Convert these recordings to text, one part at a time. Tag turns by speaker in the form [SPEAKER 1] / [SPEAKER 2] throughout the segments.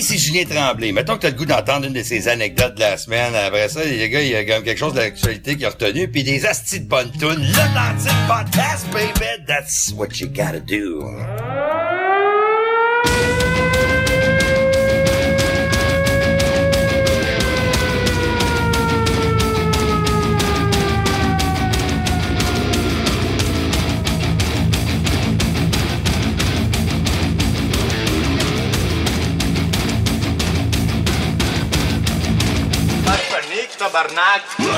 [SPEAKER 1] C'est Julien Tremblay. Mettons que t'as le goût d'entendre une de ces anecdotes de la semaine. Après ça, les gars, il y a comme quelque chose de l'actualité qui a retenu, puis des astis de bonnes tunes. L'Atlantic Podcast, baby, that's what you gotta do.
[SPEAKER 2] Panique, go!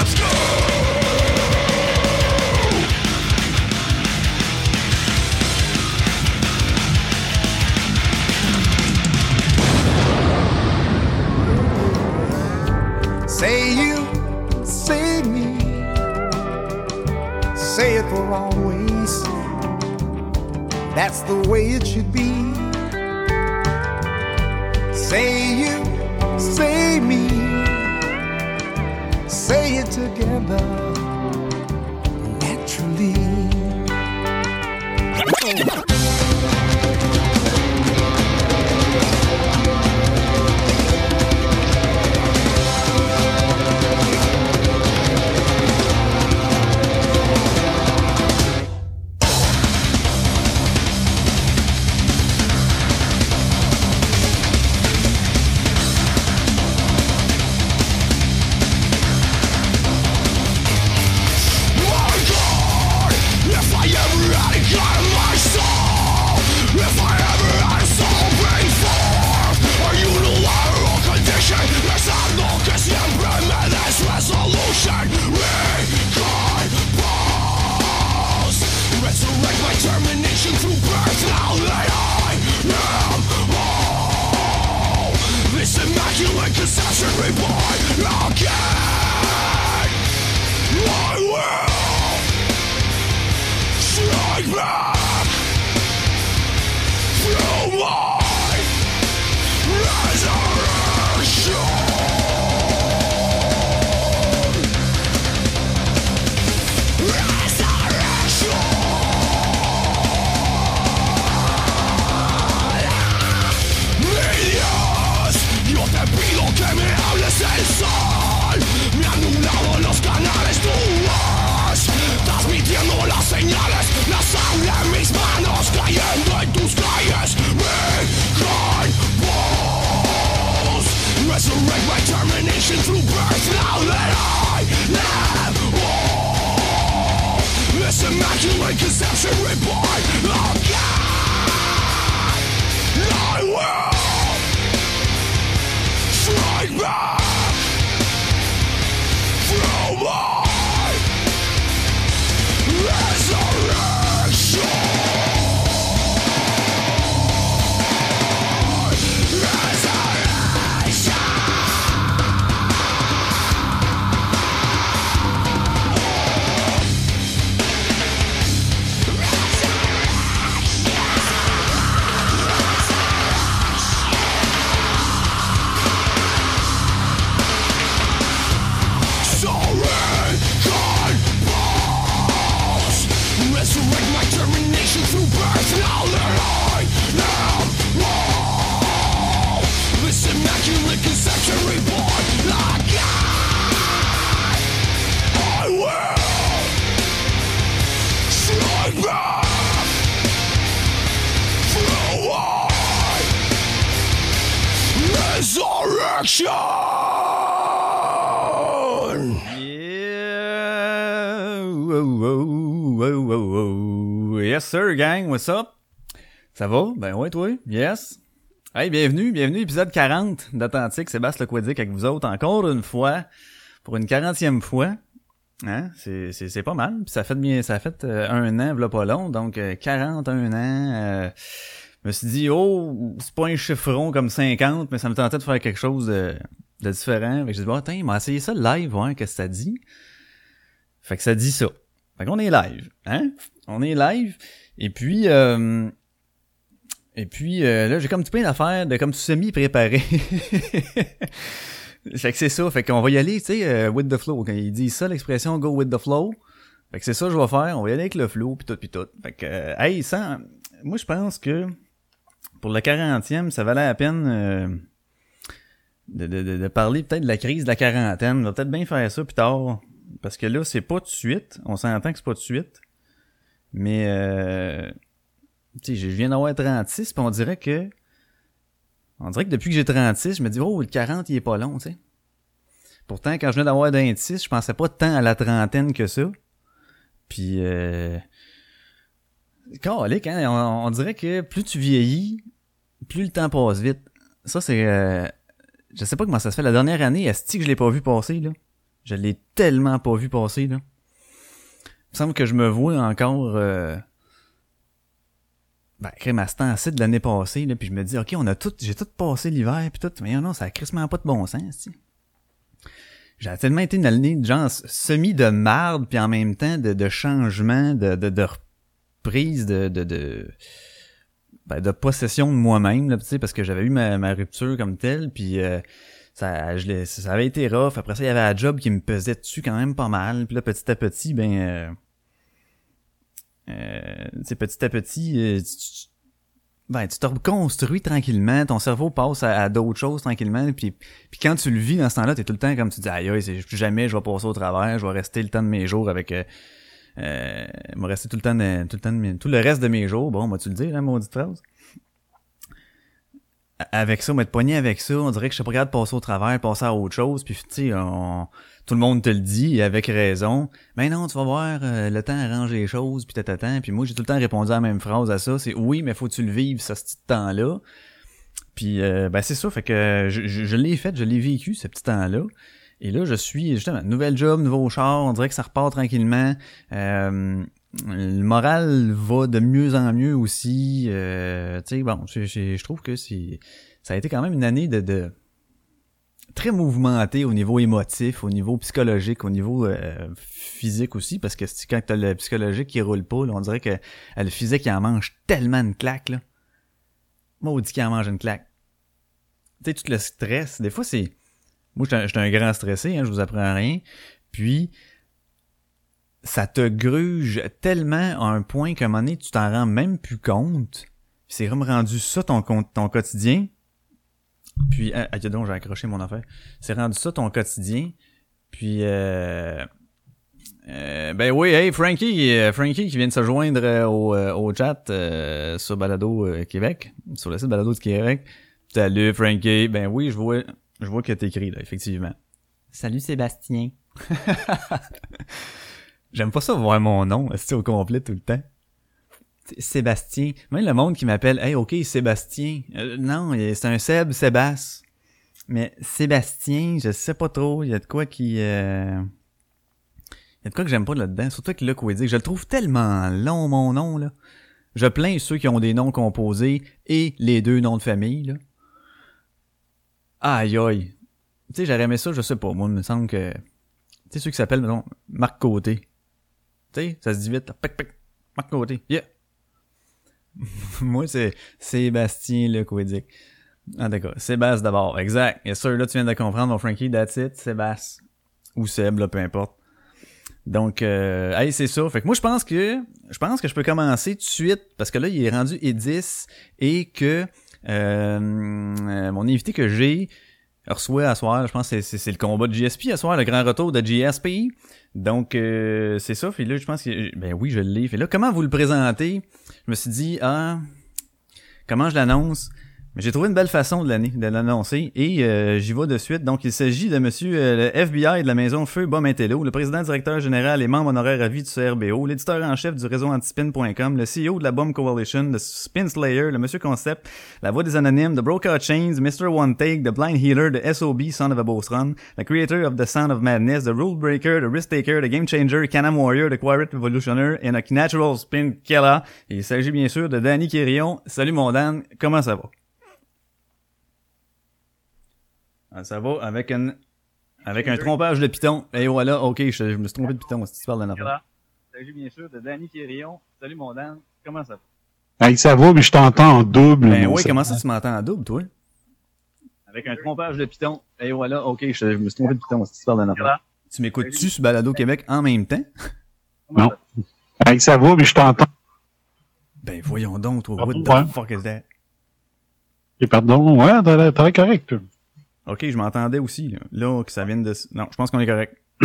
[SPEAKER 3] Say you, say me, say it for always. That's the way it should be. Say you, say me, say it together
[SPEAKER 4] Hey, bienvenue, bienvenue, épisode 40 d'Atlantique. Sébastien Lequadic avec vous autres encore une fois, pour une quarantième fois. Hein? C'est, pas mal. Puis ça fait bien, ça fait euh, un an, v'là pas long, donc euh, 41 ans. Euh, je me suis dit, oh, c'est pas un chiffron comme 50, mais ça me tentait de faire quelque chose de, différent. Fait que j'ai dit, bon, attends, il m'a essayé ça live, ouais, qu'est-ce que ça dit? Fait que ça dit ça. Fait qu'on est live, hein? On est live. Et puis, euh, et puis euh, là, j'ai comme plein d'affaires de comme semi-préparé. fait que c'est ça. Fait qu'on va y aller, tu sais, euh, with the flow. Quand il dit ça, l'expression go with the flow. Fait que c'est ça que je vais faire. On va y aller avec le flow, puis tout, puis tout. Fait que, euh, hey, ça, moi, je pense que pour le 40e, ça valait la peine... euh, de, de, de parler peut-être de la crise de la quarantaine. On va peut-être bien faire ça plus tard. Parce que là, c'est pas de suite. On s'entend que c'est pas de suite. Mais, euh, tu sais, je viens d'avoir 36, puis on dirait que... On dirait que depuis que j'ai 36, je me dis, oh, le 40, il est pas long, tu sais. Pourtant, quand je venais d'avoir 26, je pensais pas tant à la trentaine que ça. Puis, euh... Calique, hein? On, on, dirait que plus tu vieillis, plus le temps passe vite. Ça, c'est... Euh... Je sais pas comment ça se fait. La dernière année, est-ce que je l'ai pas vu passer, là? Je l'ai tellement pas vu passer, là. Il me semble que je me vois encore... Euh... Ben, crème à ce de l'année passée, là, puis je me dis, OK, on a tout... J'ai tout passé l'hiver, puis tout, mais non, ça a crissement pas de bon sens, t'sais. J'ai tellement été une année de genre semi de marde puis en même temps de, de changement, de, de, de reprise, de, de, de, ben, de possession de moi-même, là, parce que j'avais eu ma, ma, rupture comme telle, puis euh, ça, je ça avait été rough. Après ça, il y avait un job qui me pesait dessus quand même pas mal. Puis là, petit à petit, ben, euh, petit à petit, euh, tu, ben, tu te reconstruis tranquillement, ton cerveau passe à, d'autres choses tranquillement, puis, puis quand tu le vis dans ce temps-là, t'es tout le temps comme tu dis, aïe, aïe, plus jamais je vais passer au travers, je vais rester le temps de mes jours avec, euh, euh, me rester tout le temps de, tout le temps de mes, tout le reste de mes jours, bon, moi tu le dire, hein, maudite phrase. Avec ça, m'être poigné avec ça, on dirait que je suis pas capable de passer au travers, passer à autre chose, puis tu sais, tout le monde te le dit, et avec raison. Mais non, tu vas voir, euh, le temps arrange les choses, puis t'attends. Puis moi, j'ai tout le temps répondu à la même phrase à ça, c'est oui, mais faut tu le vivre, ce petit temps-là. Puis, euh, ben c'est ça, fait que je, je, l'ai fait, je l'ai vécu, ce petit temps-là. Et là, je suis, justement, nouvel job, nouveau char, on dirait que ça repart tranquillement. Euh, le moral va de mieux en mieux aussi. Euh, tu sais, bon, je, je, je trouve que c'est ça a été quand même une année de, de très mouvementée au niveau émotif, au niveau psychologique, au niveau euh, physique aussi, parce que quand t'as le psychologique qui roule pas, là, on dirait que euh, le physique il en mange tellement une claque là. Maudit qu'il en mange une claque. Tu sais, tout le stress, des fois c'est... Moi, j'étais un grand stressé, hein, je vous apprends rien. Puis, ça te gruge tellement à un point qu'à un moment donné, tu t'en rends même plus compte. C'est vraiment rendu ça ton, ton quotidien. Puis, ah, ah donc, j'ai accroché mon affaire. C'est rendu ça ton quotidien. Puis, euh, euh, ben oui, hey Frankie, euh, Frankie qui vient de se joindre euh, au, au chat euh, sur Balado Québec, sur le site Balado de Québec. Salut Frankie, ben oui, je vois, je vois que t'écris là, effectivement. Salut Sébastien. J'aime pas ça voir mon nom, c'est au complet tout le temps? Sébastien. Même le monde qui m'appelle, hey, ok, Sébastien. Euh, non, c'est un Seb, Sébastien. Mais Sébastien, je sais pas trop. Il y a de quoi qui. Euh... Il y a de quoi que j'aime pas là-dedans. Surtout avec le Quédic. Je le trouve tellement long, mon nom, là. Je plains ceux qui ont des noms composés et les deux noms de famille, là. Aïe aïe. Tu sais, j'aurais aimé ça, je sais pas. Moi, il me semble que. Tu sais, ceux qui s'appellent, mettons, Marc Côté. Tu sais, ça se dit vite. Pic, pic. Marc Côté. Yeah. Moi, c'est Sébastien Le Quédic. Ah, d'accord. Sébastien d'abord. Exact. Et sûr, là, tu viens de comprendre, mon Frankie. That's it. Sébastien. Ou Seb, là, peu importe. Donc, euh, hey, c'est ça. Fait que moi, je pense que je pense que je peux commencer tout de suite parce que là, il est rendu E10 et que euh, mon invité que j'ai reçoit à soir, je pense que c'est le combat de GSP à soir, le grand retour de GSP. Donc, euh, c'est ça. Puis là, je pense que... Ben oui, je l'ai. Fait là, comment vous le présentez? Je me suis dit, ah, comment je l'annonce? J'ai trouvé une belle façon de l'annoncer et euh, j'y vais de suite. Donc, il s'agit de monsieur euh, le FBI de la maison Feu Bomentello, le président directeur général et membre honoraire à vie du CRBO, l'éditeur en chef du réseau antispin.com, le CEO de la Bomb Coalition, le Spin Slayer, le monsieur Concept, la voix des anonymes, The Broker Chains, Mr. One Take, The Blind Healer, The SOB, Son of a Boss Run, the creator of The Sound of Madness, The Rule Breaker, The Risk Taker, The Game Changer, Canam Warrior, The Quiet Revolutioner and a Natural Spin Killer. il s'agit bien sûr de Danny Quirion. Salut mon Dan, comment ça va? Ah, ça va avec un avec un trompage de Python. Et voilà, ok, je, je me suis trompé de Python si tu parles d'un affaire.
[SPEAKER 2] Salut bien sûr de Danny Quirion. Salut mon Dan, comment ça va?
[SPEAKER 5] Hey, ça va, mais je t'entends en double.
[SPEAKER 4] Ben oui, comment ça tu m'entends en double, toi?
[SPEAKER 2] Avec un trompage de Python. Et voilà, ok, je, je me suis trompé de Python si tu parles d'un affaire.
[SPEAKER 4] Tu m'écoutes-tu sur Balado Québec en même temps?
[SPEAKER 5] Non. Hey, ça va, mais je t'entends.
[SPEAKER 4] Ben voyons donc, toi, what
[SPEAKER 5] ouais.
[SPEAKER 4] the fuck is that?
[SPEAKER 5] Et pardon, ouais, t'as correct.
[SPEAKER 4] Ok, je m'entendais aussi, là. Là, que ça vienne de... Non, je pense qu'on est correct.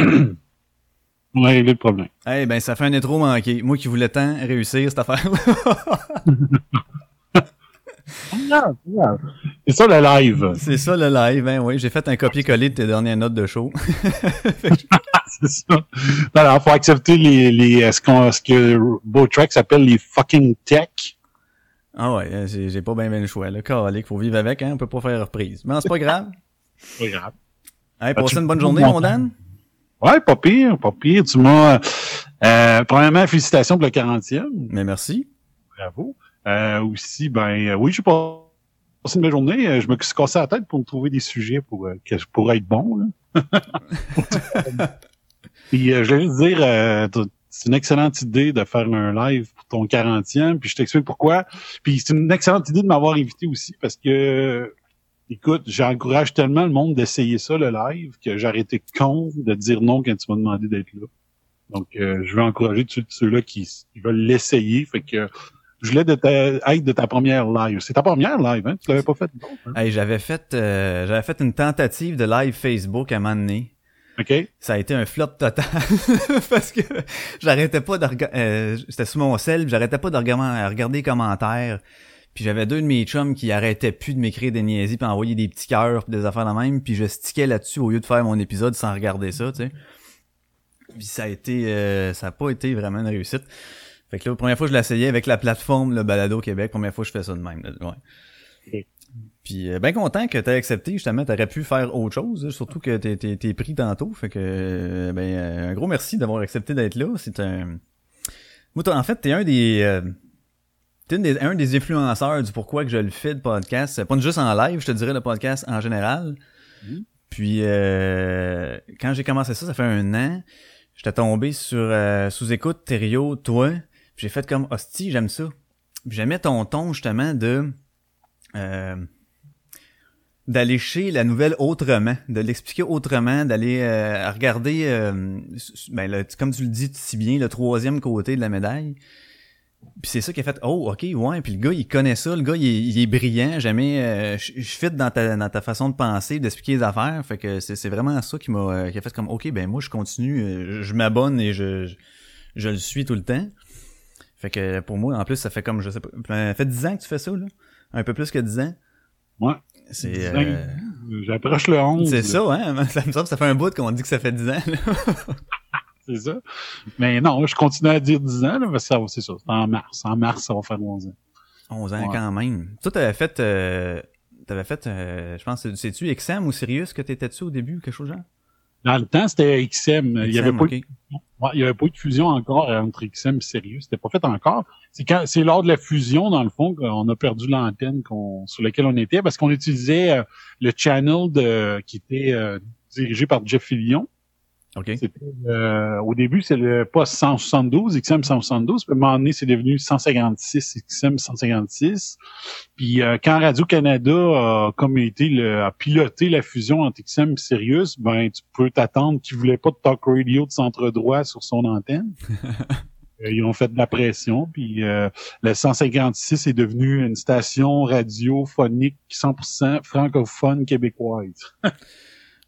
[SPEAKER 5] On a réglé le problème.
[SPEAKER 4] Eh ben, ça fait un intro manqué. Moi qui voulais tant réussir cette affaire
[SPEAKER 5] C'est ça le live.
[SPEAKER 4] C'est ça le live, hein, oui. J'ai fait un copier-coller de tes dernières notes de show.
[SPEAKER 5] C'est ça. Alors, faut accepter les, les, euh, ce, qu'on, ce que Bowtrack s'appelle les fucking tech.
[SPEAKER 4] ah ouais, euh, j'ai pas bien bien le choix. Le calique, faut vivre avec, hein. On peut pas faire reprise. Mais c'est pas grave.
[SPEAKER 5] Pas grave.
[SPEAKER 4] Hey, passez une bonne journée, mon Dan?
[SPEAKER 5] Ouais, pas pire, pas pire. Tu m'as, euh, premièrement, félicitations pour le 40e.
[SPEAKER 4] Mais merci.
[SPEAKER 5] Bravo. Euh, aussi, ben, euh, oui, j'ai passé une belle journée. Euh, Je me suis cassé la tête pour me trouver des sujets pour, euh, que je pourrais être bon, là. Puis, euh, je voulais juste dire, euh, c'est une excellente idée de faire un live pour ton 40e, puis je t'explique pourquoi. Puis c'est une excellente idée de m'avoir invité aussi, parce que, écoute, j'encourage tellement le monde d'essayer ça, le live, que j'ai arrêté con de dire non quand tu m'as demandé d'être là. Donc, euh, je veux encourager tous ceux-là qui, qui veulent l'essayer. Fait que je voulais de ta, être de ta première live. C'est ta première live, hein? Tu l'avais pas fait hein?
[SPEAKER 4] Hey, j'avais fait, euh, j'avais fait une tentative de live Facebook à un moment donné.
[SPEAKER 5] OK?
[SPEAKER 4] Ça a été un flop total parce que j'arrêtais pas de regarder, c'était sur mon sel, j'arrêtais pas de regarder les commentaires. Puis j'avais deux de mes chums qui arrêtaient plus de m'écrire des niaiseries puis envoyer des petits cœurs puis des affaires de même, puis je stickais là-dessus au lieu de faire mon épisode sans regarder ça, tu sais. Puis ça a été euh, ça a pas été vraiment une réussite. Fait que là, la première fois que je l'essayais avec la plateforme le Balado Québec, première fois que je fais ça de même. là, Ouais. Puis euh, ben content que t'aies accepté, justement, t'aurais pu faire autre chose, là, surtout que t'es, t'es, t'es pris tantôt. Fait que euh, ben euh, un gros merci d'avoir accepté d'être là. C'est un. Moi, en fait, t'es un des. Des- un des influenceurs du pourquoi que je le fais de podcast. C'est Pas juste en live, je te dirais le podcast en général. Puis euh, quand j'ai commencé ça, ça fait un an, j'étais tombé sur euh, sous écoute Thériault, toi. puis J'ai fait comme hostie, j'aime ça. J'aimais ton ton justement de euh, d'aller chez la nouvelle autrement, de l'expliquer autrement, d'aller euh, regarder, euh, ben, le- comme tu le dis si bien, le troisième côté de la médaille. Puis c'est ça qui a fait oh ok ouais puis le gars il connaît ça le gars il est, il est brillant jamais euh, je fit dans ta dans ta façon de penser d'expliquer les affaires fait que c'est c'est vraiment ça qui m'a euh, qui a fait comme ok ben moi je continue euh, je, m'abonne et je, je je le suis tout le temps fait que pour moi en plus ça fait comme je sais pas ça fait 10 ans que tu fais ça là un peu plus que 10 ans
[SPEAKER 5] Ouais.
[SPEAKER 4] c'est
[SPEAKER 5] 10 ans.
[SPEAKER 4] euh,
[SPEAKER 5] J'approche le 11.
[SPEAKER 4] c'est ça hein ça me semble que ça fait un bout qu'on dit que ça fait 10 ans là.
[SPEAKER 5] C'est ça. Mais non, je continue à dire 10 ans, là, parce que ça va- c'est ça. C'est en mars. En mars, ça va faire 11 ans.
[SPEAKER 4] 11 ans
[SPEAKER 5] Ouais.
[SPEAKER 4] quand même. Toi, t'avais fait, euh, t'avais fait, euh, je pense, c'est- c'est-tu XM ou Sirius que t'étais dessus au début, quelque chose genre?
[SPEAKER 5] Dans le temps, c'était XM. Il y avait pas eu Ouais, il y avait pas eu de fusion encore entre XM et Sirius. C'était pas fait encore. C'est quand, c'est lors de la fusion, dans le fond, qu'on a perdu l'antenne qu'on, sur laquelle on était parce qu'on utilisait euh, le channel de, qui était euh, dirigé par Jeff Fillion.
[SPEAKER 4] Ok.
[SPEAKER 5] C'était, euh, au début, c'est le poste 172, XM 172. Puis à un moment donné, c'est devenu 156, XM 156. Puis euh, quand Radio-Canada a comme été le, a piloté la fusion entre XM et Sirius, ben tu peux t'attendre qu'ils voulaient pas de talk radio de centre droit sur son antenne. Euh, Ils ont fait de la pression, puis euh, le 156 est devenu une station radiophonique 100% francophone québécoise.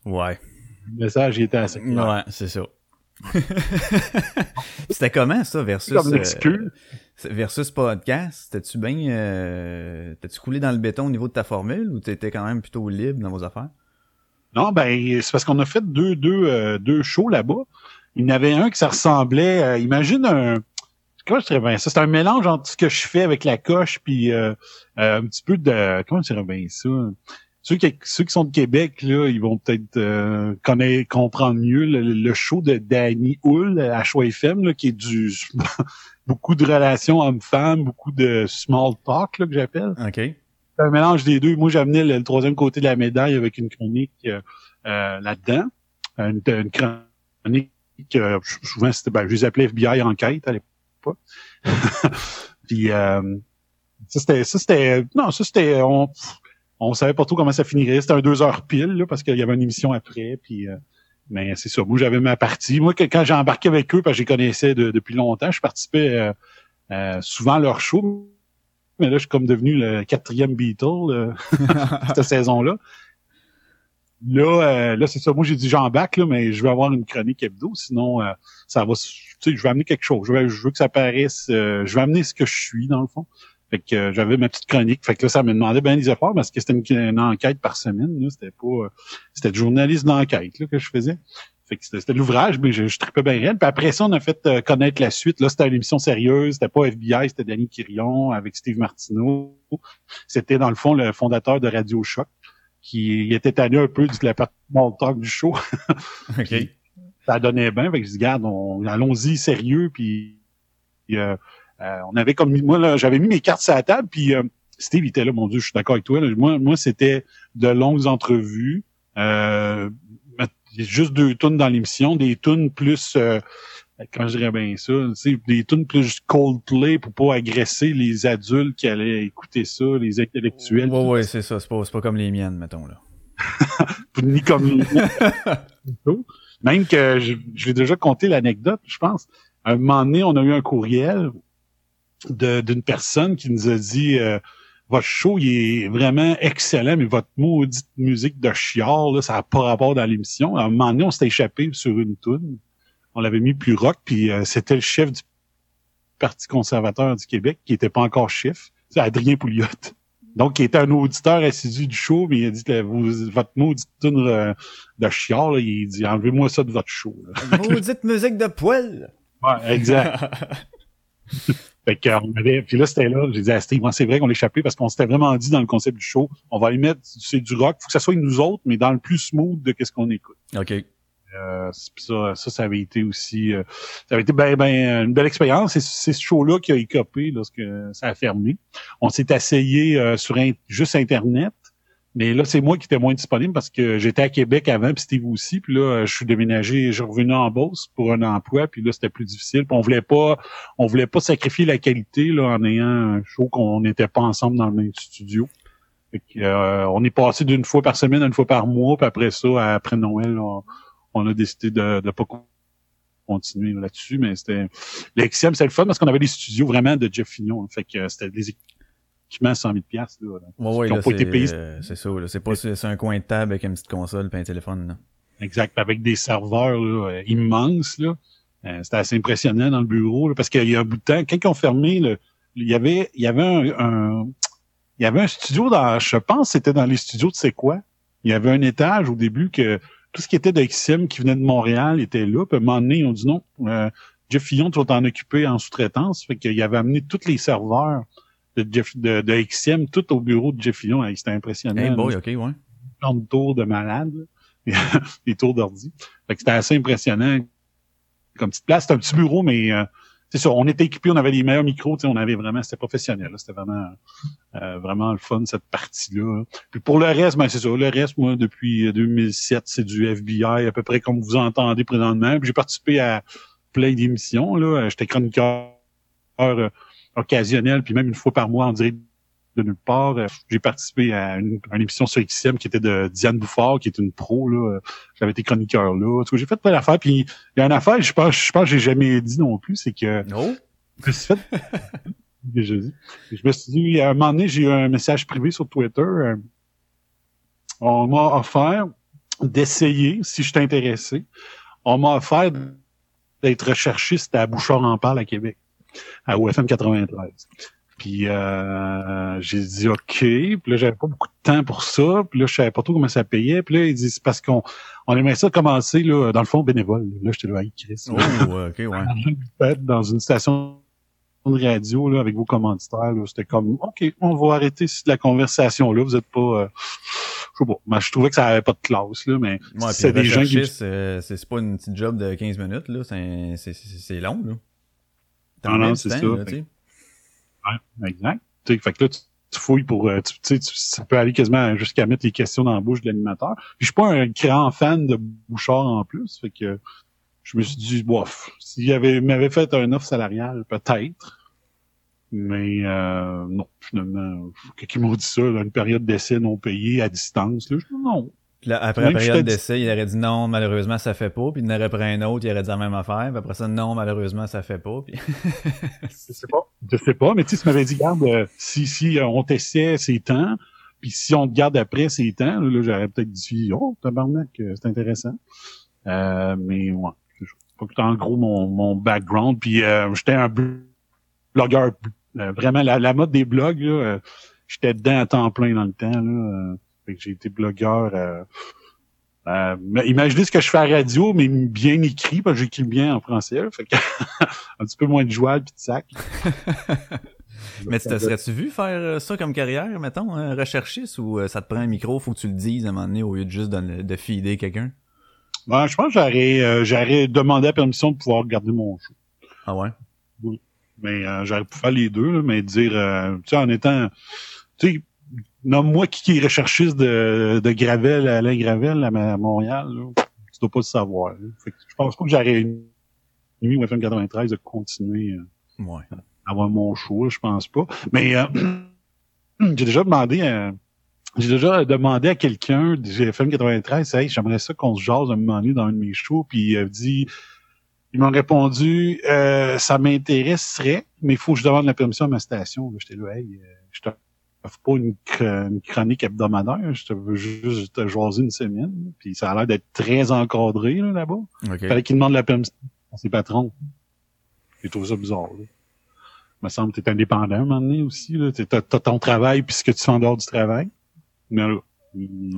[SPEAKER 4] Ouais.
[SPEAKER 5] Le message il était assez clair.
[SPEAKER 4] Ouais, c'est ça. C'était comment ça versus
[SPEAKER 5] Comme
[SPEAKER 4] euh, versus podcast? T'as-tu bien euh, t'as-tu coulé dans le béton au niveau de ta formule ou t'étais quand même plutôt libre dans vos affaires?
[SPEAKER 5] Non, ben c'est parce qu'on a fait deux deux euh, deux shows là-bas. Il y en avait un qui ça ressemblait. euh, imagine un. Comment je dirais bien ça? C'est un mélange entre ce que je fais avec la coche puis un petit peu de. Comment je dirais bien ça? Ceux qui, ceux qui sont de Québec, là, ils vont peut-être euh, connaître, comprendre mieux le, le show de Danny Hull à Choix FM, là, qui est du beaucoup de relations hommes-femmes, beaucoup de small talk là, que j'appelle
[SPEAKER 4] Ok.
[SPEAKER 5] c'est un mélange des deux. Moi, j'amenais le, le troisième côté de la médaille avec une chronique euh, euh, là-dedans. Une, une chronique, euh, souvent, c'était, ben, je les appelais FBI enquête à l'époque. Puis, euh, ça, c'était, ça, c'était, non, ça, c'était, on, on savait pas trop comment ça finirait. C'était un deux heures pile, là, parce qu'il y avait une émission après, puis, euh, c'est ça. Moi, j'avais ma partie. Moi, quand j'ai embarqué avec eux, parce que je les connaissais de- depuis longtemps, je participais euh, euh, souvent à leur show. Mais là, je suis comme devenu le quatrième Beatle euh, cette saison-là. là, euh, là c'est ça. Moi, j'ai dit bac, là, mais je vais avoir une chronique hebdo, sinon ça va. Tu sais, je vais amener quelque chose. Je, je veux que ça paraisse. je vais amener ce que je suis dans le fond. Fait que euh, j'avais ma petite chronique. Fait que là, ça me demandait bien des efforts parce que c'était une, une enquête par semaine. Là, c'était pas. euh, c'était journaliste d'enquête là que je faisais. Fait que c'était, c'était l'ouvrage, mais je, je tripais bien raide. Puis après ça, on a fait euh, connaître la suite. Là, c'était une émission sérieuse. C'était pas FBI, c'était Danny Quirion avec Steve Martineau. C'était dans le fond le fondateur de Radio Choc qui était tanné un peu de la partie talk du show.
[SPEAKER 4] OK.
[SPEAKER 5] ça donnait bien. Fait que je dis, garde, on, allons-y sérieux. Puis, puis, euh, on avait comme moi là, j'avais mis mes cartes sur la table. Puis euh, Steve il était là, mon Dieu, je suis d'accord avec toi. là. Moi, moi, c'était de longues entrevues. Euh, juste deux tunes dans l'émission, des tunes plus euh, comment je dirais bien ça, des tunes plus Coldplay pour pas agresser les adultes qui allaient écouter ça, les intellectuels.
[SPEAKER 4] Ouais, ouais, c'est ça. C'est pas, c'est pas comme les miennes, mettons, là.
[SPEAKER 5] ni comme même que je, je vais déjà compter l'anecdote, je pense. À un moment donné, on a eu un courriel d'une personne qui nous a dit euh, votre show il est vraiment excellent, mais votre maudite musique de chiard, là, ça n'a pas rapport dans l'émission. À un moment donné, on s'était échappé sur une tune. On l'avait mis plus rock, puis euh, c'était le chef du Parti conservateur du Québec, qui était pas encore chef. C'est Adrien Pouliot. Donc, qui était un auditeur assidu du show, mais il a dit vous- votre maudite tune euh, de chiard, là, il dit enlevez-moi ça de votre show. là.
[SPEAKER 4] Maudite musique de poêle!
[SPEAKER 5] Ouais, exact. Fait que, on avait, puis là, c'était là, j'ai dit à Steve, c'est vrai qu'on l'échappait parce qu'on s'était vraiment dit dans le concept du show, on va y mettre, c'est du rock, faut que ça soit nous autres, mais dans le plus smooth de qu'est-ce qu'on écoute.
[SPEAKER 4] OK.
[SPEAKER 5] Euh, ça, ça, ça avait été aussi, euh, ça avait été ben, ben, une belle expérience. C'est, c'est ce show-là qui a écopé lorsque ça a fermé. On s'est essayé euh, sur in- juste Internet. Mais là, c'est moi qui étais moins disponible parce que j'étais à Québec avant, puis Steve aussi. Puis là, je suis déménagé, je suis revenu en Beauce pour un emploi, puis là, c'était plus difficile. Puis on voulait pas, on voulait pas sacrifier la qualité là, en ayant un show qu'on n'était pas ensemble dans le même studio. Fait que, euh, on est passé d'une fois par semaine à une fois par mois, puis après ça, après Noël, on, a décidé de ne pas con- continuer là-dessus, mais c'était l'XM, c'est le fun parce qu'on avait des studios vraiment de Jeff Fignon. hein. fait que euh, c'était des équipements à 100 000 piastres, là.
[SPEAKER 4] Ouais,
[SPEAKER 5] Qui pas été
[SPEAKER 4] c'est,
[SPEAKER 5] payés.
[SPEAKER 4] euh, c'est ça, là. C'est pas, c'est c'est un coin de table avec une petite console puis un téléphone, là.
[SPEAKER 5] Exact. Avec des serveurs là, euh, immenses. Là. Euh, c'était assez impressionnant dans le bureau. là, parce qu'il y a un bout de temps, quand ils ont fermé, là, il y avait, il y avait un, un- il y avait un studio dans, je pense, c'était dans les studios de C'est quoi. Il y avait un étage au début que tout ce qui était de XM qui venait de Montréal était là. Puis à un moment donné, ils ont dit non, euh, Jeff Fillon, tu vas t'en occuper en sous-traitance. Fait qu'il avait amené tous les serveurs de, Jeff, de, de XM, tout au bureau de Jeff Fillon. C'était impressionnant.
[SPEAKER 4] Hey
[SPEAKER 5] là
[SPEAKER 4] boy, ok, ouais.
[SPEAKER 5] plan de tours de malade, des tours d'ordi. Fait que c'était assez impressionnant comme petite place. C'était un petit bureau, mais euh, c'est ça, on était équipés, on avait les meilleurs micros, tu sais, on avait vraiment, c'était professionnel, c'était vraiment euh, vraiment le fun, cette partie-là. Puis pour le reste, ben c'est ça, le reste, moi, depuis 2007, c'est du FBI, à peu près comme vous entendez présentement. J'ai participé à plein d'émissions, là. J'étais chroniqueur euh, occasionnel, puis même une fois par mois en direct de nulle part. Euh, J'ai participé à une, à une émission sur XM qui était de Diane Bouffard, qui est une pro. là. J'avais été chroniqueur là. J'ai fait plein d'affaires. Puis il y a une affaire, je pense, je pense que j'ai jamais dit non plus, c'est que
[SPEAKER 4] Oh!
[SPEAKER 5] je me suis fait. Dit. Je me suis dit, à un moment donné, j'ai eu un message privé sur Twitter. euh, on m'a offert d'essayer, si je t'intéressais. On m'a offert d'être recherchiste à Bouchard en parle à Québec, à OFM 93. Puis euh, j'ai dit OK. Puis là, j'avais pas beaucoup de temps pour ça. Puis là, je savais pas trop comment ça payait. Puis là, ils disent c'est parce qu'on on aimerait ça commencer là, dans le fond bénévole. Là, j'étais là, hey, Chris.
[SPEAKER 4] Oh, ok, ouais.
[SPEAKER 5] Dans une station de radio là, avec vos commanditaires. là, C'était comme OK, on va arrêter la conversation là. Vous êtes pas. euh, je sais pas. Mais je trouvais que ça avait pas de classe, là, mais
[SPEAKER 4] Ouais,
[SPEAKER 5] c'est des gens qui.
[SPEAKER 4] euh, c'est pas une petite job de 15 minutes, là. C'est, c'est, c'est c'est long, là.
[SPEAKER 5] Non, non,
[SPEAKER 4] du
[SPEAKER 5] c'est ça.
[SPEAKER 4] là.
[SPEAKER 5] Ouais, exact. Tu sais, fait que là, tu, tu fouilles pour. euh, Tu, tu ça peut aller quasiment jusqu'à mettre les questions dans la bouche de l'animateur. Puis je suis pas un grand fan de Bouchard en plus. Fait que je me suis dit, bof, s'il avait m'avait fait un offre salariale, peut-être. Mais euh, non, finalement, quelqu'un m'a dit ça, là, une période d'essai non payée à distance. Là, je dis non.
[SPEAKER 4] Là, après
[SPEAKER 5] Même
[SPEAKER 4] la
[SPEAKER 5] je
[SPEAKER 4] période d'essai, il aurait dit non, malheureusement, ça fait pas. Puis il en aurait pris un autre, il aurait dit la même affaire. Puis après ça, non, malheureusement, ça fait pas. Puis...
[SPEAKER 5] Je sais pas. Je sais pas, mais tu sais, tu m'avais dit, regarde, euh, si, si euh, on t'essaie ces temps, Puis si on te garde après ces temps, là, là, j'aurais peut-être dit Oh, tabarnak, euh, c'est intéressant. Euh, mais ouais, c'est pas que en gros mon, mon background. Puis euh, j'étais un bl- blogueur euh, vraiment la, la mode des blogs, là, euh, j'étais dedans à temps plein dans le temps. Là, euh, fait que j'ai été blogueur. Euh, euh, mais imaginez ce que je fais à radio, mais bien écrit, parce que j'écris bien en français. fait que un petit peu moins de joual puis de sac.
[SPEAKER 4] Mais tu te serais-tu vu faire euh, ça comme carrière, mettons, un recherchiste, ou euh, ça te prend un micro, faut que tu le dises à un moment donné au lieu de juste de, de feeder quelqu'un?
[SPEAKER 5] Ben, je pense que j'aurais, euh, j'aurais demandé la permission de pouvoir garder mon show.
[SPEAKER 4] Ah ouais?
[SPEAKER 5] Mais euh, j'aurais pu faire les deux, là, mais dire, euh, tu sais, en étant, tu sais, nomme-moi qui qui est recherchiste de, de Gravel, Alain Gravel à, Montréal, là, tu dois pas le savoir. là. Fait que je pense pas que j'aurais nuit au FM 93 de continuer euh,
[SPEAKER 4] Ouais.
[SPEAKER 5] à avoir mon show, je pense pas. Mais euh, j'ai déjà demandé à, j'ai déjà demandé à quelqu'un du FM 93, hey, j'aimerais ça qu'on se jase un moment donné dans un de mes shows, puis il a dit, ils m'ont répondu, euh, ça m'intéresserait, mais il faut que je demande la permission à ma station. J'étais là, hey, euh, je pas une, chr- une chronique hebdomadaire, je te veux juste te jaser une semaine. Puis ça a l'air d'être très encadré là, là-bas.
[SPEAKER 4] OK.
[SPEAKER 5] Fallait qu'ils demandent la permission à ses patrons. J'ai trouvé ça bizarre. Là. Il me semble que tu es indépendant à un moment donné aussi. Tu as, ton travail puis ce que tu fais en dehors du travail. Mais là,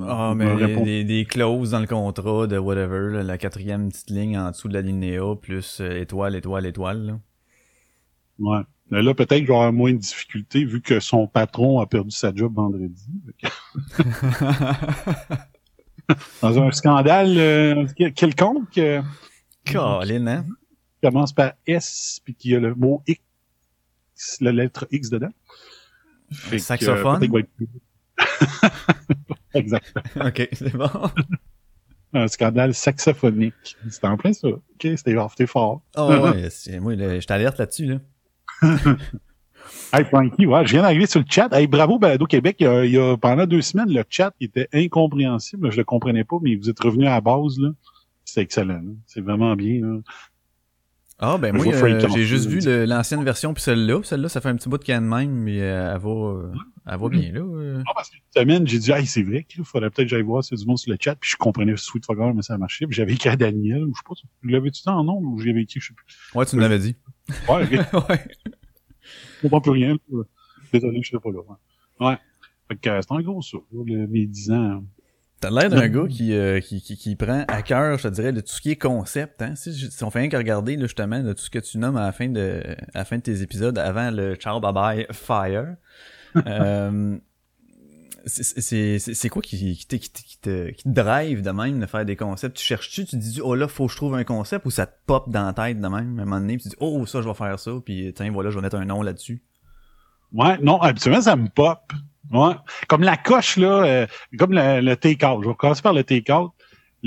[SPEAKER 4] Ah, mais
[SPEAKER 5] me
[SPEAKER 4] il y a
[SPEAKER 5] répond-
[SPEAKER 4] des, des clauses dans le contrat de whatever, là, la quatrième petite ligne en dessous de la linéa, plus euh, étoile, étoile, étoile. Là.
[SPEAKER 5] Ouais. Mais là, peut-être qu'il va avoir moins de difficultés vu que son patron a perdu sa job vendredi. Que- Dans un scandale euh, quel- quelconque euh,
[SPEAKER 4] Colin, hein?
[SPEAKER 5] qui commence par S puis qui a le mot X, la lettre X dedans. Fait que,
[SPEAKER 4] saxophone?
[SPEAKER 5] euh, plus- Exactement.
[SPEAKER 4] ok, c'est bon.
[SPEAKER 5] Un scandale saxophonique. C'était en plein ça. OK, c'était c'était fort.
[SPEAKER 4] Oh, ouais, c'est- moi, je t'alerte là-dessus, là.
[SPEAKER 5] Hey, Frankie, ouais, je viens d'arriver sur le chat. Hey, bravo, Balado Québec. Il y, a, il y a- pendant deux semaines, le chat était incompréhensible. Je le comprenais pas, mais vous êtes revenu à la base, là. C'est excellent. là. C'est vraiment bien, là.
[SPEAKER 4] Ah, ben moi, euh, j'ai juste vu le- l'ancienne version puis celle-là. Celle-là, ça fait un petit bout de can même, mais euh, elle va, euh, elle va bien, là.
[SPEAKER 5] Ah, parce que cette semaine, j'ai dit, hey, c'est vrai qu'il faudrait peut-être que j'aille voir s'il y a du monde sur le chat. Puis je comprenais Sweet Fogger, mais ça marchait. Puis j'avais écrit à Daniel, ou je sais pas, tu l'avais-tu dit en nom, ou j'avais écrit, je sais plus.
[SPEAKER 4] Ouais, tu me l'avais dit.
[SPEAKER 5] Ouais, ok.
[SPEAKER 4] ouais.
[SPEAKER 5] Je comprends plus rien. là. Désolé, je serais pas là. Ouais. ouais. Fait que euh, c'est un gros ça, mes 10 ans.
[SPEAKER 4] T'as l'air d'un gars qui, euh, qui, qui, qui prend à cœur, je te dirais, de tout ce qui est concept. Hein? Si, si on fait rien qu'à regarder, là, justement, de tout ce que tu nommes à la fin de, à la fin de tes épisodes, avant le Ciao Bye Bye Fire, euh, c'est quoi qui, qui, te, qui, qui, te, qui te drive de même de faire des concepts? Tu cherches-tu, tu te dis, oh là, faut que je trouve un concept ou ça te pop dans la tête de même à un moment donné, puis tu dis, oh, ça, je vais faire ça, puis tiens, voilà, je vais mettre un nom là-dessus?
[SPEAKER 5] Ouais, non, habituellement, ça me pop. Ouais. Comme la coche, là, euh, comme le, le take-out. Je vais par le take-out.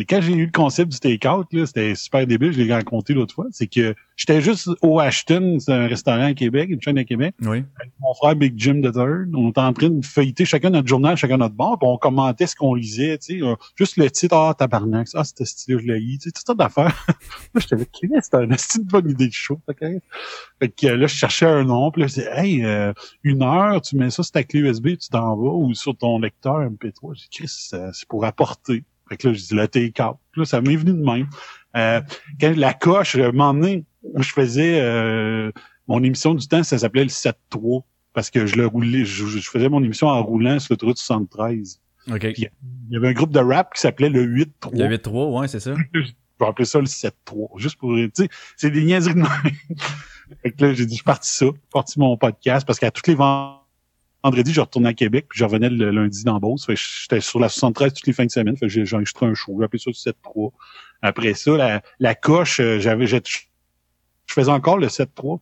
[SPEAKER 5] Quand j'ai eu le concept du take-out, là, c'était super débile, je l'ai raconté l'autre fois. C'est que j'étais juste au Ashton, c'est un restaurant à Québec, une chaîne à Québec.
[SPEAKER 4] Oui.
[SPEAKER 5] avec mon frère Big Jim the Third. On était en train de feuilleter chacun notre journal, chacun notre bord, puis on commentait ce qu'on lisait, tu sais. euh, juste le titre, ah, tabarnak, ah, c'était style, je l'ai lu, tu sais, toutes d'affaires. là, j'étais avec qui c'était une une bonne idée de show, ok? Fait que là, je cherchais un nom, puis là, je disais, hey, euh, une heure, tu mets ça sur ta clé USB, tu t'en vas, ou sur ton lecteur MP3. J'ai dit, Chris, c'est pour apporter. Fait que là, je dis, le take-out. Là, ça m'est venu de même. Euh, quand la coche, à un moment donné, je faisais, euh, mon émission du temps, ça s'appelait le 7-3 parce que je le roulais, je, je faisais mon émission en roulant sur l'autoroute 73.
[SPEAKER 4] OK.
[SPEAKER 5] Il y avait un groupe de rap qui s'appelait le 8-3.
[SPEAKER 4] Il y a 8-3, ouais, c'est ça.
[SPEAKER 5] Je vais appeler ça le 7-3. Juste pour, tu sais, c'est des niaiseries de même. fait que là, j'ai dit, je suis parti ça, parti mon podcast parce qu'à tous les vend- vendredis, je retournais à Québec puis je revenais le lundi dans Beauce. J'étais sur la 73 toutes les fins de semaine. Fait j'ai enregistré un show. J'ai appelé ça le 7-3. Après ça, la, la coche, euh, j'avais, je faisais encore le 7-3.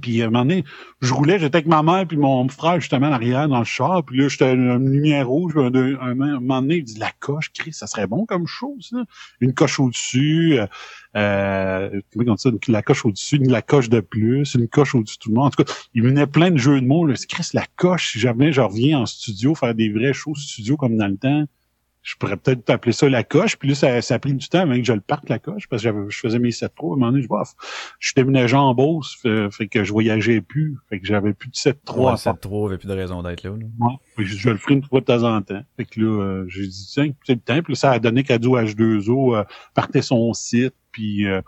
[SPEAKER 5] Puis à un moment donné, je roulais, j'étais avec ma mère puis mon frère justement en arrière dans le char. Puis là, j'étais une lumière rouge. Un, un, moment donné, il dit la coche, Chris, ça serait bon comme chose, ça. Une coche au-dessus, euh, euh, comment on dit ça, une- la coche au-dessus, une la coche de plus, une coche au-dessus de tout le monde. En tout cas, il venait plein de jeux de mots. Là. Chris, la coche, si jamais je reviens en studio, faire des vrais shows studio comme dans le temps, je pourrais peut-être appeler ça la coche. Puis là, ça, ça a pris du temps avant que je le parte, la coche, parce que j'avais, je faisais mes 7 Pro. À un moment donné, je, vois, je suis déménagé en Beauce, fait, fait, que je voyageais plus. Fait que j'avais plus de 7 3
[SPEAKER 4] Ouais, 7-3, avait plus de raison d'être là. là.
[SPEAKER 5] Ouais. Je, je le ferai une fois de temps en temps. Fait que là, euh, j'ai dit, tiens, c'est le temps. Puis là, ça a donné qu'Ado H2O euh, partait son site, puis euh,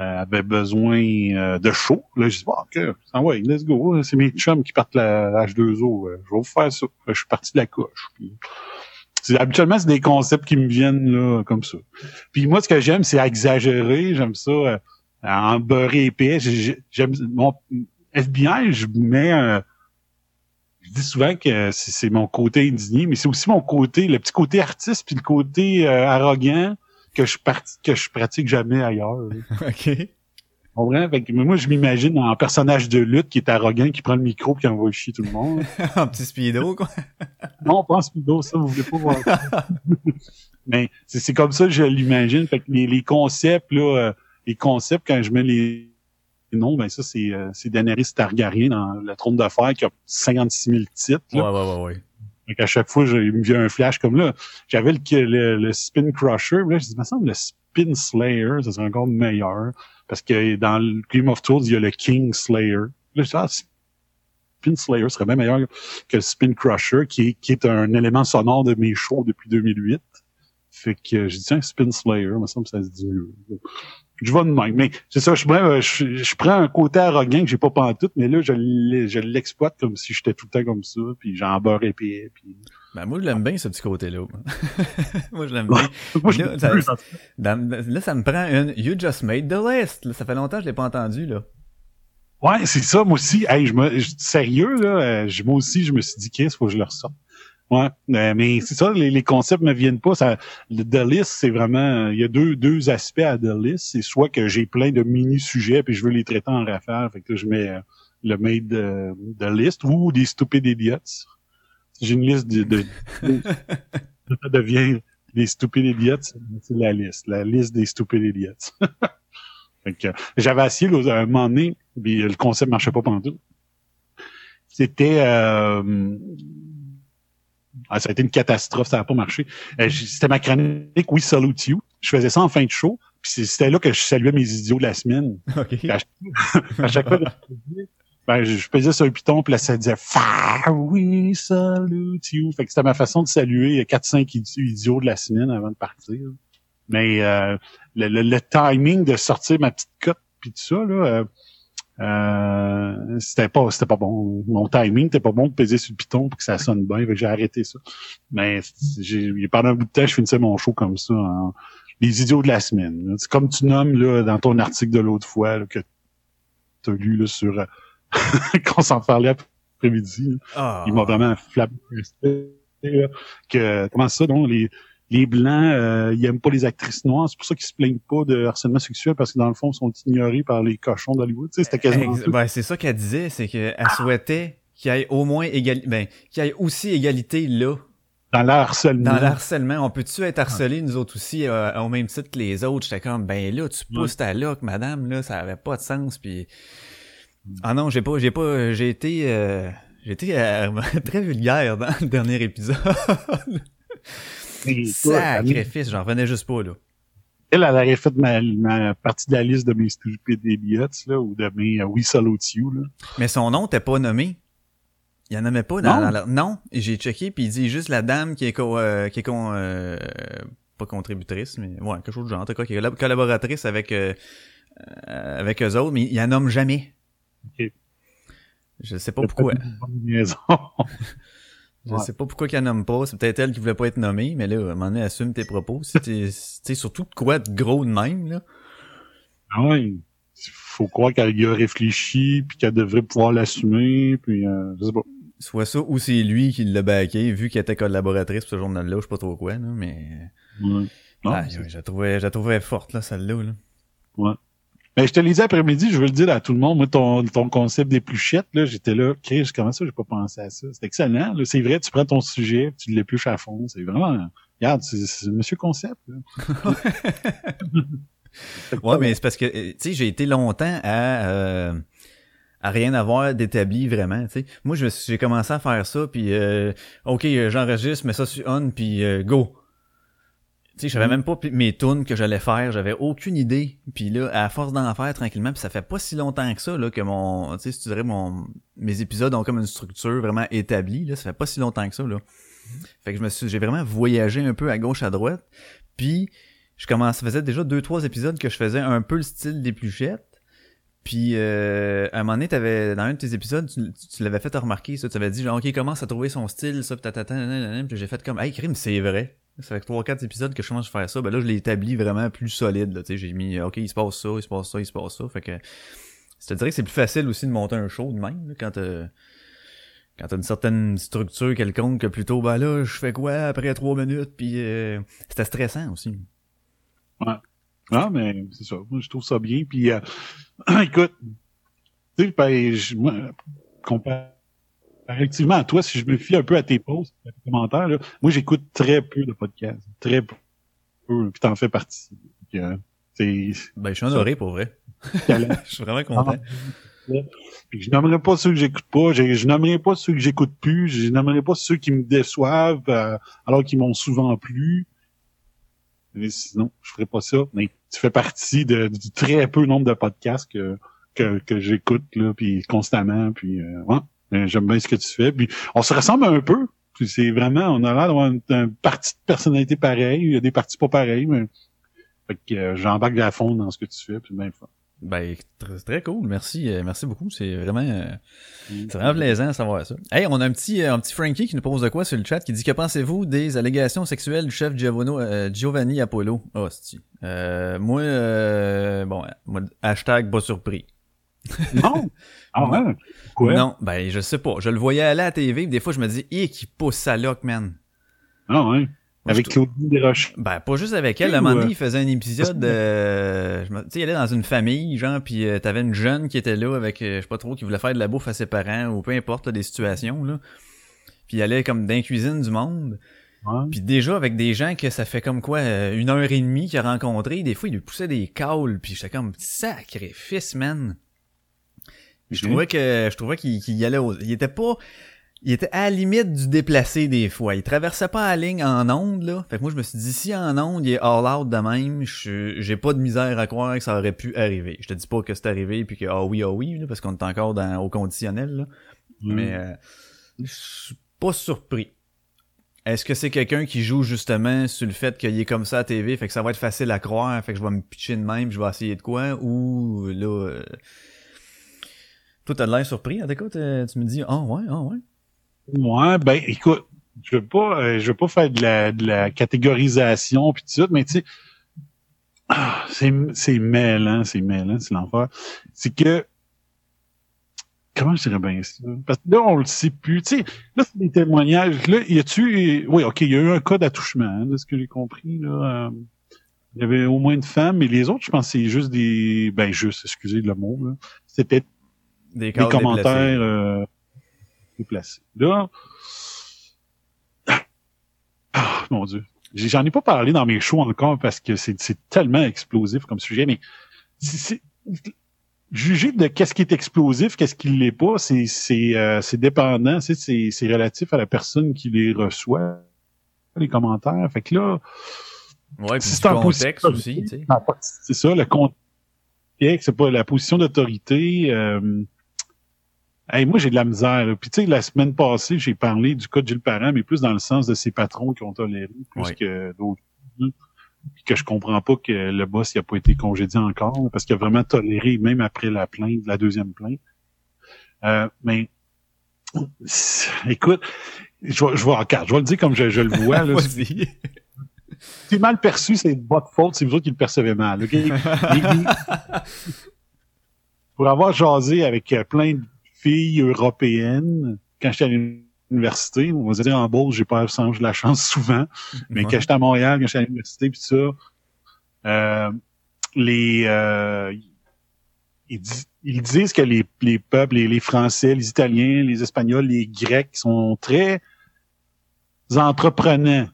[SPEAKER 5] euh, avait besoin euh, de show. Là, j'ai dit, bon, OK, ah ouais, let's go. C'est mes chums qui partent la, la H2O. euh, je vais vous faire ça. Je suis parti de la coche. Puis, habituellement, c'est des concepts qui me viennent là comme ça. Puis moi, ce que j'aime, c'est exagérer. J'aime ça euh, en beurrer épais. J'ai- j'ai- J'aime mon FBI, je mets un je dis souvent que c'est mon côté indigné, mais c'est aussi mon côté, le petit côté artiste, puis le côté euh, arrogant que je que je pratique jamais ailleurs. Comprends? Fait que moi, je m'imagine en personnage de lutte qui est arrogant, qui prend le micro puis qui envoie chier tout le monde.
[SPEAKER 4] Un petit speedo, quoi.
[SPEAKER 5] non, pas en speedo, ça, vous voulez pas voir ça. mais c'est comme ça que je l'imagine. Fait que les, les concepts, là, euh, les concepts, quand je mets les noms, ben ça, c'est euh, Daenerys Targaryen dans le trône de fer qui a 56 000 titres.
[SPEAKER 4] Ouais,
[SPEAKER 5] là.
[SPEAKER 4] ouais, ouais, ouais.
[SPEAKER 5] Fait qu'à chaque fois, j'ai- il me vient un flash comme là. J'avais le, le, le Spin Crusher. mais Là, je dis, il me semble le Spin Slayer, ça serait encore meilleur. Parce que dans le Game of Thrones, il y a le King Slayer. Je dis, ah, Spin Slayer serait bien meilleur que le Spin Crusher, qui est, un élément sonore de mes shows depuis 2008. Fait que j'ai dit, tiens, Spin Slayer, me semble ça se dit mieux. Je vais de même. Mais c'est ça, je, prends- je, je prends un côté arrogant que j'ai pas pantoute, mais là, je l'exploite comme si j'étais tout le temps comme ça, puis j'en beurre épais, puis...
[SPEAKER 4] Ben, moi, je l'aime bien, ce petit côté-là. moi, je l'aime bien.
[SPEAKER 5] Moi, je
[SPEAKER 4] Là, ça-
[SPEAKER 5] plus.
[SPEAKER 4] Dans- là, ça me prend une You just made the list. Là, ça fait longtemps que je l'ai pas entendu, là.
[SPEAKER 5] Ouais, c'est ça, moi aussi. Hey, je me, je- sérieux, là, euh, je- moi aussi, je me suis dit, qu'est-ce faut que je le ressorte. Ouais, euh, mais c'est ça, les, les concepts me viennent pas. Ça, le The List, c'est vraiment, il y a deux, deux aspects à The List. C'est soit que j'ai plein de mini-sujets puis je veux les traiter en rafale, fait que là, je mets euh, le made de, de list ou des stupid idiots. J'ai une liste de, de, de- ça devient des stupid idiots, c'est la liste, la liste des stupid idiots. Fait que, j'avais essayé là, à un moment donné, puis le concept marchait pas pendant tout. C'était euh, ah, ça a été une catastrophe, ça n'a pas marché. Euh, c'était ma chronique We Salute You. Je faisais ça en fin de show, puis c'était là que je saluais mes idiots de la semaine.
[SPEAKER 4] OK.
[SPEAKER 5] À chaque fois que je faisais, ben, je, je pesais sur un piton, puis là, ça disait Fire, we salute you. Fait que c'était ma façon de saluer 4-5 idiots de la semaine avant de partir. Mais euh, le, le- le timing de sortir ma petite cote puis tout ça, là, euh, euh, c'était pas c'était pas bon. Mon timing était pas bon de peser sur le piton pour que ça sonne bien. J'ai arrêté ça. Mais j'ai pendant un bout de temps, je finissais mon show comme ça. les idiots de la semaine. C'est comme tu nommes là, dans ton article de l'autre fois là, que tu as lu là, sur euh, qu'on s'en parlait après-midi. là.
[SPEAKER 4] Ah.
[SPEAKER 5] Il m'a vraiment là, que comment ça donc les les blancs euh, ils aiment pas les actrices noires, c'est pour ça qu'ils se plaignent pas de harcèlement sexuel parce que dans le fond ils sont ignorés par les cochons d'Hollywood, tu sais, c'était quasiment
[SPEAKER 4] Ex-
[SPEAKER 5] ça.
[SPEAKER 4] ben, c'est ça qu'elle disait, c'est qu'elle souhaitait qu'il y ait au moins égalité, ben, qu'il y ait aussi égalité là.
[SPEAKER 5] dans le harcèlement.
[SPEAKER 4] Dans le harcèlement, on peut-tu être harcelé, nous autres aussi, euh, au même titre que les autres? J'étais comme, ben là, tu pousses ta loque, madame, là, ça avait pas de sens, puis... Ah non, j'ai pas, j'ai pas, j'ai été, euh, j'ai été euh, très vulgaire dans le dernier épisode. Sacrifice, j'en revenais juste pas, là.
[SPEAKER 5] Elle, elle aurait fait ma, ma partie de la liste de mes stupid idiots, là, ou de mes euh, We Salute You, là.
[SPEAKER 4] Mais son nom t'es pas nommé. Il en avait pas dans,
[SPEAKER 5] Non?
[SPEAKER 4] dans la... Non, j'ai checké puis il dit juste la dame qui est co- euh, qui est con, euh, pas contributrice mais ouais, quelque chose de genre en tout cas qui est collab- collaboratrice avec euh, euh, avec eux autres mais il en nomme jamais.
[SPEAKER 5] Ok.
[SPEAKER 4] Je sais pas pourquoi. Je
[SPEAKER 5] Ouais.
[SPEAKER 4] sais pas pourquoi qu'elle nomme pas, c'est peut-être elle qui voulait pas être nommée mais là à un moment donné assume tes propos, sais surtout de quoi de gros de même là.
[SPEAKER 5] Ah ouais. Faut croire qu'elle y a réfléchi, puis qu'elle devrait pouvoir l'assumer, puis euh, je sais pas.
[SPEAKER 4] Soit ça ou c'est lui qui l'a baqué vu qu'elle était collaboratrice pour ce journal-là, je sais pas trop quoi là, mais
[SPEAKER 5] Ouais. Non,
[SPEAKER 4] ah, je la trouvais je la trouvais forte là celle-là là.
[SPEAKER 5] Mais je te l'ai dit après-midi, je veux le dire à tout le monde, moi, ton, ton concept des pluchettes, là, j'étais là, Chris, comment ça, j'ai pas pensé à ça? C'est excellent. C'est vrai, tu prends ton sujet, tu l'épluches à fond. C'est vraiment, regarde, c'est, Monsieur Concept.
[SPEAKER 4] Ouais, mais c'est parce que, tu sais, j'ai été longtemps à, euh, à rien avoir d'établi vraiment, tu sais. Moi, j'ai commencé à faire ça, puis euh, OK, j'enregistre, mets ça sur on, puis euh, go. Tu sais, je savais même pas mes tunes que j'allais faire, j'avais aucune idée. Puis là, à force d'en faire tranquillement, puis ça fait pas si longtemps que ça là que mon, tu sais, si tu dirais mon mes épisodes ont comme une structure vraiment établie là, ça fait pas si longtemps que ça là. Fait que je me suis j'ai vraiment voyagé un peu à gauche à droite. Puis je commençais ça faisait déjà deux trois épisodes que je faisais un peu le style des pluchettes. Puis euh, à un moment donné, t'avais dans un de tes épisodes, tu, tu- tu l'avais fait remarquer ça, tu avais dit genre OK, commence à trouver son style ça, puis puis j'ai fait comme hey crime, c'est vrai. Ça fait trois quatre épisodes que je commence à faire ça, ben là je l'ai établi vraiment plus solide j'ai mis OK, il se passe ça, il se passe ça, il se passe ça, fait que je te dirais que c'est plus facile aussi de monter un show de même là, quand t'as quand t'as une certaine structure quelconque que plutôt ben là je fais quoi après trois minutes puis euh, c'était stressant aussi.
[SPEAKER 5] Ah, mais c'est ça. Moi, je trouve ça bien. Puis, euh, écoute, tu sais, ben, je, moi, à toi, si je me fie un peu à tes posts, à tes commentaires, là, moi, j'écoute très peu de podcasts. Très peu. Puis t'en fais partie. Donc, euh,
[SPEAKER 4] Ben je suis honoré pour vrai. Je suis vraiment content.
[SPEAKER 5] Puis je nommerai pas ceux que j'écoute pas, je, je nommerai pas ceux que j'écoute plus, je nommerai pas ceux qui me déçoivent euh, alors qu'ils m'ont souvent plu. Mais sinon, je ferai pas ça. Mais tu fais partie de, du très peu nombre de podcasts que que, que j'écoute là, puis constamment, puis euh, ouais, Euh, j'aime bien ce que tu fais. Puis on se ressemble un peu. C'est vraiment, on a l'air d'avoir une, une partie de personnalité pareille, il y a des parties pas pareilles, mais fait que euh, j'embarque à fond dans ce que tu fais, puis bien fun.
[SPEAKER 4] Ben, très, très cool. Merci, euh, merci beaucoup. C'est vraiment, euh, c'est vraiment plaisant de savoir ça. Hey, on a un petit, euh, un petit Frankie qui nous pose de quoi sur le chat, qui dit que pensez-vous des allégations sexuelles du chef Giovanni, euh, Giovanni Apollo? Oh, euh, moi, euh, bon, hashtag pas surpris.
[SPEAKER 5] Non! Ah ouais? Quoi?
[SPEAKER 4] Non, ben, je sais pas. Je le voyais aller à la TV, des fois, je me dis, eh, qui pousse sa loque, man?
[SPEAKER 5] Ah ouais.
[SPEAKER 4] Moi,
[SPEAKER 5] Avec Claudine Desroches.
[SPEAKER 4] Ben, pas juste avec elle. À un moment donné, il faisait un épisode, euh, tu sais, il allait dans une famille, genre, puis euh, t'avais une jeune qui était là avec, euh, je sais pas trop, qui voulait faire de la bouffe à ses parents, ou peu importe, là, des situations, là. Puis il allait comme dans la cuisine du monde.
[SPEAKER 5] Ouais.
[SPEAKER 4] Puis déjà, avec des gens que ça fait comme quoi, euh, une heure et demie qu'il a rencontré, des fois, il lui poussait des caules, puis j'étais comme, sacrifice, man. Je trouvais que, je trouvais qu'il qu'il y allait au, il était pas, il était à la limite du déplacé des fois. Il traversait pas la ligne en onde, là. Fait que moi, je me suis dit, si en onde, il est all out de même, je- j'ai pas de misère à croire que ça aurait pu arriver. Je te dis pas que c'est arrivé puis que, ah oui, ah oui, là, parce qu'on est encore dans, au conditionnel, là.
[SPEAKER 5] Mm.
[SPEAKER 4] Mais, euh, je suis pas surpris. Est-ce que c'est quelqu'un qui joue justement sur le fait qu'il est comme ça à TV, fait que ça va être facile à croire, fait que je vais me pitcher de même, je vais essayer de quoi, ou là, euh... toi t'as de l'air surpris, t'es- tu me dis, ah ouais, ah ouais.
[SPEAKER 5] Ouais, ben écoute, je veux pas, euh, je veux pas faire de la, catégorisation puis tout ça, mais tu sais, ah, c'est c'est mêlant, c'est mêlant, c'est l'enfer. C'est que comment je dirais bien ça? Parce que là on le sait plus. Tu sais, là c'est des témoignages. Là, y a-tu Oui, ok, il y a eu un cas d'attouchement, hein, de ce que j'ai compris là. euh, il y avait au moins une femme, mais les autres, je pense, c'est juste des, ben juste, excusez le mot, là. C'était
[SPEAKER 4] Des,
[SPEAKER 5] commentaires euh, déplacés. Là, ah, mon Dieu, j'en ai pas parlé dans mes shows encore parce que c'est tellement explosif comme sujet, mais c'est- juger de qu'est-ce qui est explosif, qu'est-ce qui l'est pas, c'est c'est euh, c'est dépendant, c'est c'est c'est relatif à la personne qui les reçoit les commentaires. Fait que là.
[SPEAKER 4] Ouais, puis
[SPEAKER 5] c'est en
[SPEAKER 4] contexte aussi,
[SPEAKER 5] C'est ça, le contexte, c'est pas la position d'autorité. Euh... Hey, moi, j'ai de la misère. là. Puis tu sais, la semaine passée, j'ai parlé du cas de Gilles Parent, mais plus dans le sens de ses patrons qui ont toléré, plus que d'autres. Puis que je comprends pas que le boss il a pas été congédié encore, là, parce qu'il a vraiment toléré, même après la plainte, la deuxième plainte. Euh, mais écoute, je vais, je vais, regarde, je vais le dire comme je, je le vois. Là, c'est mal perçu, c'est de votre faute, c'est vous autres qui le percevez mal. ok? Il- il- pour avoir jasé avec euh, plein de filles européennes, quand j'étais à l'université, on va dire en Beauce, j'ai pas sans la chance souvent, mais
[SPEAKER 4] Ouais.
[SPEAKER 5] quand j'étais à Montréal, quand j'étais à l'université, puis ça, euh, les euh, ils, ils disent que les, les peuples, les, les Français, les Italiens, les Espagnols, les Grecs sont très entreprenants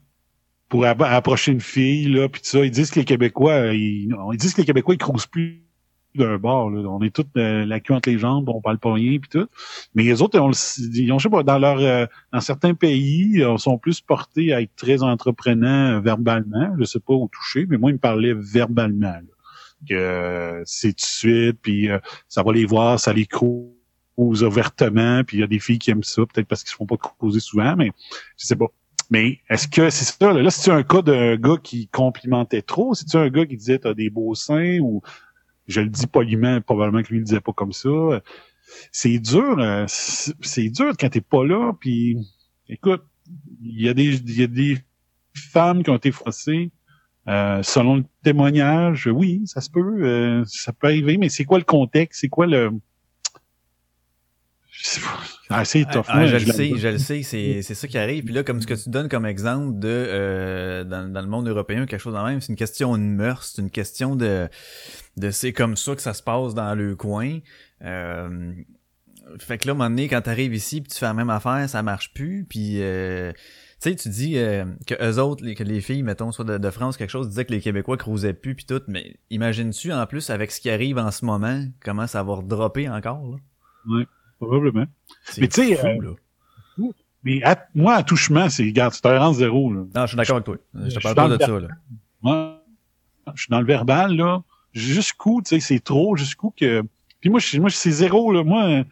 [SPEAKER 5] pour approcher une fille là puis ça. Ils disent que les Québécois ils, ils disent que les Québécois ils crousent plus d'un bord. Là. On est tous euh, la queue entre les jambes, on parle pas rien puis tout. Mais les autres, on, ils ont, je sais pas, dans leur euh, dans certains pays, ils sont plus portés à être très entreprenants verbalement. Je sais pas où toucher, mais moi, ils me parlaient verbalement. Là. Que c'est tout de suite, puis ça va les voir, ça les cause ouvertement, puis il y a des filles qui aiment ça, peut-être parce qu'ils se font pas causer souvent, mais je sais pas. Mais est-ce que c'est ça? Là, là c'est un cas d'un gars qui complimentait trop? C'est-tu un gars qui disait t'as des beaux seins ou je le dis poliment, probablement que lui le disait pas comme ça. C'est dur, euh, c'est dur quand t'es pas là, puis écoute, il y a des il y a des femmes qui ont été froissées. Euh, selon le témoignage, oui, ça se peut, euh, ça peut arriver, mais c'est quoi le contexte? C'est quoi le
[SPEAKER 4] ah, c'est ah, ah, je, le sais, je le sais, c'est, c'est ça qui arrive. Puis là, comme ce que tu donnes comme exemple de euh, dans, dans, le monde européen, quelque chose de même, c'est une question de mœurs, c'est une question de, de c'est comme ça que ça se passe dans le coin. Euh, fait que là, à un moment donné, quand t'arrives ici, puis tu fais la même affaire, ça marche plus. Puis euh, tu sais, tu dis euh, que eux autres, que les filles, mettons, soit de, France, quelque chose, disaient que les Québécois cruisaient plus puis tout, mais imagines-tu en plus avec ce qui arrive en ce moment, comment ça va redropper encore là?
[SPEAKER 5] Oui probablement. Mais tu sais, euh, mais moi, à touchement, c'est, regarde, c'est rang zéro, là.
[SPEAKER 4] Non, je suis d'accord avec toi. Je te parle pas de ça, là.
[SPEAKER 5] Moi, je suis dans le verbal, là. Jusqu'où, tu sais, c'est trop, jusqu'où que, puis moi, je, moi, c'est zéro, là. Moi,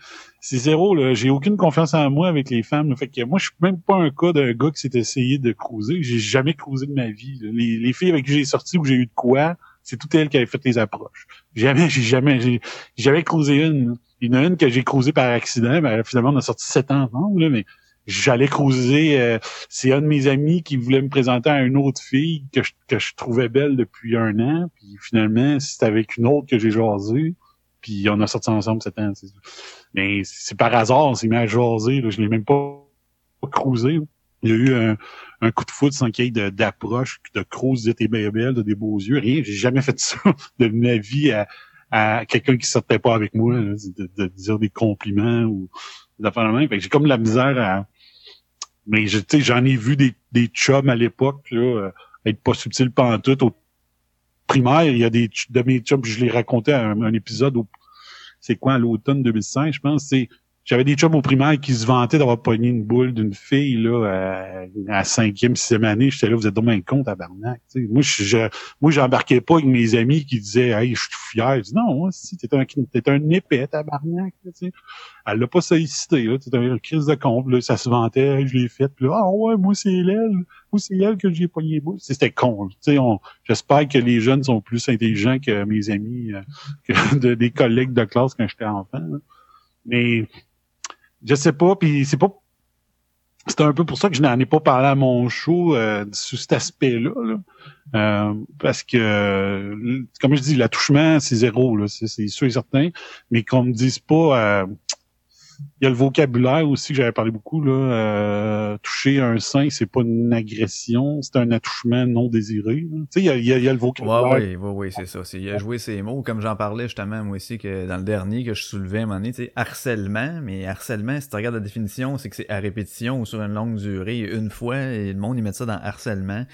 [SPEAKER 5] c'est zéro, là. J'ai aucune confiance en moi avec les femmes. Fait que moi, je suis même pas un cas d'un gars qui s'est essayé de cruiser. J'ai jamais cruisé de ma vie. Les, les filles avec qui j'ai sorti ou j'ai eu de quoi, c'est tout elles qui avaient fait les approches. Jamais, j'ai jamais, j'ai jamais cruisé une. Il y en a une que j'ai cruisé par accident, ben, finalement on a sorti sept ans ensemble, là, mais j'allais cruiser. Euh, c'est un de mes amis qui voulait me présenter à une autre fille que je, que je trouvais belle depuis un an. Puis finalement, c'était avec une autre que j'ai jasé. Puis on a sorti ensemble sept ans. Mais c'est par hasard, on s'est mis à jaser. Là. Je l'ai même pas, pas. Il y a eu un, coup de foot sans qu'il y ait d'approche, de, de crouse, de tes belles, de des beaux yeux, rien. J'ai jamais fait ça de ma vie à, à quelqu'un qui sortait pas avec moi, de, dire des compliments ou d'affaires de même. Fait que j'ai comme la misère à. Mais je, j'en ai vu des, des chums à l'époque, là, euh, être pas subtil tout Au primaire, il y a des de mes chums, je l'ai raconté à un, épisode où c'est quoi, à l'automne 2005, je pense, c'est j'avais des chums au primaire qui se vantaient d'avoir pogné une boule d'une fille là à, cinquième, sixième année. J'étais là, vous êtes dommage con, tabarnak. T'sais. Moi, je, moi, j'embarquais pas avec mes amis qui disaient Hey, je suis fier. Je non, si t'es un t'es un épais, tabarnak. T'sais. Elle l'a pas sollicité, là. C'était une crise de compte, là. Ça se vantait, je l'ai fait. Puis là, ah ouais, moi c'est elle. Moi, c'est elle que j'ai pogné boule. C'était con. On, j'espère que les jeunes sont plus intelligents que mes amis, euh, que de, des collègues de classe quand j'étais enfant. Mais je sais pas, puis c'est pas c'est un peu pour ça que je n'en ai pas parlé à mon show euh, sous cet aspect-là. Euh, parce que, comme je dis, l'attouchement, c'est zéro, là, c'est, sûr et certain. Mais qu'on me dise pas euh, il y a le vocabulaire aussi que j'avais parlé beaucoup là. Euh, toucher un sein, c'est pas une agression, c'est un attouchement non désiré. Tu sais, il y a, y, a, le vocabulaire.
[SPEAKER 4] Ouais, ouais, ouais, c'est ça. Il a joué ses mots, comme j'en parlais justement moi aussi que dans le dernier que je soulevais à un moment donné, tu sais, harcèlement. Mais harcèlement, si tu regardes la définition, c'est que c'est à répétition ou sur une longue durée, une fois, et le monde ils met ça dans harcèlement.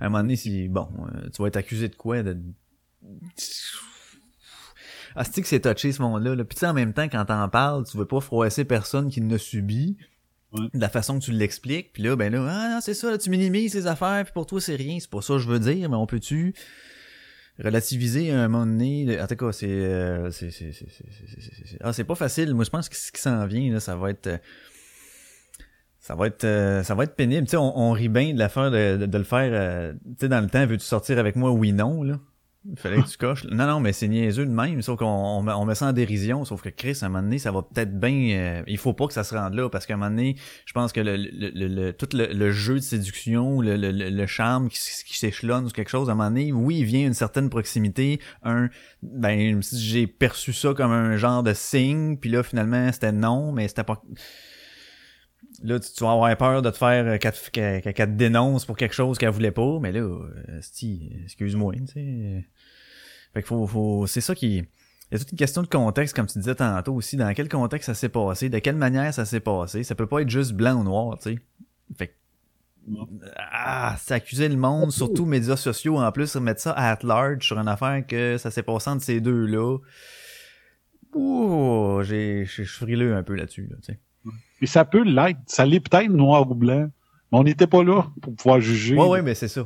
[SPEAKER 4] À un moment donné, si bon, euh, tu vas être accusé de quoi de ah, c'est que c'est touché ce monde-là. Là? Puis tu sais, en même temps, quand t'en parles, tu veux pas froisser personne qui ne subit. De la façon que tu l'expliques, puis là, ben là, ah c'est ça, là, tu minimises ces affaires, puis pour toi c'est rien, c'est pas ça que je veux dire, mais on peut-tu relativiser à un moment donné, en tout cas, c'est, euh, c'est, c'est, c'est, ah, c'est pas facile. Moi, je pense que ce qui s'en vient, là, ça va être, euh, ça va être, euh, ça va être pénible. Tu sais, on, on rit bien de l'affaire de, de, le faire, tu sais, dans le temps, veux-tu sortir avec moi? Oui, non, là. Fallait que tu coches. Non, non, mais c'est niaiseux de même, sauf qu'on on, met ça en dérision, sauf que Chris, à un moment donné, ça va peut-être bien... Euh, il faut pas que ça se rende là, parce qu'à un moment donné, je pense que le, le, le, tout le, jeu de séduction, le, le, charme qui, qui s'échelonne ou quelque chose, à un moment donné, oui, il vient une certaine proximité, un... Ben, j'ai perçu ça comme un genre de signe, puis là, finalement, c'était non, mais c'était pas là, tu, vas avoir peur de te faire qu'elle te dénonce pour quelque chose qu'elle voulait pas, mais là, euh, excuse-moi, tu sais. Fait que faut, faut, c'est ça qui, il y a toute une question de contexte, comme tu disais tantôt aussi, dans quel contexte ça s'est passé, de quelle manière ça s'est passé. Ça peut pas être juste blanc ou noir, tu sais. Fait ah, c'est accuser le monde, surtout médias sociaux en plus, remettre ça à large sur une affaire que ça s'est passé entre ces deux-là. Ouh, j'ai, je suis frileux un peu là-dessus, là, tu sais.
[SPEAKER 5] Et ça peut l'être. Ça l'est peut-être noir ou blanc. Mais on n'était pas là pour pouvoir juger.
[SPEAKER 4] Ouais, ouais, mais c'est ça.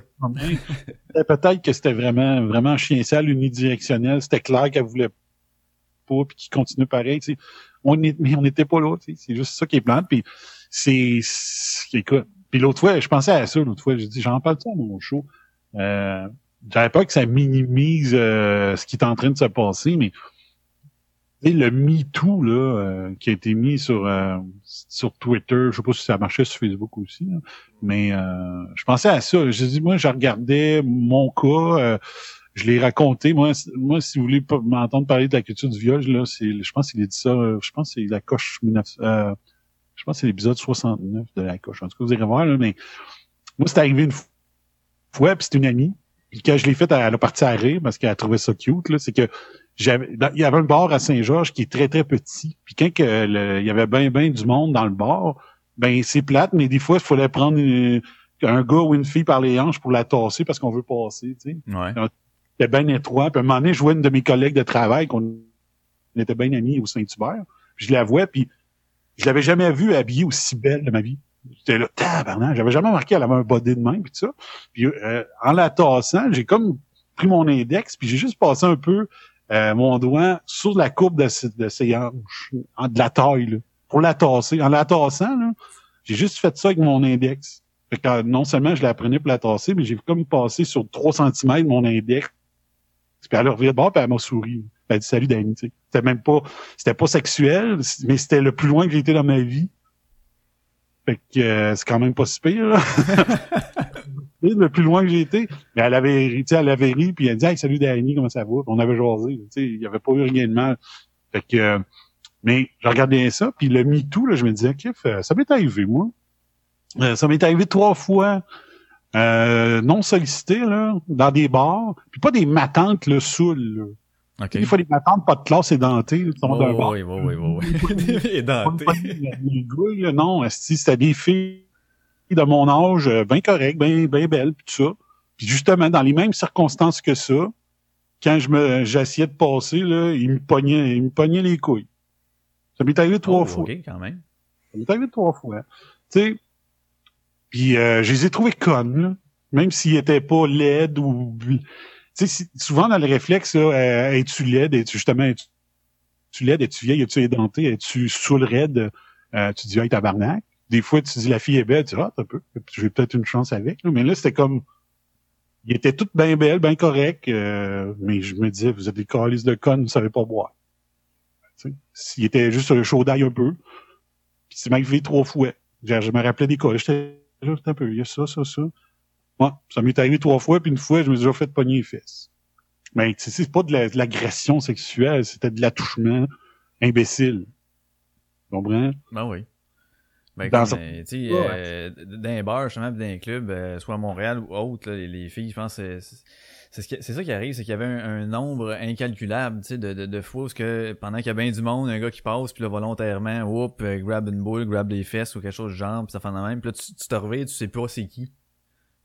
[SPEAKER 5] peut-être que c'était vraiment, vraiment chien sale, unidirectionnel. C'était clair qu'elle voulait pas, puis qu'il continue pareil. On est, mais on n'était pas là. C'est juste ça qui est plante. Puis c'est, écoute. Puis l'autre fois, je pensais à ça l'autre fois. J'ai dit, j'en parle ça à mon show. Euh, j'avais pas que ça minimise euh, ce qui est en train de se passer, mais le MeToo là, euh, qui a été mis sur euh, sur Twitter, je sais pas si ça marchait sur Facebook aussi, mais euh, je pensais à ça. J'ai dit, moi, je regardais mon cas, je l'ai raconté. Moi, moi, si vous voulez m'entendre parler de la culture du viol, là, c'est, je pense qu'il a dit ça, je pense que c'est la coche 19, je pense c'est l'épisode 69 de la coche. En tout cas, vous irez voir, là, mais moi, c'est arrivé une fois, puis c'est une amie. Puis quand je l'ai fait, elle a parti à rire parce qu'elle a trouvé ça cute, là, c'est que il y avait un bar à Saint-Georges qui est très, très petit. Puis quand que il y avait bien, bien du monde dans le bar, ben c'est plate, mais des fois, il fallait prendre un gars ou une fille par les hanches pour la tasser parce qu'on veut passer, tu sais.
[SPEAKER 4] Ouais.
[SPEAKER 5] C'était bien étroit. Puis à un moment donné, je vois une de mes collègues de travail, qu'on était bien amis au Saint-Hubert. Je la vois, puis je l'avais jamais vue habillée aussi belle de ma vie. J'étais là, tabarnak, j'avais jamais remarqué qu'elle avait un body de main, puis tout ça. Puis euh, en la tassant, j'ai comme pris mon index, puis j'ai juste passé un peu euh, mon doigt sur la courbe de, de ses hanches, de la taille, pour la tasser. En la tassant, j'ai juste fait ça avec mon index. Fait que, non seulement je la prenais pour la tasser, mais j'ai comme passé sur 3 cm mon index. Puis elle a de bord, puis elle m'a souri. Elle a dit salut Danny, C'était même pas, c'était pas sexuel, mais c'était le plus loin que j'ai été dans ma vie. Fait que euh, c'est quand même pas si pire. le plus loin que j'ai été. Mais elle avait ri, elle avait ri, puis elle dit Hey, salut Danny, comment ça va? on avait jasé. Il n'y avait pas eu rien de mal. Fait que euh, mais je regardais ça, puis le MeToo, là, je me disais, Kif, euh, ça m'est arrivé, moi. Euh, ça m'est arrivé trois fois. non sollicité, là, dans des bars, puis pas des matantes le saoul. Là. Okay. Des fois, les matantes pas de classe édentées,
[SPEAKER 4] sont d'un bar. Oui, oui, oui, oui, oui. édentées.
[SPEAKER 5] Les non, c'était des filles de mon âge, euh, bien correct, bien ben belle, puis tout ça. Puis justement, dans les mêmes circonstances que ça, quand je me j'essayais de passer, là, il me pognait, il me pognait les couilles. Ça m'est arrivé trois oh, fois.
[SPEAKER 4] quand même.
[SPEAKER 5] Ça m'est arrivé trois fois. Tu sais, puis euh, je les ai trouvés connes, même s'ils étaient pas laides ou... Tu sais, souvent dans le réflexe, là, euh, es-tu laide, es-tu justement, es-tu laide, es-tu vieille, es-tu édentée, es-tu sous le raid, euh, tu dis, hey, tabarnak des fois, tu dis la fille est belle, tu dis, ah, un peu, j'ai peut-être une chance avec. Mais là, c'était comme, il était toutes bien belle, bien correct, euh, mais je me disais, vous êtes des calices de connes, vous savez pas boire. S'il était juste chaud d'ail un peu, puis c'est m'arrivé trois fois. Je, me rappelais des cas, j'étais juste un peu, il y a ça, ça, ça. Moi, ça m'est arrivé trois fois, puis une fois, je me suis déjà fait pogner les fesses. Mais c'est pas de l'agression sexuelle, c'était de l'attouchement imbécile. Tu comprends?
[SPEAKER 4] Ben oui. Ben, dans comme, euh, tu sais, euh, dans les bars, justement, dans les clubs, euh, soit à Montréal ou autre, là, les, filles, je pense, c'est c'est ça qui arrive, c'est qu'il y avait un, nombre incalculable, tu sais, de, de, de fois où que pendant qu'il y a bien du monde, un gars qui passe, puis là, volontairement, whoop, euh, grab une boule, grab des fesses ou quelque chose de genre, puis ça fait de même, puis là, tu, tu te reviens, tu sais pas c'est qui.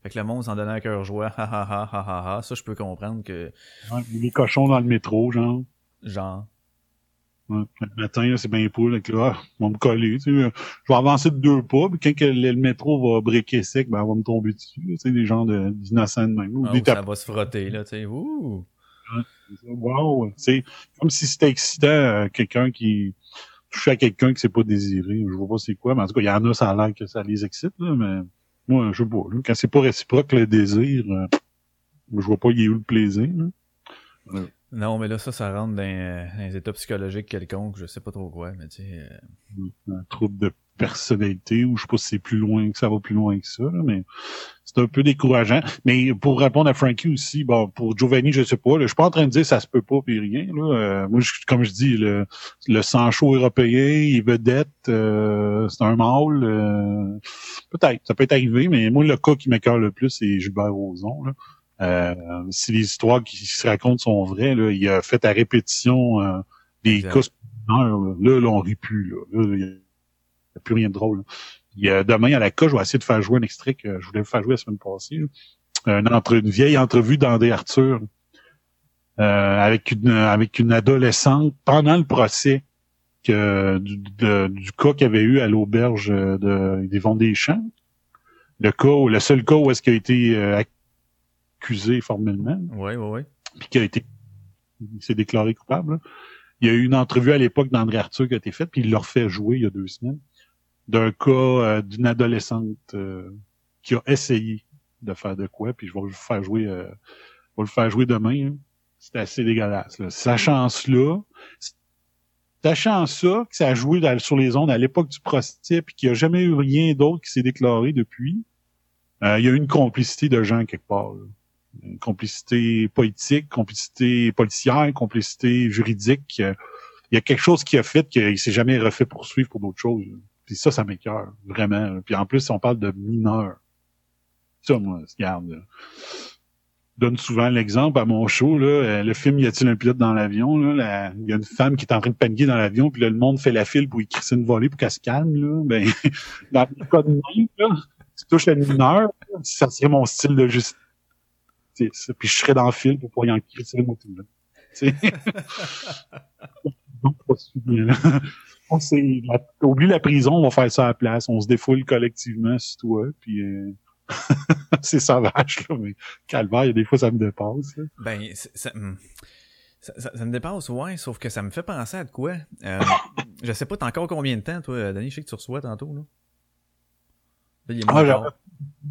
[SPEAKER 4] Fait que le monde s'en donnait un cœur joie, ha ha ha ha ha ha, ça je peux comprendre que...
[SPEAKER 5] Ouais, les cochons dans le métro, genre.
[SPEAKER 4] Genre
[SPEAKER 5] le matin, c'est bien pour là, là, on va me coller. Tu sais, je vais avancer de deux pas, puis quand que le, métro va briquer sec, ben, on va me tomber dessus. Tu sais, des gens d'innocents de, même.
[SPEAKER 4] Ah, ça va se frotter, là, tu sais. Ouh!
[SPEAKER 5] Wow! C'est comme si c'était excitant euh, quelqu'un qui touche à quelqu'un qui s'est pas désiré. Je vois pas c'est quoi, mais en tout cas, il y en a, ça a l'air que ça les excite, là, mais moi, je sais pas. Là, quand c'est pas réciproque le désir, euh, je vois pas il y a eu le plaisir. Là?
[SPEAKER 4] Non, mais là, ça, ça rentre dans, un état psychologique quelconque, je sais pas trop quoi, mais tu sais...
[SPEAKER 5] Euh, un trouble de personnalité, ou je sais pas si c'est plus loin que ça va plus loin que ça, mais c'est un peu décourageant. Mais pour répondre à Frankie aussi, bon, pour Giovanni, je sais pas, là, je suis pas en train de dire ça se peut pas puis rien. Là. Euh, moi, comme je dis, le, le sang chaud européen, il vedette, euh, c'est un mâle. Euh, peut-être, ça peut être arrivé, mais moi, le cas qui m'écœure le plus, c'est Gilbert Rozon. Là. Euh, si les histoires qui se racontent sont vraies, là, il a fait à répétition euh, des cas là, là, on rit plus. Là, il n'y a, plus rien de drôle. Euh, demain, à la cas, je vais essayer de faire jouer un extrait que je voulais vous faire jouer la semaine passée. Une, entre, une vieille entrevue d'André Arthur euh, avec une avec une adolescente pendant le procès que du, de- du cas qu'il avait eu à l'auberge de des des Champs. Le cas, où- le seul cas où est-ce qu'il a été euh, accusé formellement
[SPEAKER 4] Ouais, ouais, ouais.
[SPEAKER 5] puis qui a été il s'est déclaré coupable. là. Il y a eu une entrevue à l'époque d'André Arthur qui a été faite, puis il l'a refait jouer il y a deux semaines, d'un cas euh, d'une adolescente euh, qui a essayé de faire de quoi, puis je vais le faire jouer euh, je vais le faire jouer demain. hein. C'est assez dégueulasse. Là. Sachant cela, sachant ça, que ça a joué dans- sur les ondes à l'époque du procès, puis qu'il n'y a jamais eu rien d'autre qui s'est déclaré depuis, euh, il y a eu une complicité de gens quelque part. là complicité politique, complicité policière, complicité juridique. Il y a quelque chose qui a fait qu'il s'est jamais refait poursuivre pour d'autres choses. Puis ça, ça m'écœure, vraiment. Puis en plus, on parle de mineurs. Ça, moi, regarde. Je donne souvent l'exemple à mon show, euh, le film Y a-t-il un pilote dans l'avion? Il y a une femme qui est en train de paniquer dans l'avion, puis là, le monde fait la file pour y une volée pour qu'elle se calme. Là. Ben, dans le cas de même, là, tu touches à ça serait mon style de justice. Puis je serais dans le fil pour pouvoir y en là. Tu sais. Non, pas s'est- la- Oublie la prison, on va faire ça à la place. On se défoule collectivement sur toi, puis euh, c'est sauvage, là, mais calvaire, il y a des fois, ça me dépasse. là.
[SPEAKER 4] Ben, c'est- ça, ça, ça- ça me dépasse, ouais, sauf que ça me fait penser à de quoi? Euh, je sais pas, t'as encore combien de temps, toi, Denis? Je sais que tu reçois tantôt, là. Là, il est
[SPEAKER 5] Ah.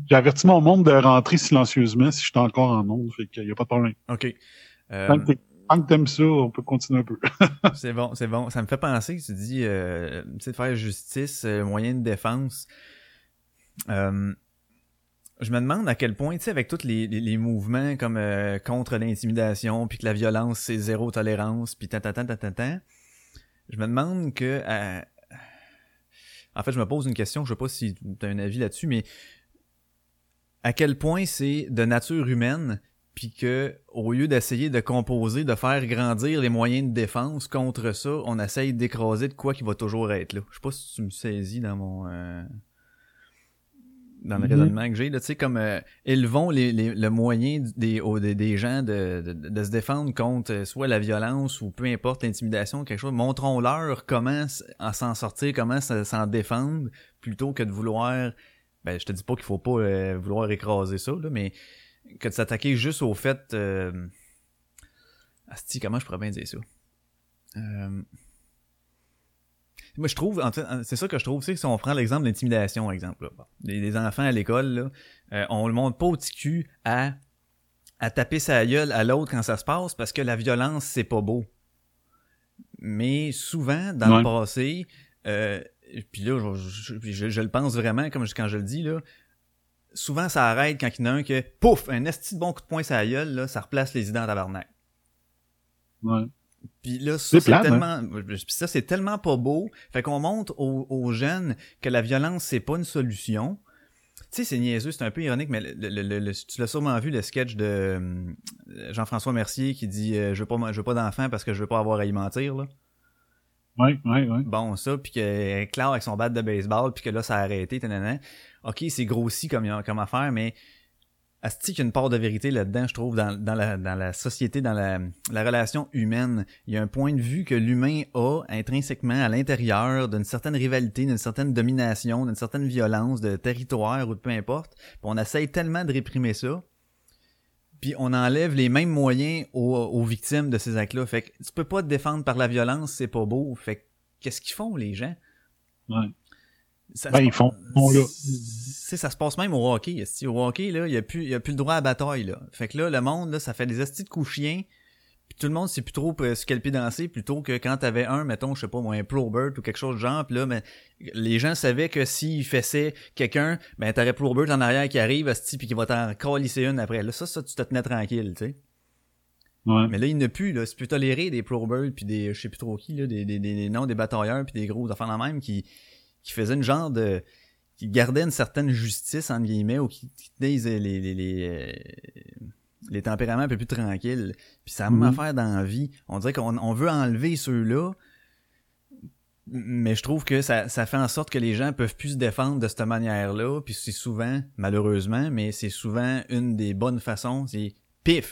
[SPEAKER 5] J'ai averti mon monde de rentrer silencieusement si j'étais encore en onde, fait qu'il n'y a pas de problème.
[SPEAKER 4] OK. Euh,
[SPEAKER 5] Tant que tant que t'aimes ça, on peut continuer un peu.
[SPEAKER 4] c'est bon, c'est bon. Ça me fait penser, tu dis, euh, tu sais, de faire justice, euh, moyen de défense. Euh, je me demande à quel point, tu sais, avec tous les, les, les mouvements comme euh, contre l'intimidation, puis que la violence, c'est zéro tolérance, puis tant, tant, tant, tant, tant, tant, je me demande que... euh, en fait, je me pose une question, je sais pas si tu as un avis là-dessus, mais à quel point c'est de nature humaine puis que au lieu d'essayer de composer, de faire grandir les moyens de défense contre ça, on essaye d'écraser de quoi qui va toujours être là. Je sais pas si tu me saisis dans mon euh, dans le
[SPEAKER 5] Mhm.
[SPEAKER 4] raisonnement que j'ai là, tu sais comme euh, élevons les, les, le moyen des, des, des gens de, de, de se défendre contre euh, soit la violence ou peu importe l'intimidation quelque chose, montrons-leur comment s- en s'en sortir, comment s'en défendre plutôt que de vouloir ben je te dis pas qu'il faut pas euh, vouloir écraser ça là, mais que de s'attaquer juste au fait. Euh... Asti, comment je pourrais bien dire ça? Euh... Moi, je trouve, c'est ça que je trouve, c'est que si on prend l'exemple d'intimidation, par exemple, là, des, des enfants à l'école, là, euh, on le montre pas au petit cul à, à taper sa gueule à l'autre quand ça se passe parce que la violence, c'est pas beau. Mais souvent, dans
[SPEAKER 5] Ouais.
[SPEAKER 4] le passé, euh, puis là, je, je- je- je le pense vraiment, comme je- quand je le dis, là, souvent ça arrête quand il y en a un que, pouf, un esti de bon coup de poing sur la gueule, là, ça replace les idées en tabarnak.
[SPEAKER 5] Ouais.
[SPEAKER 4] Puis là, ça,
[SPEAKER 5] C'est plate,
[SPEAKER 4] tellement, puis ça, c'est tellement pas beau. Fait qu'on montre aux, aux jeunes que la violence, c'est pas une solution. Tu sais, c'est niaiseux, c'est un peu ironique, mais le, le- le- le- tu l'as sûrement vu, le sketch de euh, Jean-François Mercier qui dit euh, je veux pas, je veux pas d'enfant parce que je veux pas avoir à y mentir, là.
[SPEAKER 5] Ouais, ouais, ouais.
[SPEAKER 4] Bon, ça, puis que Claire avec son bat de baseball, puis que là, ça a arrêté, tanana. Ok, c'est grossi comme, comme affaire, mais Asti, qu'il y a une part de vérité là-dedans, je trouve, dans, dans, la, dans la société, dans la, la relation humaine. Il y a un point de vue que l'humain a intrinsèquement à l'intérieur d'une certaine rivalité, d'une certaine domination, d'une certaine violence de territoire ou de peu importe. Puis on essaye tellement de réprimer ça. Puis on enlève les mêmes moyens aux, aux victimes de ces actes-là. Fait que tu peux pas te défendre par la violence, c'est pas beau. Fait que qu'est-ce qu'ils font, les gens?
[SPEAKER 5] Ouais.
[SPEAKER 4] Ça
[SPEAKER 5] Ben, ils font- font là.
[SPEAKER 4] ça se passe même au hockey. esti. Au hockey, là, il y a plus, y a plus le droit à bataille, là. Fait que là, le monde, là, ça fait des estis de coups chiens. Puis tout le monde sait plus trop euh, sur quel pied danser, plutôt que quand t'avais un, mettons, je sais pas, moi, un Probert ou quelque chose de genre, pis là, mais les gens savaient que s'ils fessaient quelqu'un, ben t'aurais Probert en arrière qui arrive, esti, puis qui va t'en calisser une après. Là, ça, ça, tu te tenais tranquille, tu sais.
[SPEAKER 5] Ouais.
[SPEAKER 4] Mais là, il n'y a plus, là. C'est plus toléré des Probert puis des, je sais plus trop qui, là, des, des, des, des noms des batailleurs puis des gros enfants la même qui, qui faisaient une genre de, qui gardaient une certaine justice, entre guillemets, ou qui, qui tenaient les, les, les, les, euh, les tempéraments un peu plus tranquilles. Puis c'est la même
[SPEAKER 5] Mhm.
[SPEAKER 4] affaire dans la vie. On dirait qu'on on veut enlever ceux-là Mais je trouve que ça, ça fait en sorte que les gens peuvent plus se défendre de cette manière-là, puis c'est souvent, malheureusement, mais c'est souvent une des bonnes façons, c'est pif.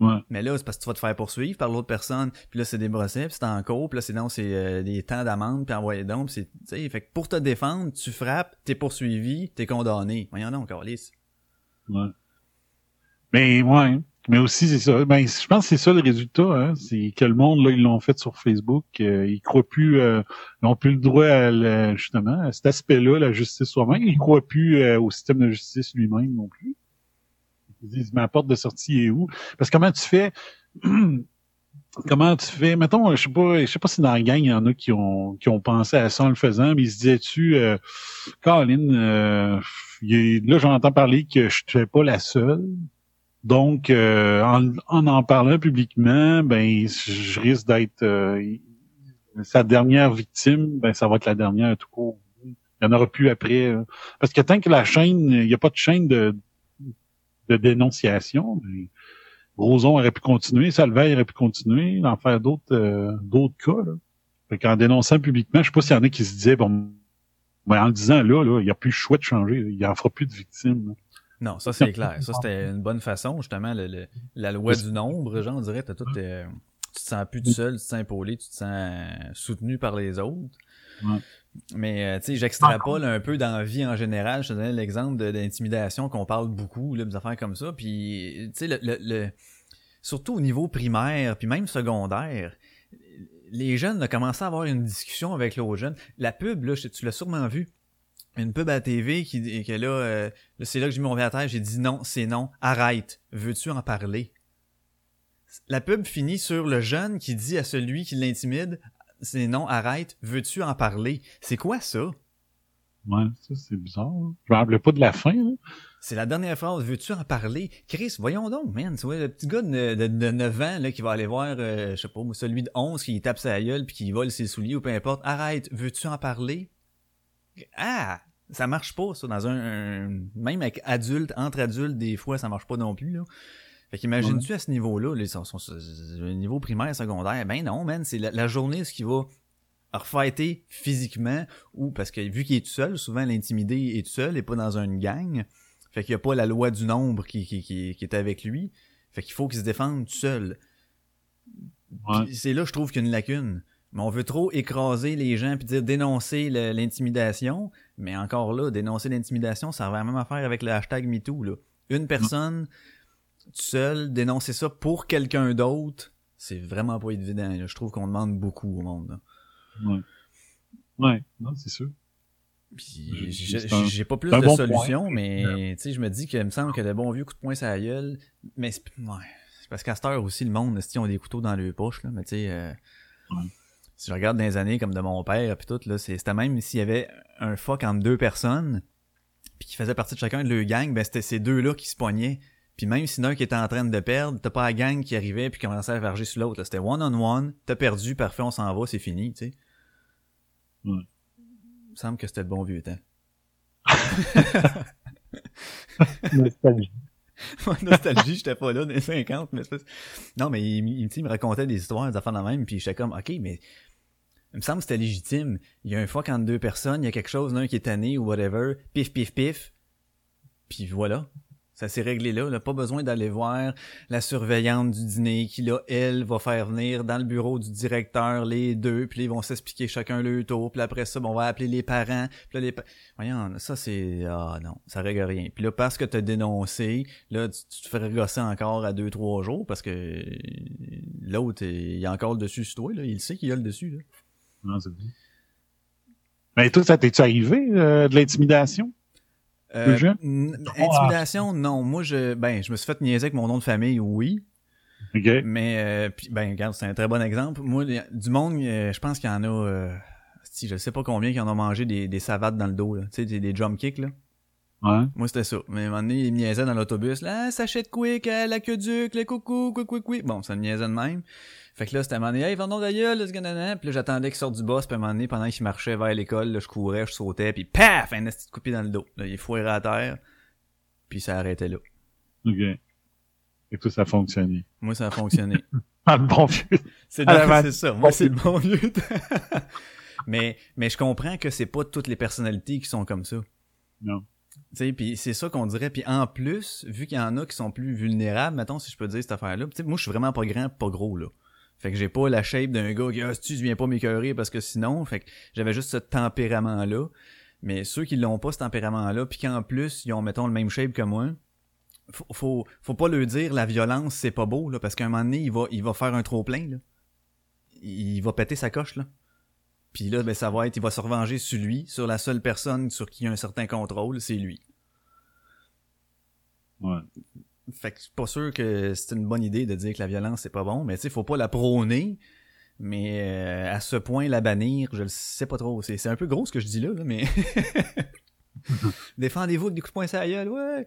[SPEAKER 5] Ouais.
[SPEAKER 4] Mais là, c'est parce que tu vas te faire poursuivre par l'autre personne, puis là, c'est des procès, puis c'est en cours, puis là, c'est non, c'est euh, des temps d'amende, puis envoyer donc, puis c'est, tu sais, fait que pour te défendre, tu frappes, t'es poursuivi, t'es condamné. Voyons donc, Carlis.
[SPEAKER 5] Ouais. Mais ouais. Mais aussi, c'est ça. Ben, je pense que c'est ça le résultat. Hein? C'est que le monde, là, ils l'ont fait sur Facebook. euh, ils croient plus, euh, ils n'ont plus le droit à justement à cet aspect-là, la justice soi-même. Ils croient plus euh, au système de justice lui-même non plus. Ils disent, ma porte de sortie est où? Parce que comment tu fais Comment tu fais? Mettons, je sais pas, je sais pas si dans la gang, il y en a qui ont qui ont pensé à ça en le faisant, mais ils se disaient-tu euh, Colin, euh, là j'entends parler que je ne suis pas la seule. Donc, euh, en, en en parlant publiquement, ben, je risque d'être euh, sa dernière victime. Ben, ça va être la dernière tout court. Il y en aura plus après. euh. Parce que tant que la chaîne, il n'y a pas de chaîne de, dénonciation, ben, Roson aurait pu continuer, Salveille aurait pu continuer, d'en faire d'autres euh, d'autres cas. Là. Fait qu'en dénonçant publiquement, je sais pas s'il y en a qui se disaient, bon, ben, en le disant là, il n'y a plus le choix de changer. Il n'y en fera plus de victimes.
[SPEAKER 4] Non, ça c'est clair. Ça c'était une bonne façon, justement, le, le- la loi du nombre, genre, on dirait, t'as tout, euh, tu te sens plus tout seul, tu te sens épaulé, tu te sens euh, soutenu par les autres.
[SPEAKER 5] Ouais.
[SPEAKER 4] Mais, euh, tu sais, j'extrapole un peu dans la vie en général. Je te donnais l'exemple de- d'intimidation qu'on parle beaucoup, là, des affaires comme ça. Puis, tu sais, le, le, le- surtout au niveau primaire, puis même secondaire, les jeunes ont commencé à avoir une discussion avec l'autre jeune. La pub, là, tu l'as sûrement vu. Une pub à la TV qui, dit- que là, euh, Là, c'est là que j'ai mis mon verre à terre, j'ai dit non, c'est non, arrête, veux-tu en parler? La pub finit sur le jeune qui dit à celui qui l'intimide, c'est non, arrête, veux-tu en parler? C'est quoi ça?
[SPEAKER 5] Ouais, ça c'est bizarre. là. Je me rappelais pas de la fin. Là.
[SPEAKER 4] C'est la dernière phrase, veux-tu en parler? Chris, voyons donc, man, tu vois, le petit gars de, de, de 9 ans, là, qui va aller voir, euh, je sais pas, celui de 11 qui tape sa gueule puis qui vole ses souliers ou peu importe, arrête, veux-tu en parler? Ah! Ça marche pas, ça, dans un, un- même avec adultes, entre adultes, des fois, ça marche pas non plus, là. Fait qu'imagines-tu à ce niveau-là, les, son, son- son- le niveau primaire, secondaire, ben non, man, c'est la, la journée ce qui va refighter physiquement ou parce que vu qu'il est tout seul, souvent l'intimidé est tout seul et pas dans une gang. Fait qu'il y a pas la loi du nombre qui, qui, qui, qui est avec lui. Fait qu'il faut qu'il se défende tout seul.
[SPEAKER 5] Ouais.
[SPEAKER 4] C'est là que je trouve qu'il y a une lacune. Mais on veut trop écraser les gens puis dire dénoncer l'intimidation. Mais encore là, dénoncer l'intimidation, ça revient à la même affaire avec le hashtag MeToo. Là. Une personne tout seul, dénoncer ça pour quelqu'un d'autre, c'est vraiment pas évident. là. Je trouve qu'on demande beaucoup au monde. là.
[SPEAKER 5] Ouais. Ouais, non, c'est sûr.
[SPEAKER 4] J'ai pas plus de
[SPEAKER 5] bon
[SPEAKER 4] solutions,
[SPEAKER 5] point.
[SPEAKER 4] mais tu sais, je me dis qu'il me semble que le bon vieux coup de poing la gueule, mais c'est ouais, c'est parce qu'à cette heure aussi, le monde, si ont des couteaux dans leurs poches, là, mais tu sais, euh,
[SPEAKER 5] Ouais.
[SPEAKER 4] Si je regarde dans les années comme de mon père, puis tout, là, c'est- c'était même s'il y avait un fuck entre deux personnes, puis qui faisait partie de chacun de leur gang, ben c'était ces deux-là qui se pognaient. Puis même si l'un qui était en train de perdre, t'as pas la gang qui arrivait puis qui commençait à verger sur l'autre. là. C'était one-on-one, t'as perdu, parfait, on s'en va, c'est fini, tu sais. Il me semble que c'était le bon vieux temps.
[SPEAKER 5] Nostalgie.
[SPEAKER 4] nostalgie, j'étais pas là dans les 50, mais c'est pas- Non, mais il, il, il me racontait des histoires, des affaires de même, puis j'étais comme, ok, mais il me semble que c'était légitime. Il y a un fuck entre deux personnes, il y a quelque chose, l'un qui est tanné ou whatever, pif, pif, pif, puis voilà. Ça s'est réglé là, là. Pas besoin d'aller voir la surveillante du dîner qui, là, elle, va faire venir dans le bureau du directeur les deux, puis ils vont s'expliquer chacun leur tour, puis après ça, bon, on va appeler les parents, puis là, les pa- Voyons, ça, c'est... Ah non, ça règle rien. Puis là, parce que t'as dénoncé, là, tu, te fais regosser encore à deux, trois jours, parce que euh, l'autre, il y a encore le dessus sur toi, là. Il sait qu'il y a le dessus, là.
[SPEAKER 5] Mais toi, ça t'es-tu arrivé, euh, de l'intimidation?
[SPEAKER 4] Euh, n- intimidation, non. Moi, je... Ben, je me suis fait niaiser avec mon nom de famille, oui.
[SPEAKER 5] OK.
[SPEAKER 4] Mais, euh, puis, ben, regarde, c'est un très bon exemple. Moi, du monde, je pense qu'il y en a, euh, si, je sais pas combien qui en ont mangé des, des savates dans le dos, là. Tu sais, des, des jump kicks, là.
[SPEAKER 5] Ouais.
[SPEAKER 4] Moi, c'était ça. Mais à un moment donné, il me niaisait dans l'autobus. Là, ah, sachet de quick, euh, l'aqueduc, le coucou, quick, quick, quick. Bon, ça me niaisait de même. Fait que là, c'était à un moment donné, hey, vendons d'ailleurs, là, ce gars Puis là, j'attendais qu'il sorte du boss. Puis à un moment donné, pendant qu'il marchait vers l'école, là, je courais, je sautais. Puis paf! Un petit coup de pied dans le dos. Là, il foirait à terre. Puis ça arrêtait là.
[SPEAKER 5] OK. Et tout ça a fonctionné.
[SPEAKER 4] Moi, ça a fonctionné.
[SPEAKER 5] Ah, le bon vieux.
[SPEAKER 4] C'est c'est ça. Moi, c'est le bon vieux. mais, mais je comprends que c'est pas toutes les personnalités qui sont comme ça.
[SPEAKER 5] Non.
[SPEAKER 4] Tu sais, puis c'est ça qu'on dirait. Puis en plus, vu qu'il y en a qui sont plus vulnérables, mettons, si je peux dire cette affaire-là. Moi, je suis vraiment pas grand, pas gros, là. Fait que j'ai pas la shape d'un gars qui, ah, si tu viens pas m'écœurer parce que sinon, fait que j'avais juste ce tempérament-là. Mais ceux qui l'ont pas, ce tempérament-là, puis qu'en plus, ils ont, mettons, le même shape que moi, faut, faut, faut pas leur dire la violence, c'est pas beau, là, parce qu'à un moment donné, il va, il va faire un trop-plein, là. Il va péter sa coche, là. Puis là, ben, ça va être, il va se revenger sur lui, sur la seule personne sur qui il a un certain contrôle, c'est lui.
[SPEAKER 5] Ouais.
[SPEAKER 4] Fait que je suis pas sûr que c'est une bonne idée de dire que la violence c'est pas bon, mais tu sais, faut pas la prôner. Mais euh, à ce point, la bannir, je le sais pas trop. C'est c'est un peu gros ce que je dis là, là, mais défendez-vous avec des coups de poing sur la gueule, ouais.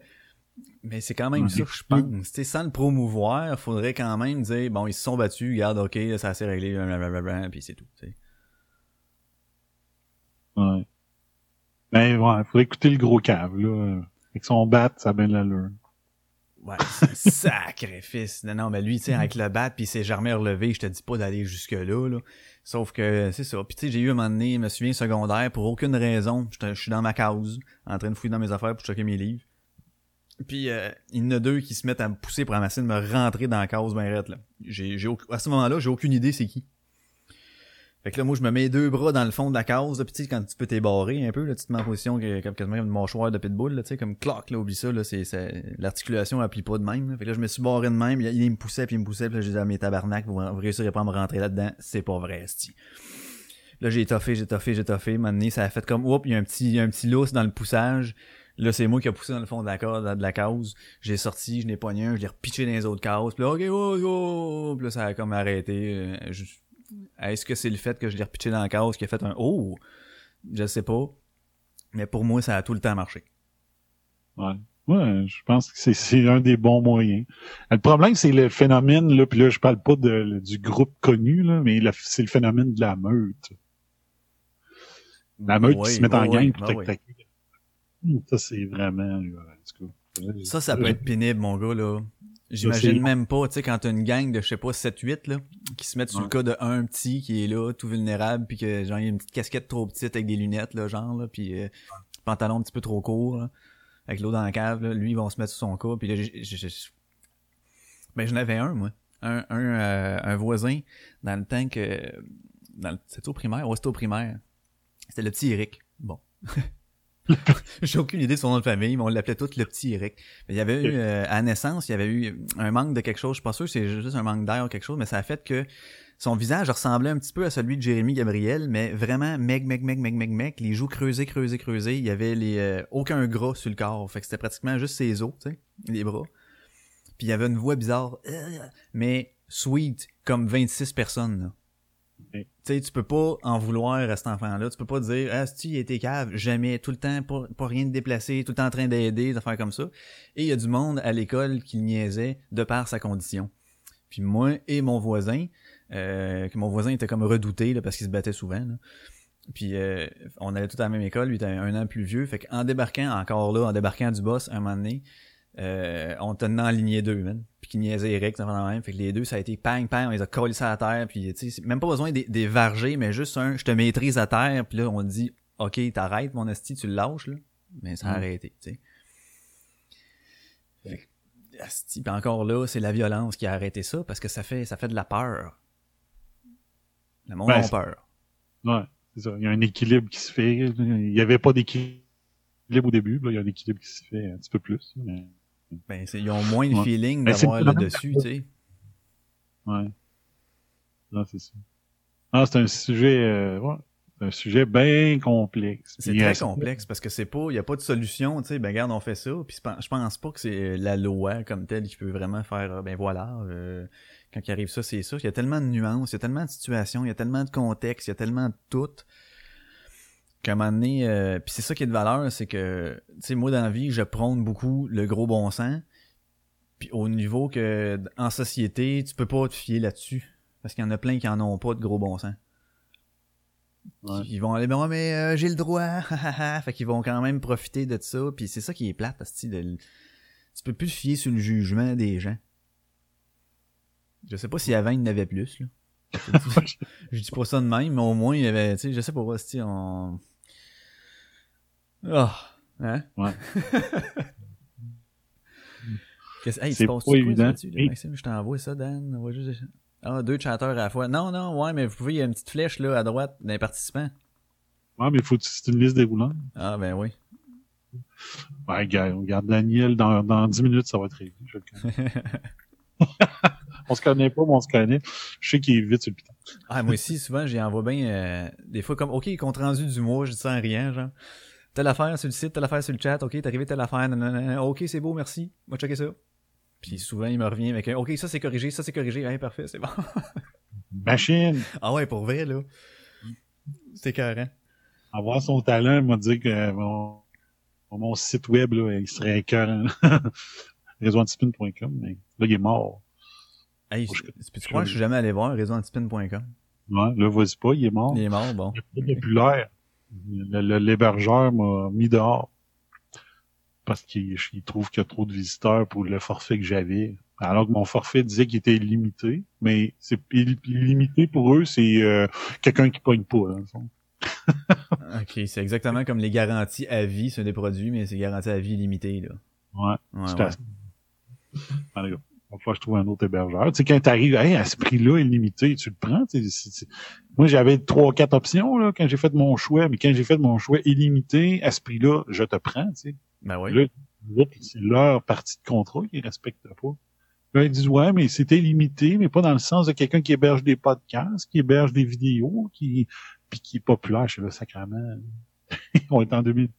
[SPEAKER 4] Mais c'est quand même
[SPEAKER 5] Ouais.
[SPEAKER 4] ça que je pense. Tu sais, sans le promouvoir, faudrait quand même dire bon, ils se sont battus, regarde, ok, là, ça s'est réglé, blablabla, puis c'est tout. tu sais.
[SPEAKER 5] Ouais. Ben, ouais, faut écouter le gros cave, là. Avec son bat, ça a bien l'allure.
[SPEAKER 4] Ouais, sacrifice. Non, non, mais lui, tu sais, avec le bat, puis il s'est jamais relevé, je te dis pas d'aller jusque-là, là. Sauf que, c'est ça. Puis tu sais, j'ai eu un moment donné, je me souviens, secondaire, pour aucune raison, je suis dans ma cause, en train de fouiller dans mes affaires pour checker mes livres. Puis euh, il y en a deux qui se mettent à me pousser pour ramasser de me rentrer dans la cause ben raide, là. J'ai, à ce moment-là, j'ai aucune idée c'est qui. Fait que là, moi, je me mets deux bras dans le fond de la case, là, pis tu sais, quand tu peux t'ébarrer un peu, là, tu te mets en position comme une mâchoire de pitbull, là, tu sais, comme clock, là, oublie ça, là, c'est, l'articulation appuie pas de même, là. Fait que là, je me suis barré de même, il, me poussait, puis il me poussait, puis là, j'ai dit à mes tabarnak, vous, réussirez pas à me rentrer là-dedans, c'est pas vrai, esti. Là, j'ai toffé, j'ai toffé, j'ai toffé, maintenant, ça a fait comme, oups, il y a un petit, il y a un petit lousse dans le poussage. Là, c'est moi qui a poussé dans le fond de la case, de la case. J'ai sorti, je n'ai pogné un, je l'ai repitché dans les autres cases. Puis là, ok, oh, oh, puis là, ça a comme arrêté. Euh, Est-ce que c'est le fait que je l'ai repitché dans la case qui a fait un oh? Je sais pas. Mais pour moi, ça a tout le temps marché.
[SPEAKER 5] Ouais. Ouais, je pense que c'est, un des bons moyens. Le problème, c'est le phénomène, là, puis là, je parle pas de, du groupe connu, là, mais c'est le phénomène de la meute. La meute qui se met en gang pour t'attaquer. Ça, c'est vraiment, là, en tout cas.
[SPEAKER 4] Ça, ça peut être pénible, mon gars, là. J'imagine même pas, tu sais, quand t'as une gang de, je sais pas, 7-8, là, qui se mettent sur le cas de un petit qui est là, tout vulnérable, puis que, genre, il a une petite casquette trop petite avec des lunettes, là, genre, là, puis euh, pantalon un petit peu trop court, là, avec l'eau dans la cave, là, lui, ils vont se mettre sur son cas, puis là, j'ai- ben, j'en avais un, moi. Un, un, euh, un voisin, dans le temps que, dans le, c'était au primaire? Ouais, c'était au primaire. C'était le petit Eric. Bon. J'ai aucune idée de son nom de famille, mais on l'appelait tout le petit Eric. Mais il y avait eu, euh, à naissance, il y avait eu un manque de quelque chose. Je suis pas sûr que c'est juste un manque d'air ou quelque chose, mais ça a fait que son visage ressemblait un petit peu à celui de Jérémy Gabriel, mais vraiment meg, meg, meg, meg, meg, meg, les joues creusées, creusées, creusées. Il y avait les, euh, aucun gras sur le corps. Fait que c'était pratiquement juste ses os, tu sais, les bras. Puis il y avait une voix bizarre, euh, mais sweet, comme 26 personnes, là. Tu sais, tu peux pas en vouloir à cet enfant-là. Tu peux pas dire, ah, si il était cave, jamais, tout le temps, pas, rien de déplacé, tout le temps en train d'aider, des affaires comme ça. Et il y a du monde à l'école qui niaisait de par sa condition. Puis moi et mon voisin, euh, que mon voisin était comme redouté, là, parce qu'il se battait souvent. Puis euh, on allait tous à la même école, lui était un an plus vieux. Fait qu'en débarquant, encore là, en débarquant du boss, un moment donné, euh, on tenait en lignée deux, man. Puis qui niaisait Eric, la même. Fait que les deux, ça a été pang, pang, on les a collés à la terre. Puis, tu sais, c'est même pas besoin des, des varger, mais juste un, je te maîtrise à terre. Puis là, on dit, OK, t'arrêtes, mon esti, tu le lâches, là. Mais ça a
[SPEAKER 5] Mm.
[SPEAKER 4] arrêté, tu sais. Fait que, asti, puis encore là, c'est la violence qui a arrêté ça, parce que ça fait, ça fait de la peur. Le monde
[SPEAKER 5] Ben,
[SPEAKER 4] a peur.
[SPEAKER 5] Ouais, c'est ça. Il y a un équilibre qui se fait. Il y avait pas d'équilibre au début. Là, il y a un équilibre qui se fait un petit peu plus. Mais...
[SPEAKER 4] Ben, ils ont moins le
[SPEAKER 5] Ouais.
[SPEAKER 4] feeling
[SPEAKER 5] Ben,
[SPEAKER 4] d'avoir
[SPEAKER 5] le
[SPEAKER 4] dessus, tu sais.
[SPEAKER 5] Ouais. Non, c'est ça. Ah, c'est un sujet, euh, ouais, un sujet bien complexe.
[SPEAKER 4] C'est très
[SPEAKER 5] euh,
[SPEAKER 4] complexe parce que c'est pas, il y a pas de solution, tu sais, ben regarde, on fait ça, puis je pense pas que c'est la loi comme telle qui peut vraiment faire, euh, ben voilà, euh, quand il arrive ça, c'est ça. Il y a tellement de nuances, il y a tellement de situations, il y a tellement de contexte, il y a tellement de tout qu'à un moment donné, euh, puis c'est ça qui est de valeur, c'est que, tu sais, moi dans la vie, je prône beaucoup le gros bon sens, puis au niveau que en société, tu peux pas te fier là-dessus parce qu'il y en a plein qui en ont pas de gros bon sens.
[SPEAKER 5] Ouais.
[SPEAKER 4] Ils vont aller, bon, mais euh, j'ai le droit, fait qu'ils vont quand même profiter de ça, puis c'est ça qui est plate, parce que de, tu peux plus te fier sur le jugement des gens. Je sais pas si avant, il y en avait plus, là. Je dis- je dis pas ça de même, mais au moins, il y avait, tu sais, je sais pas, si on... Ah, hein?
[SPEAKER 5] Ouais.
[SPEAKER 4] Qu'est-ce, hey,
[SPEAKER 5] C'est
[SPEAKER 4] pas
[SPEAKER 5] évident.
[SPEAKER 4] là? Maxime, je t'envoie ça, Dan. On va juste... Ah, deux chatteurs à la fois. Non, non, ouais, mais vous pouvez, il y a une petite flèche, là, à droite, d'un participant.
[SPEAKER 5] Ouais, mais faut c'est une liste déroulante.
[SPEAKER 4] Ah, ben oui.
[SPEAKER 5] Ouais, gars, on regarde Daniel dans, dans 10 minutes, ça va être réglé. Je le connais. on se connaît pas, mais on se connaît. Je sais qu'il est vite sur le piton.
[SPEAKER 4] Ah, moi aussi, souvent, j'y envoie bien, euh, des fois comme, OK, compte rendu du mois, je dis ça en rien, genre. Telle affaire sur le site, telle affaire sur le chat, OK, t'es arrivé telle affaire, nanana, OK, c'est beau, merci. Moi, checker ça. Puis souvent, il me revient avec un, OK, ça c'est corrigé, ça c'est corrigé, hein, parfait, c'est bon.
[SPEAKER 5] Machine,
[SPEAKER 4] ah ouais, pour vrai, là. C'est carré.
[SPEAKER 5] avoir son talent, il m'a dit que mon, mon site web, là, il serait écœurant. réseauantispin.com, mais là, il est mort.
[SPEAKER 4] Hey, je- peux-tu croire que je suis jamais allé voir réseauantispin.com?
[SPEAKER 5] Ouais, là, vas-y pas, il est mort.
[SPEAKER 4] Il est mort, bon.
[SPEAKER 5] Il est populaire. L'hébergeur m'a mis dehors parce qu'il il trouve qu'il y a trop de visiteurs pour le forfait que j'avais. Alors que mon forfait disait qu'il était illimité, mais c'est il- illimité pour eux, c'est euh, quelqu'un qui pogne pas. Dans le fond.
[SPEAKER 4] OK, c'est exactement comme les garanties à vie sur des produits, mais c'est garantie à vie limitée, là.
[SPEAKER 5] Ouais,
[SPEAKER 4] Ouais,
[SPEAKER 5] c'est
[SPEAKER 4] ouais.
[SPEAKER 5] assez. Allez, gars, va falloir que je trouve un autre hébergeur. Tu sais, quand t'arrives, hey, à ce prix-là, illimité, tu le prends. tu sais, Moi, j'avais trois, quatre options là, quand j'ai fait mon choix, mais quand j'ai fait mon choix illimité, à ce prix-là, je te prends. Tu sais.
[SPEAKER 4] Ben oui.
[SPEAKER 5] Là, c'est leur partie de contrat qu'ils respectent pas. Là, ils disent, ouais, mais c'était limité, mais pas dans le sens de quelqu'un qui héberge des podcasts, qui héberge des vidéos, qui, puis qui est populaire chez le sacrament. On est en 2000.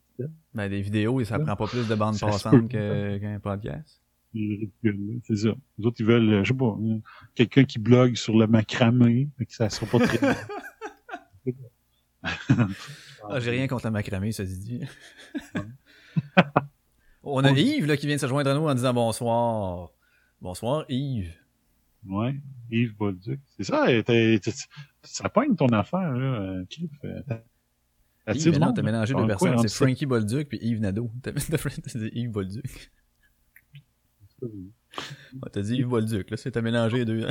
[SPEAKER 4] Ben, des vidéos, ça prend pas plus de bandes passantes qu'un podcast.
[SPEAKER 5] C'est ridicule, là. C'est ça. Les autres, ils veulent, euh, je sais pas, euh, quelqu'un qui blogue sur le macramé, mais que ça sera pas très...
[SPEAKER 4] Ah, j'ai rien contre la macramé, ça se dit. On a Yves, là, qui vient de se joindre à nous en disant bonsoir. Bonsoir, Yves.
[SPEAKER 5] Ouais, Yves Bolduc. C'est ça, ça pogne ton affaire, là, euh, Cliff. t'as-
[SPEAKER 4] mélangé
[SPEAKER 5] Ah,
[SPEAKER 4] deux
[SPEAKER 5] quoi,
[SPEAKER 4] personnes. C'est Frankie Bolduc puis Yves Nadeau. T'as Yves Bolduc. Ouais, T'as dit Yves Bolduc, là, c'est t'as mélangé les deux.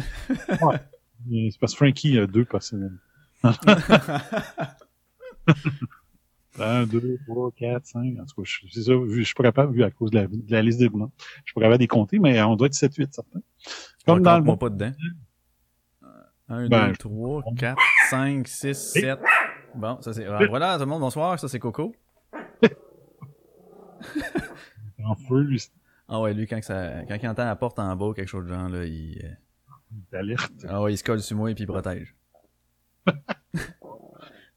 [SPEAKER 5] Mais C'est parce que Frankie a deux personnels. Un, deux, trois, quatre, cinq. En tout cas, je- c'est ça, je suis pas capable, vu à cause de la, de la liste des blancs. Je suis pas capable de les compter, mais on doit être 7, 8, certains. Comme dans le
[SPEAKER 4] moi pas dedans. 1,
[SPEAKER 5] Ben,
[SPEAKER 4] 2,
[SPEAKER 5] je-
[SPEAKER 4] 3, 4, 5, 6, 7. Bon, ça c'est. ah, voilà, tout le monde, bonsoir, ça c'est Coco.
[SPEAKER 5] En feu, lui,
[SPEAKER 4] Ah ouais, lui, quand, que ça, quand il entend la porte en bas ou quelque chose de genre, là, il. euh,
[SPEAKER 5] d'alerte.
[SPEAKER 4] Ah ouais, il se colle sur moi et puis il protège. tu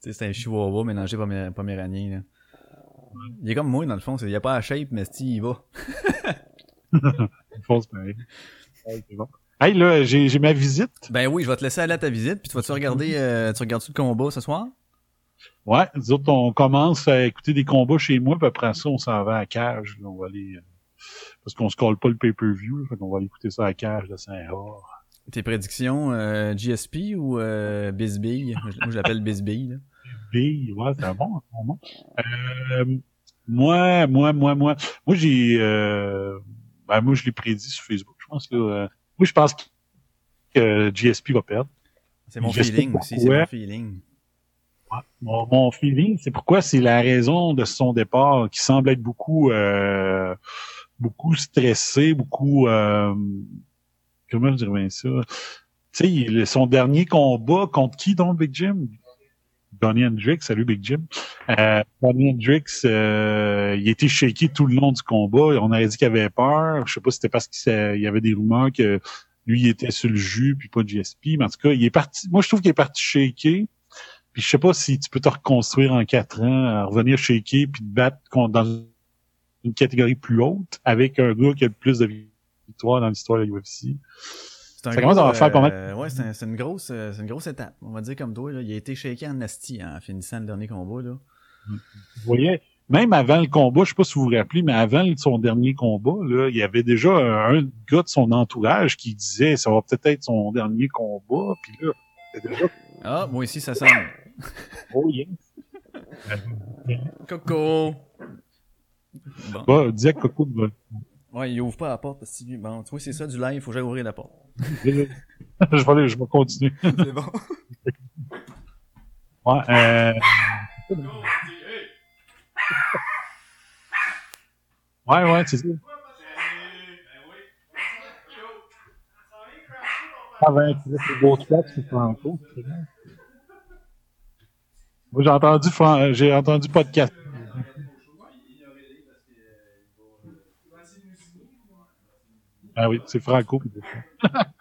[SPEAKER 4] sais, c'est un chihuahua mélangé pomé- poméranien, là. Il est comme moi, dans le fond. Il a pas la shape, mais si, il va.
[SPEAKER 5] Une fausse pareil. Ouais, c'est bon. Hey, là, j'ai j'ai ma visite.
[SPEAKER 4] Ben oui, je vais te laisser aller à ta visite, puis tu vas-tu regarder, euh, tu regardes-tu le combat ce soir?
[SPEAKER 5] Ouais, nous autres, on commence à écouter des combats chez moi, puis après ça, on s'en va à la cage. là. on va aller... Parce qu'on se colle pas le pay-per-view, là, fait qu'on va écouter ça à la cage de Saint-Roch.
[SPEAKER 4] Tes prédictions, euh, GSP ou euh, Bisbee? Moi, je l'appelle Bisbee, là.
[SPEAKER 5] Bille, ouais, c'est un bon, un bon. Euh, moi, moi, moi, moi, moi, j'ai, euh, ben, moi, je l'ai prédit sur Facebook. Je pense que, euh, moi, je pense que, GSP va perdre.
[SPEAKER 4] C'est mon feeling aussi, c'est mon feeling.
[SPEAKER 5] Mon, mon feeling, c'est pourquoi c'est la raison de son départ qui semble être beaucoup, euh, beaucoup stressé, beaucoup, euh, comment je dirais bien ça? Tu sais, son dernier combat contre qui donc Big Jim? Donnie Hendrix, salut Big Jim. Euh, Donnie Hendrix, euh, il était shaky tout le long du combat. On aurait dit qu'il avait peur. Je sais pas si c'était parce qu'il y avait des rumeurs que lui il était sur le jus puis pas de GSP. Mais en tout cas, il est parti. Moi, je trouve qu'il est parti shaky. Puis je sais pas si tu peux te reconstruire en quatre ans, à revenir shaky puis te battre dans une catégorie plus haute avec un gars qui a le plus de victoires dans l'histoire de la UFC.
[SPEAKER 4] C'est un
[SPEAKER 5] Ça commence à faire pas mal.
[SPEAKER 4] euh, ouais, c'est un- c'est une grosse, euh, c'est une grosse étape. On va dire comme toi, là. Il a été shaké en asti en finissant le dernier combat, là.
[SPEAKER 5] Vous voyez, même avant le combat, je sais pas si vous vous rappelez, mais avant son dernier combat, là, il y avait déjà un, gars de son entourage qui disait ça va peut-être être son dernier combat. Puis là, c'est déjà
[SPEAKER 4] Ah, moi ici, ça sonne.
[SPEAKER 5] oh yes.
[SPEAKER 4] Coco! Bon.
[SPEAKER 5] Bah, disait Coco de
[SPEAKER 4] Ouais, Ouais, il ouvre pas la porte parce que lui- bon, tu vois, c'est ça du live, faut que j'aille ouvrir la porte.
[SPEAKER 5] je vais aller, je vais continuer.
[SPEAKER 4] C'est bon.
[SPEAKER 5] Ouais, euh... ouais, ouais, c'est ça. Ah ben, tu laisses les beaux tracks, c'est Franco. Moi, j'ai entendu, Fran- j'ai entendu podcast. Ah oui, c'est Franco. ça.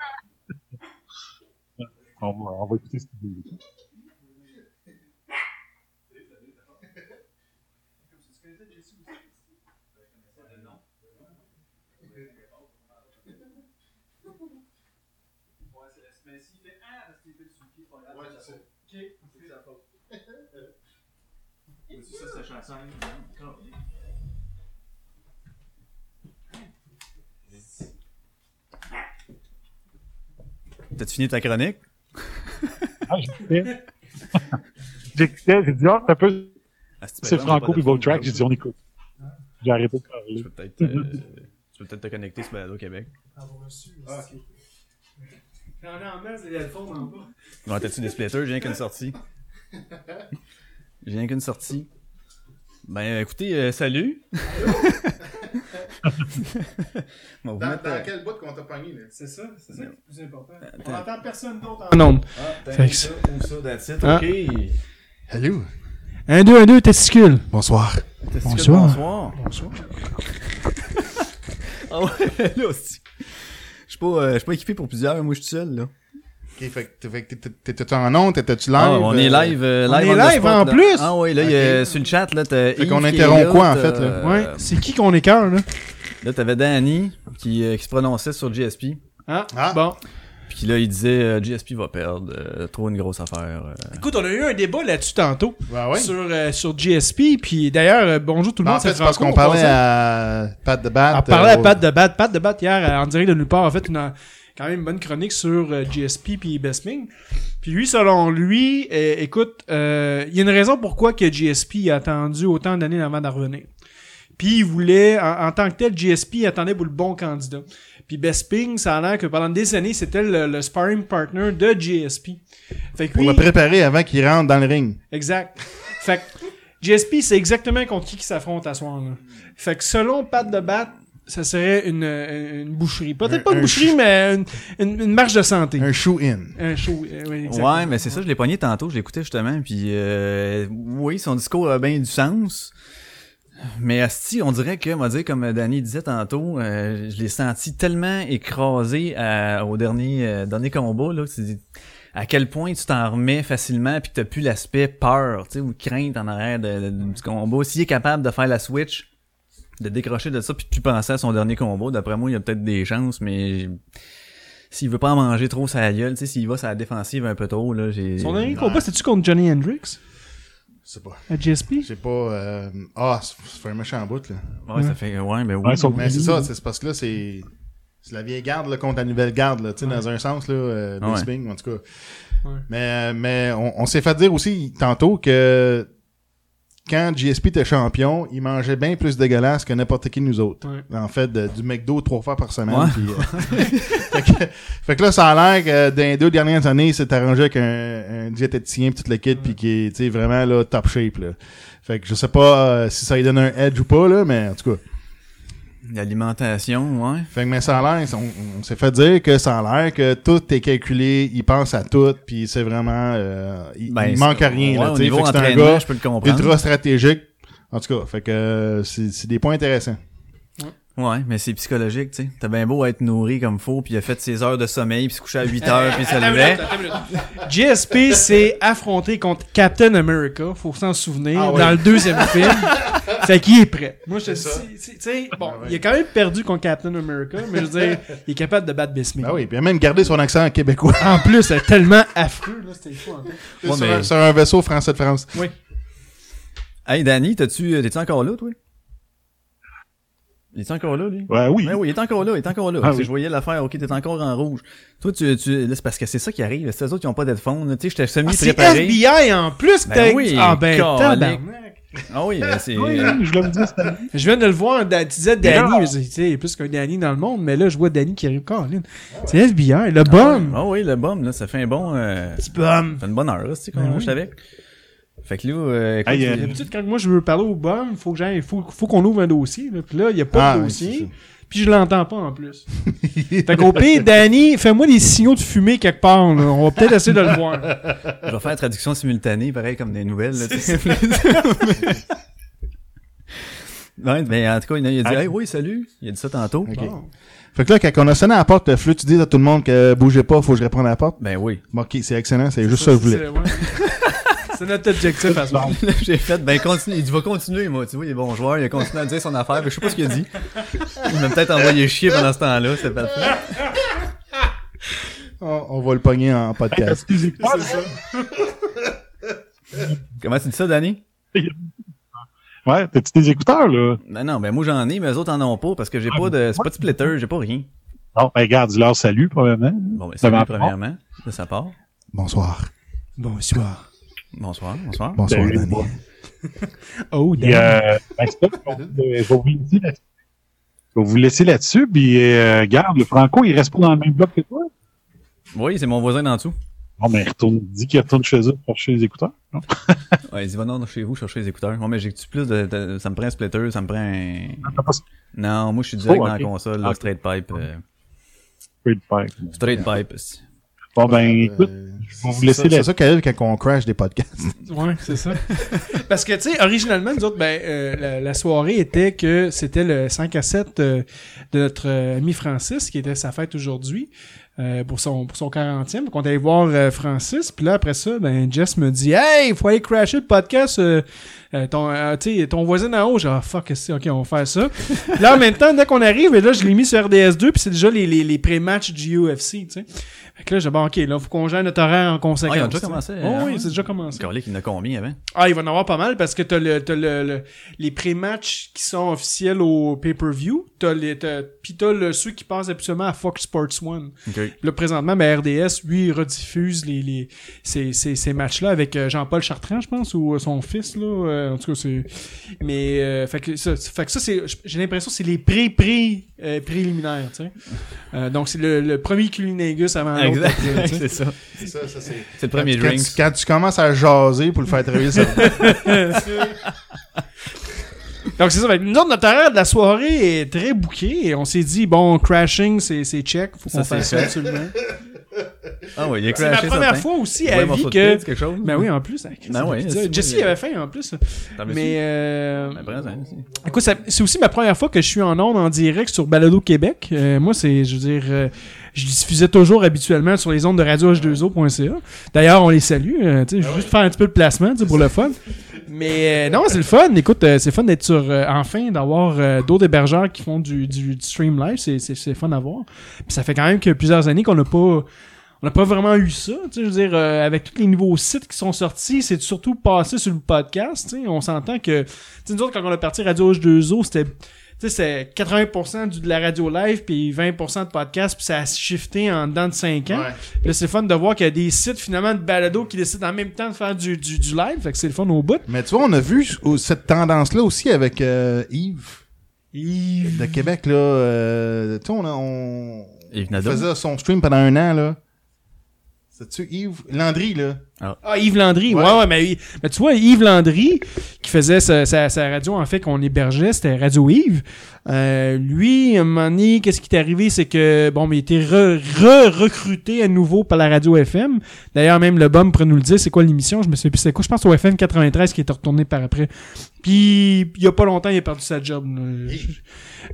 [SPEAKER 5] on, va, on va écouter ce qu'il dit.
[SPEAKER 4] T'as-tu fini ta chronique?
[SPEAKER 5] Ah, j'écoutais. J'écoutais, j'ai dit, ah, c'est un peu,
[SPEAKER 4] Ah,
[SPEAKER 5] c'est Franco puis
[SPEAKER 4] fond,
[SPEAKER 5] Track. J'ai dit, on écoute. J'ai arrêté de parler.
[SPEAKER 4] Tu peux peut-être, euh, peut-être te connecter sur Balado Québec.
[SPEAKER 6] J'en ai en main, c'est le fond en bas.
[SPEAKER 4] Ouais, t'as-tu des splitters? J'ai rien qu'une sortie. J'ai rien qu'une sortie. Ben, écoutez, euh, salut.
[SPEAKER 7] Dans, dans
[SPEAKER 4] euh,
[SPEAKER 7] quel bout qu'on t'a pogné, là?
[SPEAKER 6] C'est ça, c'est ça qui est le plus important. On n'entend personne d'autre en onde.
[SPEAKER 4] Ah,
[SPEAKER 6] Fait
[SPEAKER 4] t'as
[SPEAKER 6] que
[SPEAKER 4] ça, ou ça, that's it,
[SPEAKER 6] Ah.
[SPEAKER 4] ok.
[SPEAKER 7] Hello.
[SPEAKER 6] Un, deux, un, deux, testicule.
[SPEAKER 7] Bonsoir.
[SPEAKER 4] Testicule,
[SPEAKER 6] Bonsoir.
[SPEAKER 4] Bonsoir.
[SPEAKER 6] Bonsoir.
[SPEAKER 4] Ah ouais, là aussi. Je suis pas, euh, je suis pas équipé pour plusieurs, moi je suis tout seul, là.
[SPEAKER 7] Ok, fait que t'étais-tu en onde? T'étais-tu live?
[SPEAKER 4] Ah, on est
[SPEAKER 7] euh,
[SPEAKER 4] live, euh,
[SPEAKER 6] on
[SPEAKER 4] live
[SPEAKER 6] est
[SPEAKER 4] on
[SPEAKER 6] live
[SPEAKER 4] spot,
[SPEAKER 6] en
[SPEAKER 4] là.
[SPEAKER 6] plus?
[SPEAKER 4] Ah oui, là, il y a, sur le chat, là, t'as
[SPEAKER 7] Fait qu'on interrompt quoi, en fait, là?
[SPEAKER 4] euh,
[SPEAKER 6] Ouais, c'est qui qu'on écœure, là?
[SPEAKER 4] Là, t'avais Danny qui, euh, qui se prononçait sur GSP.
[SPEAKER 6] Ah,
[SPEAKER 7] Ah.
[SPEAKER 6] bon.
[SPEAKER 4] Puis là, il disait euh, GSP va perdre, euh, trop une grosse affaire. euh.
[SPEAKER 6] Écoute, on a eu un débat là-dessus tantôt.
[SPEAKER 7] Ben ouais.
[SPEAKER 6] Sur, euh, sur GSP, puis d'ailleurs, euh, bonjour tout le
[SPEAKER 7] Ben,
[SPEAKER 6] monde,
[SPEAKER 7] en fait,
[SPEAKER 6] c'est
[SPEAKER 7] parce qu'on parlait à Pat de Bat.
[SPEAKER 6] On parlait à Pat de Bat. Pat de Bat hier, en direct de nulle part, a fait une, quand même une bonne chronique sur euh, GSP puis Bestming. Puis lui, selon lui, euh, écoute, euh, il y a une raison pourquoi que GSP a attendu autant d'années avant d'en revenir. Puis il voulait, en, en tant que tel, GSP attendait pour le bon candidat. Puis Besping, ça a l'air que pendant des années, c'était le, le sparring partner de GSP. Fait que
[SPEAKER 7] Pour
[SPEAKER 6] lui,
[SPEAKER 7] le préparer avant qu'il rentre dans le ring.
[SPEAKER 6] Exact. Fait que GSP, c'est exactement contre qui qui s'affronte à soir. Là. Fait que selon Pat de Bat, ça serait une, une, une boucherie. Peut-être
[SPEAKER 7] Un-
[SPEAKER 6] pas une
[SPEAKER 7] un
[SPEAKER 6] boucherie, mais une, une, une marche de santé.
[SPEAKER 7] Un show-in.
[SPEAKER 6] Un show. euh, oui.
[SPEAKER 4] Ouais, mais c'est ça, je l'ai pogné tantôt, je l'écoutais justement, puis euh, oui, son discours a bien du sens. Mais Asti, on dirait que, on va dire, comme Danny disait tantôt, euh, je l'ai senti tellement écrasé à- au dernier, euh, dernier combat, là, que à quel point tu t'en remets facilement puis que t'as plus l'aspect peur, tu sais, ou crainte en arrière de- de- du combat. S'il est capable de faire la switch, de décrocher de ça puis de plus penser à son dernier combat, d'après moi, il y a peut-être des chances, mais s'il veut pas en manger trop sa gueule, tu sais, s'il va sur la défensive un peu trop, là, j'ai...
[SPEAKER 6] Son dernier combat, c'était-tu contre Johnny Hendrix
[SPEAKER 7] Je sais pas.
[SPEAKER 6] à GSP?
[SPEAKER 7] J'ai pas. euh, Ah, ça fait un méchant bout, là.
[SPEAKER 4] Ouais, ça fait, ouais, ben oui.
[SPEAKER 5] Ouais,
[SPEAKER 7] Mais c'est ça, c'est parce que là, c'est. C'est la vieille garde là, contre la nouvelle garde, là, tu sais, dans un sens, là, euh,
[SPEAKER 4] Ouais.
[SPEAKER 7] Bisping, en tout cas.
[SPEAKER 6] Ouais.
[SPEAKER 7] Mais, mais on, on s'est fait dire aussi tantôt que quand GSP était champion, il mangeait bien plus dégueulasse que n'importe qui de nous autres.
[SPEAKER 6] Ouais.
[SPEAKER 7] En fait, de- du McDo trois fois par semaine.
[SPEAKER 4] Ouais.
[SPEAKER 7] euh, fait, que, fait que là, ça a l'air que dans les deux dernières années, il s'est arrangé avec un, un diététicien pis toute le kit, puis qui est tu sais, vraiment là, top shape. Là. Fait que je sais pas euh, si ça lui donne un edge ou pas, là, mais en tout cas.
[SPEAKER 4] L'alimentation, ouais.
[SPEAKER 7] Fait que mais ça a l'air, on, on s'est fait dire que ça a l'air que tout est calculé, il pense à tout, puis c'est vraiment, euh, il,
[SPEAKER 4] Ben,
[SPEAKER 7] il manque
[SPEAKER 4] c'est-
[SPEAKER 7] rien.
[SPEAKER 4] ouais,
[SPEAKER 7] là, tu sais. c'est un gars
[SPEAKER 4] je peux le comprendre.
[SPEAKER 7] ultra stratégique. En tout cas, fait que euh, c'est des points intéressants.
[SPEAKER 4] Ouais, mais c'est psychologique, tu sais. T'as bien beau être nourri comme faut, puis il a fait ses heures de sommeil, puis se coucher à 8 heures, puis se levait.
[SPEAKER 6] GSP s'est affronté contre Captain America, faut s'en souvenir,
[SPEAKER 7] Ah ouais.
[SPEAKER 6] dans le deuxième film. fait qu'il est prêt? Moi, je te dis,
[SPEAKER 7] ça.
[SPEAKER 6] tu sais, bon,
[SPEAKER 7] Ah ouais.
[SPEAKER 6] il a quand même perdu contre Captain America, mais je veux dire, il est capable de battre Bismuth.
[SPEAKER 7] Ben oui, puis il a même gardé son accent québécois.
[SPEAKER 6] En plus, c'est tellement affreux, là, c'était fou. en fait.
[SPEAKER 4] Ouais,
[SPEAKER 7] sur,
[SPEAKER 4] mais-
[SPEAKER 7] un, sur un vaisseau français de France.
[SPEAKER 6] Oui.
[SPEAKER 4] Hey, Danny, t'as-tu, t'es-tu encore là, toi? Il est encore là, lui?
[SPEAKER 5] Ouais, oui.
[SPEAKER 4] Ouais, oui, il est encore là, il est encore là.
[SPEAKER 5] Ah
[SPEAKER 4] Si
[SPEAKER 5] oui.
[SPEAKER 4] Je voyais l'affaire, ok, t'es encore en rouge. Toi, tu, tu, là, c'est parce que c'est ça qui arrive. C'est eux autres qui ont pas d'headphone. là. Tu sais, j'étais
[SPEAKER 6] Ah, c'est
[SPEAKER 4] semi-préparé.
[SPEAKER 6] FBI en plus,
[SPEAKER 4] Ben
[SPEAKER 6] t'as-
[SPEAKER 4] oui,
[SPEAKER 6] Ah ben.
[SPEAKER 4] Ah oui, euh, c'est...
[SPEAKER 5] Oui, je voulais vous dire ça.
[SPEAKER 6] Je viens de le voir, tu disais Danny, tu sais, il y a plus qu'un Danny dans le monde, mais là, je vois Danny qui arrive. Colin. C'est FBI, le bum.
[SPEAKER 4] Ah oui, le bum, là, ça fait un bon... Euh,
[SPEAKER 6] Petit bum.
[SPEAKER 4] ça fait une bonne heure, là, tu sais,
[SPEAKER 6] Ben oui.
[SPEAKER 4] suis avec. Fait que là, euh, écoute,
[SPEAKER 5] Hey, euh,
[SPEAKER 6] D'habitude, quand moi je veux parler au bum, faut que j'aille, faut, faut qu'on ouvre un dossier. Là. Puis là, il n'y a pas
[SPEAKER 7] Ah,
[SPEAKER 6] de
[SPEAKER 7] oui, c'est
[SPEAKER 6] dossier. Puis je l'entends pas en plus. fait qu'au pire, Danny, fais-moi des signaux de fumée quelque part. là. On va peut-être essayer de le voir.
[SPEAKER 4] je vais faire la traduction simultanée, pareil comme des nouvelles. Là, tu sais. ouais, mais en tout cas, il a, il a dit
[SPEAKER 5] Ah.
[SPEAKER 4] hey, oui, salut. Il a dit ça tantôt.
[SPEAKER 6] Bon.
[SPEAKER 7] Fait que là, quand on a sonné à la porte, Fleu, tu dis à tout le monde que bougez pas, faut que je réponde à la porte?
[SPEAKER 4] Ben oui.
[SPEAKER 7] Bon, ok, c'est excellent, c'est juste ça que je voulais.
[SPEAKER 6] C'est ouais. C'est notre objectif à ce moment.
[SPEAKER 4] J'ai fait, ben continue. Il dit, va continuer, moi. Tu vois, il est bon joueur, il a continué à dire son affaire, mais je sais pas ce qu'il a dit. Il m'a peut-être envoyé chier pendant ce temps-là, c'est parfait.
[SPEAKER 7] On, on va le pogner en podcast.
[SPEAKER 5] Excusez-moi.
[SPEAKER 4] Comment tu dis ça, Danny?
[SPEAKER 5] Ouais, t'as-tu des écouteurs, là?
[SPEAKER 4] Ben non, ben moi j'en ai, mais eux autres en ont pas parce que j'ai pas de. C'est pas de splitter, j'ai pas rien.
[SPEAKER 5] Non, ben, regarde, dis-leur salut, probablement.
[SPEAKER 4] Bon, ben
[SPEAKER 5] Ça
[SPEAKER 4] salut premièrement. De sa part.
[SPEAKER 7] Bonsoir.
[SPEAKER 6] Bonsoir.
[SPEAKER 4] Bonsoir, bonsoir.
[SPEAKER 7] Bonsoir,
[SPEAKER 5] Salut,
[SPEAKER 7] Danny.
[SPEAKER 5] moi.
[SPEAKER 6] Oh, Danny.
[SPEAKER 5] euh, ben, je vais vous laisser là-dessus. Je vais vous laisser là-dessus, puis euh, garde, le Franco, il reste pas dans le même bloc que toi.
[SPEAKER 4] Oui, c'est mon voisin d'en dessous.
[SPEAKER 5] Bon, ben, il retourne, dis qu'il retourne chez eux pour chercher les écouteurs. Non?
[SPEAKER 4] Ouais, il dit, va non, chez vous chercher les écouteurs. Bon, mais j'ai plus de, de- Ça me prend un splitter, ça me prend un.
[SPEAKER 5] Pas
[SPEAKER 4] Non, moi je suis direct
[SPEAKER 5] Oh,
[SPEAKER 4] dans la console, là,
[SPEAKER 5] Ok.
[SPEAKER 4] straight pipe. euh,
[SPEAKER 5] de faire.
[SPEAKER 4] straight pipe.
[SPEAKER 5] Bon, ben, écoute,
[SPEAKER 7] Euh,
[SPEAKER 5] je vais vous
[SPEAKER 7] c'est
[SPEAKER 5] laisser.
[SPEAKER 7] C'est ça qui arrive quand on crash des podcasts.
[SPEAKER 6] Ouais, c'est ça. Parce que, tu sais, originalement, nous autres, ben, euh, la, la soirée était que c'était le 5 à 7 euh, de notre euh, ami Francis, qui était sa fête aujourd'hui, euh, pour son pour son 40e. Donc, on est allé voir euh, Francis, puis là, après ça, ben, Jess me dit « Hey, il faut aller crasher le podcast, euh, euh, ton, euh, tu sais, ton voisin en haut. » J'ai dit « Ah, fuck, c'est? Ok, on va faire ça. » Là, en même temps, dès qu'on arrive, et là, je l'ai mis sur RDS2, puis c'est déjà les, les, les pré-matchs du UFC, tu sais. Fait que là, j'ai dit, bon, ok, là, faut qu'on gère notre horaire en conséquence.
[SPEAKER 4] Ah, ils ont déjà commencé,
[SPEAKER 6] Oh,
[SPEAKER 4] hein,
[SPEAKER 6] oui, c'est déjà commencé.
[SPEAKER 4] Corlic, il en a combien avant?
[SPEAKER 6] Ah, il va en avoir pas mal parce que t'as le, t'as le, le- les pré-matchs qui sont officiels au pay-per-view. T'as les, t'as, pis t'as le, ceux qui passent absolument à Fox Sports One.
[SPEAKER 4] Ok.
[SPEAKER 6] Puis Là, présentement, ben, RDS, lui, il rediffuse les, les, ces, ces, ces matchs-là avec euh, Jean-Paul Chartrand, je pense, ou euh, son fils, là. Euh, en tout cas, c'est, mais, euh, fait que ça, fait que ça, c'est, j'ai l'impression que c'est les pré-pré, euh, préliminaires, tu sais. Euh, donc, c'est le, le premier Culinagus avant.
[SPEAKER 4] Exact,
[SPEAKER 6] tu sais.
[SPEAKER 4] c'est ça.
[SPEAKER 7] C'est ça, ça, c'est.
[SPEAKER 4] C'est le premier
[SPEAKER 7] quand,
[SPEAKER 4] drink.
[SPEAKER 7] tu, quand tu commences à jaser pour le faire travailler ça.
[SPEAKER 6] Donc c'est ça, fait nous autres, notre horaire de la soirée est très bouqué et on s'est dit, bon, crashing, c'est, c'est check, faut qu'on
[SPEAKER 4] Ça, c'est
[SPEAKER 6] fasse ça absolument.
[SPEAKER 4] Ah oui, il a
[SPEAKER 6] C'est ma première
[SPEAKER 4] certain.
[SPEAKER 6] fois aussi à vie que...
[SPEAKER 4] quelque chose.
[SPEAKER 6] Ben oui, en plus. hein,
[SPEAKER 4] Ben oui,
[SPEAKER 6] Jesse avait faim en plus.
[SPEAKER 4] Veux-tu?
[SPEAKER 6] Mais euh,
[SPEAKER 4] Ben,
[SPEAKER 6] ça- c'est aussi ma première fois que je suis en ondes en direct sur Balado Québec. Euh, moi, c'est, je veux dire, euh, je diffusais toujours habituellement sur les ondes de radio H2O.ca. D'ailleurs, on les salue. euh, je veux juste faire un petit peu de placement tu sais, pour le fun. Mais euh, non, c'est le fun. Écoute, euh, c'est fun d'être sur, enfin, d'avoir d'autres hébergeurs qui font du, du, stream live. C'est, fun à voir. Puis ça fait quand même que plusieurs années qu'on n'a pas on n'a pas vraiment eu ça, tu sais, je veux dire, avec tous les nouveaux sites qui sont sortis, c'est surtout passé sur le podcast, tu sais, on s'entend que, tu sais, nous autres, quand on a parti Radio H2O, c'était, tu sais, c'est 80% du, de la radio live, puis 20% de podcast, puis ça a shifté en dedans de 5 ans.
[SPEAKER 7] Ouais.
[SPEAKER 6] Là, c'est fun de voir qu'il y a des sites, finalement, de balado qui décident en même temps de faire du, du, du live, fait que c'est le fun au bout.
[SPEAKER 7] Mais tu vois, on a vu cette tendance-là aussi avec euh, Yves
[SPEAKER 6] Yves.
[SPEAKER 7] de Québec, là. euh, tu sais, on, a- on
[SPEAKER 4] Yves Nadeau.
[SPEAKER 7] faisait son stream pendant un an, là. C'est-tu Yves? Landry, là?
[SPEAKER 6] Ah, Yves Landry, ouais,
[SPEAKER 7] Ouais.
[SPEAKER 6] ouais, mais, mais tu vois, Yves Landry, qui faisait sa, sa, sa radio, en fait, qu'on hébergeait, c'était Radio Yves. Euh, lui, à un moment donné, qu'est-ce qui est arrivé, c'est que, bon, mais il était re- re-recruté à nouveau par la radio FM. D'ailleurs, même le bum pourrait nous le dire, c'est quoi l'émission, je me souviens plus c'est quoi, je pense au FM 93 qui est retourné par après. Puis, il y a pas longtemps, il a perdu sa job. là.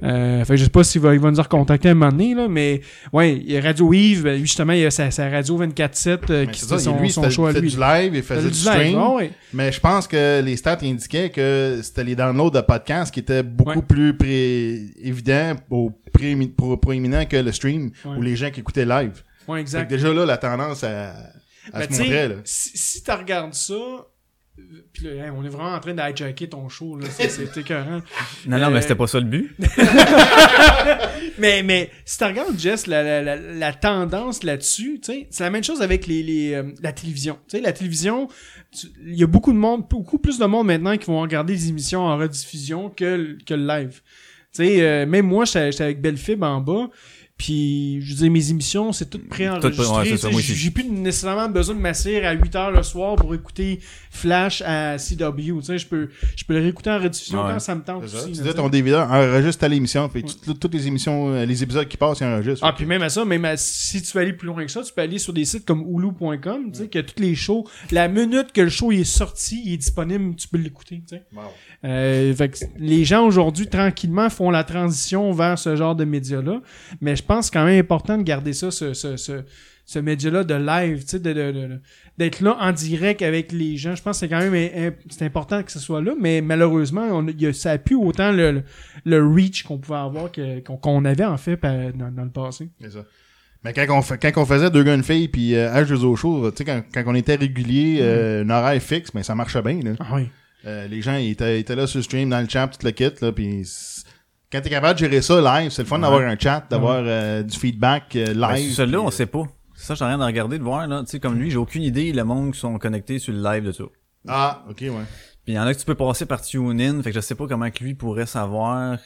[SPEAKER 6] Euh, fait je sais pas s'il va, il va nous recontacter à un moment donné, là, mais, ouais, Radio Yves, ben, justement, il y a sa, sa radio 24-7 euh, qui fait son,
[SPEAKER 7] lui,
[SPEAKER 6] son
[SPEAKER 7] c'était-
[SPEAKER 6] à
[SPEAKER 7] fait
[SPEAKER 6] lui.
[SPEAKER 7] du live, il faisait du, stream.
[SPEAKER 6] ouais.
[SPEAKER 7] Mais je pense que les stats indiquaient que c'était les downloads de podcasts qui étaient beaucoup
[SPEAKER 6] Ouais.
[SPEAKER 7] plus pré- évidents ou pré- pro- proéminents que le stream
[SPEAKER 6] Ouais.
[SPEAKER 7] ou les gens qui écoutaient live.
[SPEAKER 6] Ouais, exact.
[SPEAKER 7] déjà là, la tendance à, à
[SPEAKER 6] Ben,
[SPEAKER 7] se montrer. Là.
[SPEAKER 6] Si, si tu regardes ça, Puis là, hey, on est vraiment en train d'hijacker ton show, là. C'est- écœurant.
[SPEAKER 4] Non, non,
[SPEAKER 6] Euh,
[SPEAKER 4] mais c'était pas ça le but.
[SPEAKER 6] mais, mais, si tu regardes, Jess, la, la, la, la tendance là-dessus, tu sais, c'est la même chose avec les, les, euh, la télévision. Tu sais, la télévision, il y a beaucoup de monde, beaucoup plus de monde maintenant qui vont regarder les émissions en rediffusion que, le- que le live. Tu sais, euh, même moi, j'étais j'étais avec Bellefib en bas, puis je veux dire, mes émissions, c'est tout préenregistré.
[SPEAKER 4] pré- ouais,
[SPEAKER 6] j'ai plus nécessairement besoin de m'asseoir à 8 heures le soir pour écouter Flash à CW. Tu sais, je peux, je peux le réécouter en rediffusion
[SPEAKER 4] Ouais.
[SPEAKER 6] quand ça me tente
[SPEAKER 7] C'est ça.
[SPEAKER 6] aussi.
[SPEAKER 7] Tu disais
[SPEAKER 6] sais.
[SPEAKER 7] ton DVD enregistre à l'émission, puis tout- toutes les émissions, euh, les épisodes qui passent, ils enregistrent.
[SPEAKER 6] Ah, puis même à ça, même à- si tu veux aller plus loin que ça, tu peux aller sur des sites comme hulu.com, tu sais, que toutes les shows, la minute que le show est sorti, il est disponible, tu peux l'écouter, tu sais. Euh, fait que les gens aujourd'hui, tranquillement, font la transition vers ce genre de médias-là, mais je pense quand même important de garder ça, ce, ce, ce, ce média-là de live, tu sais, de, de- de- d'être là en direct avec les gens. Je pense que c'est quand même c'est important que ce soit là, mais malheureusement, on, il y a- ça a plus autant le, le, le reach qu'on pouvait avoir qu'on, qu'on avait en fait dans, dans le passé.
[SPEAKER 7] C'est ça. Mais quand on, fait- quand on faisait deux gars, une fille, puis euh, H2O show, tu sais, quand, quand on était régulier, euh, un horaire fixe, mais ça marchait bien, là.
[SPEAKER 6] Ah oui.
[SPEAKER 7] Euh, les gens, ils étaient, étaient là sur le stream, dans le chat, tout le kit, là, puis quand t'es capable de gérer ça live, c'est le fun d'avoir un chat, d'avoir euh, du feedback euh,
[SPEAKER 4] Ben,
[SPEAKER 7] live.
[SPEAKER 4] Celui-là,
[SPEAKER 7] puis,
[SPEAKER 4] on
[SPEAKER 7] euh,
[SPEAKER 4] sait pas. Ça, j'ai rien à regarder, de voir, là. Tu sais, comme lui, j'ai aucune idée, le monde qui sont connectés sur le live de ça.
[SPEAKER 7] Ah, ok, ouais.
[SPEAKER 4] Puis il y en a que tu peux passer par TuneIn, fait que je sais pas comment que lui pourrait savoir.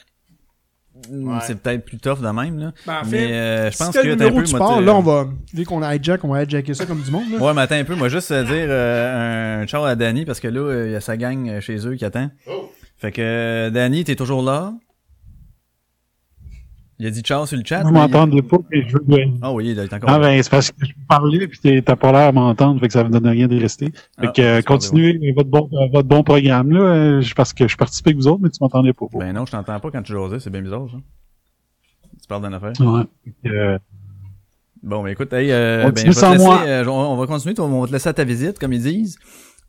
[SPEAKER 7] Ouais.
[SPEAKER 4] C'est peut-être plus tough de même, là.
[SPEAKER 6] Ben, en
[SPEAKER 4] mais euh, je pense
[SPEAKER 6] t'as
[SPEAKER 4] que un peu...
[SPEAKER 6] sport,
[SPEAKER 4] t'es-
[SPEAKER 6] là, on va, vu qu'on a hijack, on va hijacker ça comme du monde, là.
[SPEAKER 4] Ouais, mais attends un peu, moi juste euh, dire euh, un ciao à Danny parce que là, euh, il y a sa gang euh, chez eux qui attend. Fait que Danny, t'es toujours là? Il a dit ciao sur le chat.
[SPEAKER 5] Vous
[SPEAKER 4] mais
[SPEAKER 5] m'entendez pas, puis je veux bien.
[SPEAKER 4] Ah oui, il est encore
[SPEAKER 5] Ah ben, c'est parce que je parlais, puis t'as pas l'air à m'entendre, fait que ça me donne rien de rester. Fait
[SPEAKER 4] Ah,
[SPEAKER 5] que euh, continuez votre bon, euh, votre bon programme, là, euh, parce que je participais avec vous autres, mais tu m'entendais pas.
[SPEAKER 4] Ben non, je t'entends pas quand tu jasais, c'est bien bizarre ça. Tu parles d'une affaire.
[SPEAKER 5] Ouais. Fait euh,
[SPEAKER 4] Bon, ben écoute, hey, euh, ben, laisser,
[SPEAKER 5] moi.
[SPEAKER 4] euh, on on va continuer, on va te laisser à ta visite, comme ils disent.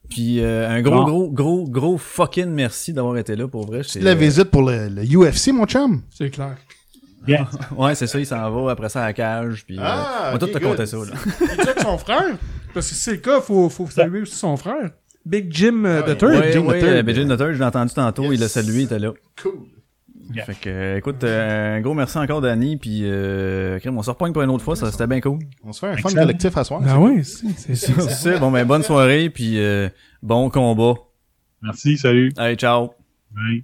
[SPEAKER 4] Puis euh, un gros,
[SPEAKER 5] Bon.
[SPEAKER 4] gros, gros, gros fucking merci d'avoir été là pour vrai.
[SPEAKER 7] C'est la visite pour le, le UFC, mon chum.
[SPEAKER 6] C'est clair.
[SPEAKER 5] Bien.
[SPEAKER 4] Ouais, c'est ça, il s'en va après ça à la cage. Puis, euh,
[SPEAKER 7] Ah,
[SPEAKER 4] on va tout te compter ça. Là.
[SPEAKER 6] Il dit son frère. Parce que si c'est le cas, faut, faut saluer aussi son frère. Big Jim euh, the Third.
[SPEAKER 4] Ouais,
[SPEAKER 7] Jim
[SPEAKER 4] Jim Nutter, je l'ai entendu tantôt,
[SPEAKER 7] Yes.
[SPEAKER 4] il l'a salué, il était là.
[SPEAKER 7] Cool.
[SPEAKER 5] Yeah.
[SPEAKER 4] Fait que, euh, écoute, euh, un gros merci encore, Danny, puis euh, on se repogne pour une autre fois, ça c'était bien cool.
[SPEAKER 7] On se fait un fun collectif à soir.
[SPEAKER 6] Ah oui, c'est c'est ça.
[SPEAKER 4] C'est ça, bon ben bonne soirée, puis euh, bon combat.
[SPEAKER 5] Merci, salut.
[SPEAKER 4] Allez, ciao.
[SPEAKER 5] Bye.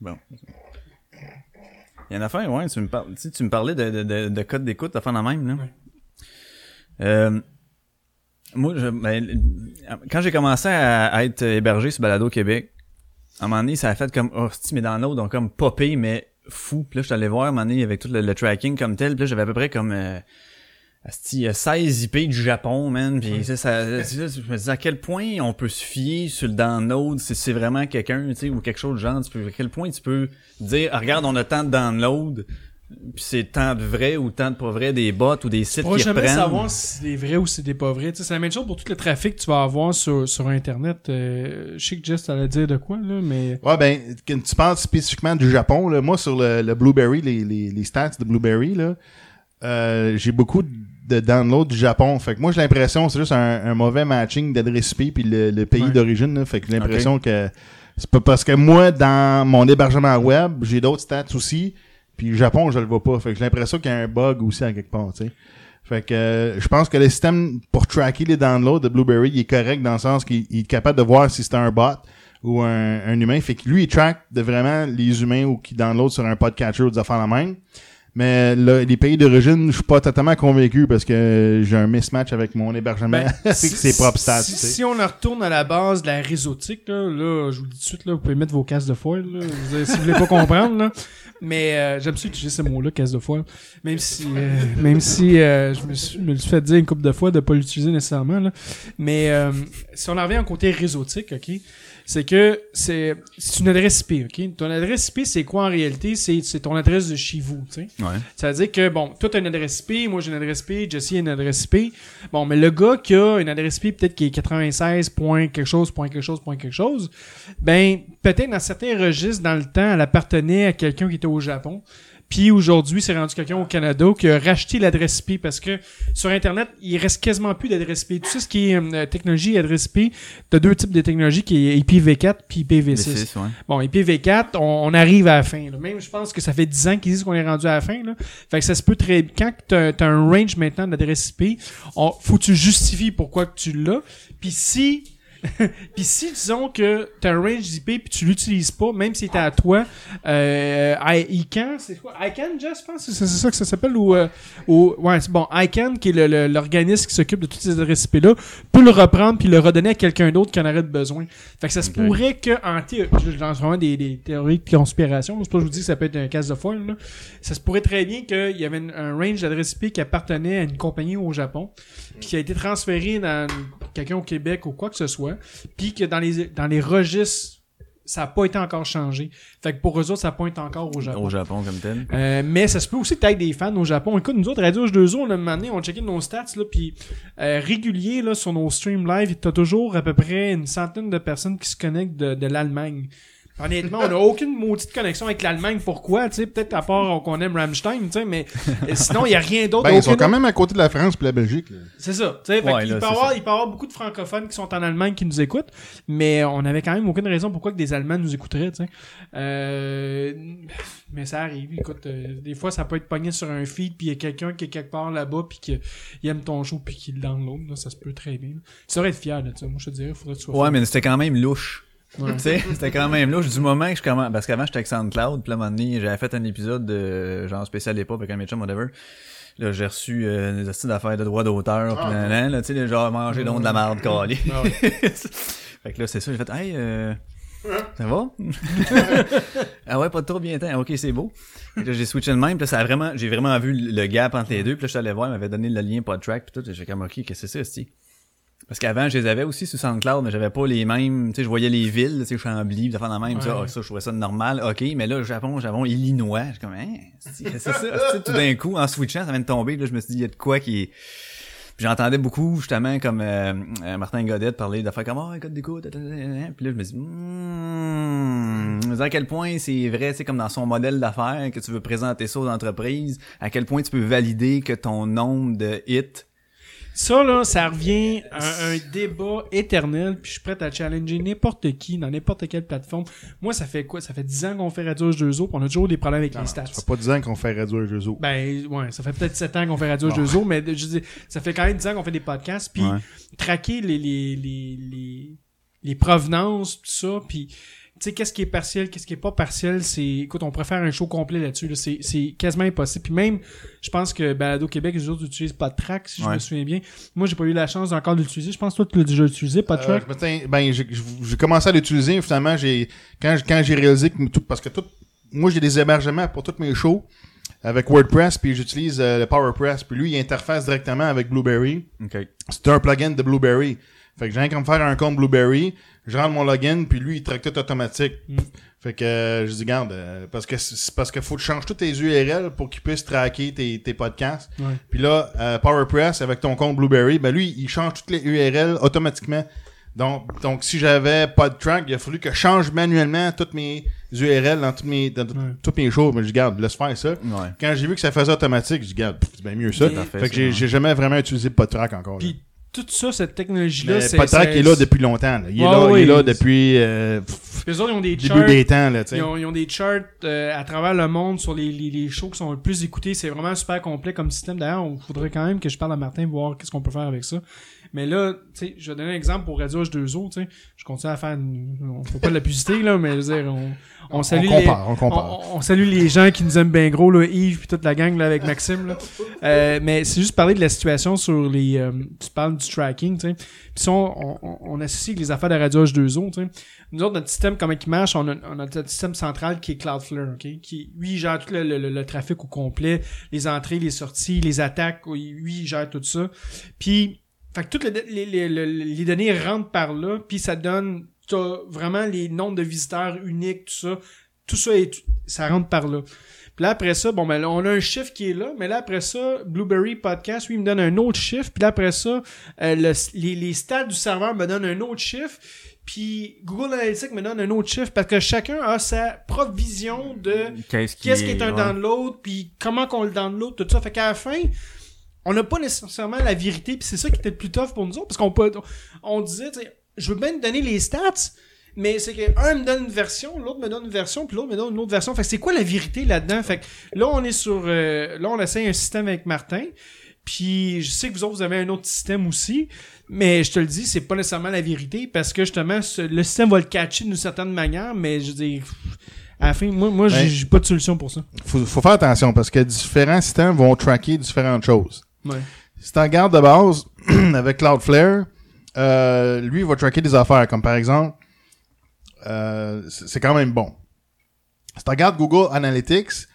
[SPEAKER 4] Bon. Il y a une affaire, ouais, tu me, par... tu, sais, tu me parlais de, de, de, de code d'écoute, de faire la même, là. Euh, moi, je, ben, quand j'ai commencé à, à être hébergé sur Balado Québec, à un moment donné, ça a fait comme, oh, c'ti, mes downloads ont comme popé, mais fou. Puis là, je suis allé voir, à un moment donné, avec tout le, le tracking comme tel, puis là, j'avais à peu près comme, euh, asti, euh, 16 IP du Japon, man. Puis ça, ça, je me disais à quel point on peut se fier sur le download, si c'est vraiment quelqu'un, tu sais, ou quelque chose de genre, tu peux, à quel point tu peux dire, ah, regarde, on a tant de downloads, puis c'est tant de vrai ou tant de pas vrai, des bots ou des sites
[SPEAKER 6] On
[SPEAKER 4] qui
[SPEAKER 6] jamais
[SPEAKER 4] reprennent.
[SPEAKER 6] savoir si c'est vrai ou si c'est pas vrai. C'est la même chose pour tout le trafic que tu vas avoir sur, sur Internet. Euh, je sais que Jess allait dire de quoi, là, mais...
[SPEAKER 7] Ouais, ben, quand tu parles spécifiquement du Japon, là, moi, sur le, le Blueberry, les, les, les stats de Blueberry, là, euh, j'ai beaucoup de downloads du Japon. Fait que moi, j'ai l'impression que c'est juste un, un mauvais matching d'adresse IP puis le, le pays
[SPEAKER 6] Ouais.
[SPEAKER 7] d'origine. là. Fait que j'ai l'impression que c'est pas parce que moi, dans mon hébergement web, j'ai d'autres stats aussi. Puis le Japon, je le vois pas. Fait que j'ai l'impression qu'il y a un bug aussi à quelque part, tu sais. Fait que euh, je pense que le système pour tracker les downloads de Blueberry, il est correct dans le sens qu'il il est capable de voir si c'est un bot ou un, un humain. Fait que lui, il track de vraiment les humains ou qui download sur un podcatcher ou des affaires la même. Mais là, les pays d'origine, je suis pas totalement convaincu parce que j'ai un mismatch avec mon hébergement
[SPEAKER 6] Ben,
[SPEAKER 7] avec
[SPEAKER 6] si-
[SPEAKER 7] ses propres stats.
[SPEAKER 6] Si, on en retourne à la base de la réseautique, là, là, je vous le dis tout de suite, là, vous pouvez mettre vos casques de foil, là, vous si vous voulez pas comprendre, là. Mais euh, j'aime ça utiliser ce mot-là, casse de foil. Même si, euh, même si euh, je me, suis, me le suis fait dire une couple de fois de pas l'utiliser nécessairement. Là. Mais euh, si on en revient au côté réseautique, ok, c'est que c'est c'est une adresse IP, ok? Ton adresse IP, c'est quoi en réalité? C'est c'est ton adresse de chez vous, tu sais?
[SPEAKER 4] Ouais.
[SPEAKER 6] Ça veut dire que, bon, toi, t'as une adresse IP, moi, j'ai une adresse IP, Jesse a une adresse IP. Bon, mais le gars qui a une adresse IP, peut-être qui est 96 point quelque chose, point quelque chose, point quelque chose, ben, peut-être dans certains registres, dans le temps, elle appartenait à quelqu'un qui était au Japon. Puis aujourd'hui, c'est rendu quelqu'un au Canada qui a racheté l'adresse IP parce que sur Internet, il reste quasiment plus d'adresse IP. Tout ce qui est euh, technologie adresse IP, t'as deux types de technologies qui est IPv4 puis IPv6.
[SPEAKER 4] V6, ouais.
[SPEAKER 6] Bon, IPv4, on, on arrive à la fin. là. Même, je pense que ça fait 10 ans qu'ils disent qu'on est rendu à la fin. Là. Fait que ça se peut très... Quand t'as as un range maintenant d'adresse IP, on, faut que tu justifies pourquoi que tu l'as. Puis si... puis si disons que t'as un range d'IP puis tu l'utilises pas, même si t'es à toi, euh, I- ICANN, c'est quoi? ICANN, Just, je pense, c'est c'est ça que ça s'appelle ou, euh, ou ouais, c'est bon, ICANN qui est l'organisme qui s'occupe de toutes ces adresses IP là, peut le reprendre puis le redonner à quelqu'un d'autre qui en aurait besoin. Fait que ça se pourrait que en thé- je lance vraiment des, des théories de conspiration, c'est pas que je vous dis que ça peut être un casse de foil là. Ça se pourrait très bien qu'il y avait une- un range d'adresses IP qui appartenait à une compagnie au Japon puis qui a été transféré dans quelqu'un au Québec ou quoi que ce soit, puis que dans les dans les registres ça n'a pas été encore changé. Fait que pour eux autres, ça pointe encore au Japon.
[SPEAKER 4] Au Japon, comme tel.
[SPEAKER 6] Euh, mais ça se peut aussi peut-être des fans au Japon. Écoute, nous autres, Radio H2O, on a demandé, on a checké nos stats, là, puis euh, régulier, là, sur nos streams live, t'as toujours à peu près une centaine de personnes qui se connectent de, de l'Allemagne. Honnêtement, on n'a aucune maudite connexion avec l'Allemagne. Pourquoi? Tu sais, peut-être à part qu'on aime Rammstein, tu sais, mais euh, sinon, il n'y a rien d'autre.
[SPEAKER 7] Ben, ils sont quand même à côté de la France et la Belgique.
[SPEAKER 6] c'est ça.
[SPEAKER 4] Ouais,
[SPEAKER 6] peut avoir, il peut y avoir beaucoup de francophones qui sont en Allemagne qui nous écoutent, mais on avait quand même aucune raison pourquoi que des Allemands nous écouteraient, tu sais. Euh, mais ça arrive. Écoute, euh, des fois, ça peut être pogné sur un feed, puis il y a quelqu'un qui est quelque part là-bas, puis qui il aime ton show, puis qui le download. Là, ça se peut très bien. Tu devrais être fier de ça. Moi, je te dirais, il faudrait que tu sois
[SPEAKER 4] Ouais,
[SPEAKER 6] fier.
[SPEAKER 4] mais c'était quand même louche.
[SPEAKER 6] Ouais.
[SPEAKER 4] Tu sais, c'était quand même louche du moment que je commence. Parce qu'avant, j'étais avec SoundCloud, puis là, à un moment donné, j'avais fait un épisode de genre spécial époque avec un médecin, whatever. Là, j'ai reçu euh, des d'affaires de droits d'auteur, pis nan, nan, là, tu sais, genre manger donc de la merde calée.
[SPEAKER 6] Ah ouais.
[SPEAKER 4] fait que là, c'est ça, j'ai fait, hey, euh, ça va? ah ouais, pas de trop bien temps. Ok, c'est beau. Là, j'ai switché de même, puis là, ça a vraiment, j'ai vraiment vu le gap entre les deux, puis là, je suis allé voir, il m'avait donné le lien PodTrack, puis tout, et j'ai comme, ok, qu'est-ce que c'est ça? Parce qu'avant, je les avais aussi sur SoundCloud, mais j'avais pas les mêmes, tu sais, je voyais les villes, tu sais, Chambly, pis de faire la même, ça,
[SPEAKER 6] Ouais.
[SPEAKER 4] ah, ça, je trouvais ça normal, ok, mais là, Japon, Japon, Illinois, je suis comme, hein, c'est ça, tout d'un coup, en switchant, ça vient de tomber, là, je me suis dit, il y a de quoi qui est, j'entendais beaucoup, justement, comme euh, euh, Martin Godet parler d'affaires comme « Oh, écoute d'écoute, puis là, je me dis dis à quel point c'est vrai, c'est comme dans son modèle d'affaires, que tu veux présenter ça aux entreprises, à quel point tu peux valider que ton nombre de hits
[SPEAKER 6] Ça, là, ça revient à un débat éternel, puis je suis prêt à challenger n'importe qui, dans n'importe quelle plateforme. Moi, ça fait quoi? Ça fait 10 ans qu'on fait Radio H2O, puis on a toujours des problèmes avec les stats.
[SPEAKER 7] Ça fait pas 10 ans qu'on fait Radio H2O.
[SPEAKER 6] Ben, ouais, ça fait peut-être 7 ans qu'on fait Radio H2O, mais je dis, ça fait quand même 10 ans qu'on fait des podcasts, puis
[SPEAKER 4] Ouais.
[SPEAKER 6] traquer les, les, les, les, les provenances, tout ça, puis sais, qu'est-ce qui est partiel, qu'est-ce qui est pas partiel, c'est, écoute, on faire un show complet là-dessus, là. c'est, c'est quasiment impossible. Puis même, je pense que Balado Québec, les autres utilisent pas de track, si je me souviens bien. Moi, j'ai pas eu la chance encore de l'utiliser. Je pense que toi, tu l'as déjà utilisé, pas de
[SPEAKER 7] Euh,
[SPEAKER 6] track.
[SPEAKER 7] tiens- ben, j'ai- j'ai commencé à l'utiliser. Finalement, j'ai quand, quand j'ai réalisé que tout, parce que tout, moi j'ai des hébergements pour toutes mes shows avec WordPress, puis j'utilise euh, le PowerPress. Puis lui, il interface directement avec Blueberry.
[SPEAKER 4] OK.
[SPEAKER 7] C'est un plugin de Blueberry. Fait que j'ai rien qu'à me faire un compte Blueberry, je rentre mon login, puis lui, il traque tout automatique.
[SPEAKER 6] Mm.
[SPEAKER 7] Fait que euh, je dis, garde, euh, parce que c'est parce qu'il faut que tu changes tous tes URL pour qu'il puisse traquer tes, tes podcasts.
[SPEAKER 6] Ouais.
[SPEAKER 7] Puis là, euh, PowerPress, avec ton compte Blueberry, ben lui, il change toutes les URL automatiquement. Donc, donc si j'avais pas de track, il a fallu que je change manuellement toutes mes URL dans toutes mes, dans
[SPEAKER 6] Ouais.
[SPEAKER 7] toutes mes shows. Mais je dis, garde, laisse faire ça.
[SPEAKER 4] Ouais.
[SPEAKER 7] Quand j'ai vu que ça faisait automatique, je dis, garde, c'est bien mieux ça.
[SPEAKER 6] Mais-
[SPEAKER 7] Fait que j'ai jamais vraiment utilisé PodTrack encore.
[SPEAKER 6] Tout ça, cette technologie-là, c'est... C'est-
[SPEAKER 7] est là depuis longtemps. là. Il, est là,
[SPEAKER 6] oui.
[SPEAKER 7] il est là depuis euh, pff,
[SPEAKER 6] Les autres, ils ont des
[SPEAKER 7] début
[SPEAKER 6] charts.
[SPEAKER 7] des temps. Là, tu sais.
[SPEAKER 6] Ils ont, ils ont des charts euh, à travers le monde sur les, les, les shows qui sont le plus écoutés. C'est vraiment super complet comme système. D'ailleurs, il faudrait quand même que je parle à Martin pour voir qu'est-ce qu'on peut faire avec ça. Mais là, tu sais, je vais donner un exemple pour Radio H2O, tu sais. Je continue à faire une... On peut pas de la publicité, là, mais je veux dire, on, on salue
[SPEAKER 7] on
[SPEAKER 6] les-
[SPEAKER 7] compare, on compare.
[SPEAKER 6] on, on salue les gens qui nous aiment bien gros, là, Yves puis toute la gang là, avec Maxime. Là. Euh, mais c'est juste parler de la situation sur les... euh, tu parles du tracking, tu sais. Puis ça, on, on, on associe les affaires de Radio H2O, tu sais. Nous autres, notre système, comment il marche, on a, on a notre système central qui est Cloudflare, OK? Qui, lui, il gère tout le, le- le- le trafic au complet, les entrées, les sorties, les attaques, lui, il gère tout ça. Puis, fait que toutes les, les, les, les- données rentrent par là, puis ça donne t'as vraiment les nombres de visiteurs uniques, tout ça. Tout ça, est, ça rentre par là. Puis là, après ça, bon, ben on a un chiffre qui est là, mais là, après ça, Blueberry Podcast, lui, il me donne un autre chiffre. Puis là, après ça, euh, le- les, les stats du serveur me donnent un autre chiffre. Puis Google Analytics me donne un autre chiffre parce que chacun a sa propre vision de
[SPEAKER 4] Qu'est-ce qui,
[SPEAKER 6] est un
[SPEAKER 4] ouais.
[SPEAKER 6] download, puis comment qu'on le download, tout ça. Fait qu'à la fin, on n'a pas nécessairement la vérité, puis c'est ça qui était le plus tough pour nous autres, parce qu'on peut, on disait, je veux bien te donner les stats, mais c'est que un me donne une version, l'autre me donne une version, puis l'autre me donne une autre version. Fait que c'est quoi la vérité là-dedans? Fait que là, on est sur, euh, là, on essaye un système avec Martin. Puis je sais que vous autres, vous avez un autre système aussi, mais je te le dis, c'est pas nécessairement la vérité parce que justement, ce- le système va le catcher d'une certaine manière, mais je pff, à la fin, moi, moi j'ai
[SPEAKER 7] Ouais.
[SPEAKER 6] j'ai pas de solution pour ça.
[SPEAKER 7] Faut, faut faire attention parce que différents systèmes vont tracker différentes choses.
[SPEAKER 6] Ouais.
[SPEAKER 7] Si tu regardes de base avec Cloudflare, euh, lui, il va tracker des affaires, comme par exemple, euh, c'est c'est quand même bon. Si tu regardes Google Analytics,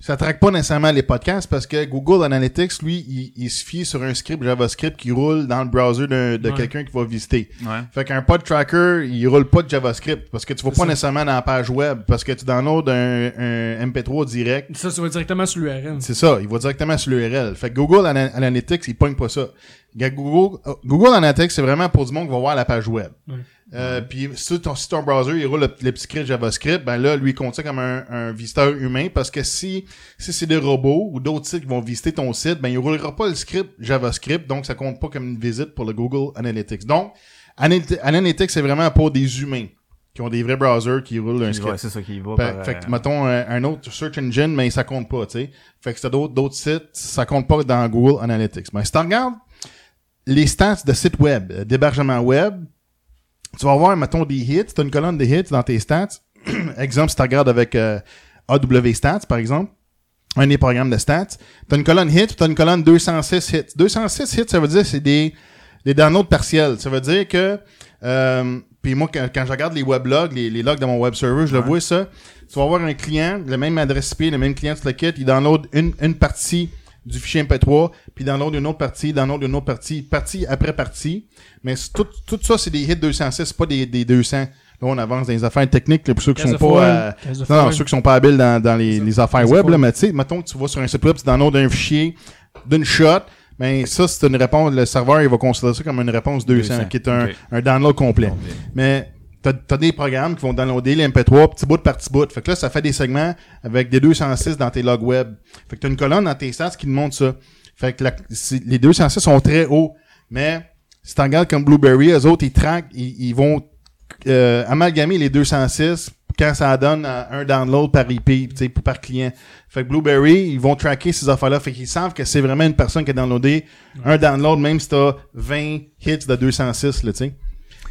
[SPEAKER 7] ça traque pas nécessairement les podcasts parce que Google Analytics, lui, il, il se fie sur un script JavaScript qui roule dans le browser d'un- de
[SPEAKER 6] Ouais.
[SPEAKER 7] quelqu'un qui va visiter.
[SPEAKER 4] Ouais.
[SPEAKER 7] Fait qu'un pod tracker, il roule pas de JavaScript parce que tu vas pas
[SPEAKER 6] ça.
[SPEAKER 7] nécessairement dans la page web parce que tu downloads un, un MP3 direct
[SPEAKER 6] Ça, ça va directement sur l'URL.
[SPEAKER 7] c'est ça, il va directement sur l'URL. Fait que Google Ana- Analytics, il pogne pas ça. Google, euh, Google Analytics, c'est vraiment pour du monde qui va voir la page web.
[SPEAKER 6] Ouais.
[SPEAKER 7] Euh, Puis si ton, si ton browser, il roule le, le petit script JavaScript, ben là, lui, il compte ça comme un, un visiteur humain parce que si, si c'est des robots ou d'autres sites qui vont visiter ton site, ben il roulera pas le script JavaScript, donc ça compte pas comme une visite pour le Google Analytics. Donc, Analytics, c'est vraiment pour des humains qui ont des vrais browsers qui roulent un script.
[SPEAKER 4] C'est ça qui va.
[SPEAKER 7] Fait,
[SPEAKER 4] par,
[SPEAKER 7] fait
[SPEAKER 4] euh,
[SPEAKER 7] que, mettons, un, un autre search engine, mais ça compte pas, tu sais. Fait que si t'as d'autres, d'autres sites, ça compte pas dans Google Analytics. Mais si tu regardes les stats de sites web, euh, d'hébergement web, tu vas voir, mettons, des hits. T'as une colonne de hits dans tes stats. exemple, si tu regardes avec euh, AW Stats, par exemple, un des programmes de stats, t'as une colonne hits, t'as une colonne 206 hits. 206 hits, ça veut dire c'est des, des downloads partiels. Ça veut dire que, euh, puis moi, quand, quand je regarde les weblogs, les, les logs de mon web server, je le vois ça. Tu vas avoir un client, le même adresse IP, le même client sur le kit, il download une, une partie du fichier MP3, puis download une autre partie, il download une autre partie, partie après partie. Mais tout, tout ça, c'est des hits 206, c'est pas des, des 200. Là, on avance dans les affaires techniques, là, pour ceux qui sont pas... euh, non, non, ceux qui sont pas habiles dans, dans les, les affaires web, là, mais tu sais, mettons que tu vas sur un site web, tu downloads un fichier d'une shot, ben ça, c'est une réponse, le serveur, il va considérer ça comme une réponse 200,
[SPEAKER 4] 200,
[SPEAKER 7] qui est un, un download complet. Mais t'as as des programmes qui vont downloader les MP3 petit bout par petit bout. Fait que là, ça fait des segments avec des 206 dans tes logs web. Fait que t'as une colonne dans tes stats qui te montre ça. Fait que les 206 sont très hauts. Mais si tu regardes comme Blueberry, eux autres, ils traquent, ils, ils vont euh, amalgamer les 206 quand ça donne un download par IP, tu par client. Fait que Blueberry, ils vont tracker ces affaires-là. Fait qu'ils savent que c'est vraiment une personne qui a downloadé un download, même si t'as 20 hits de 206, là, tu sais.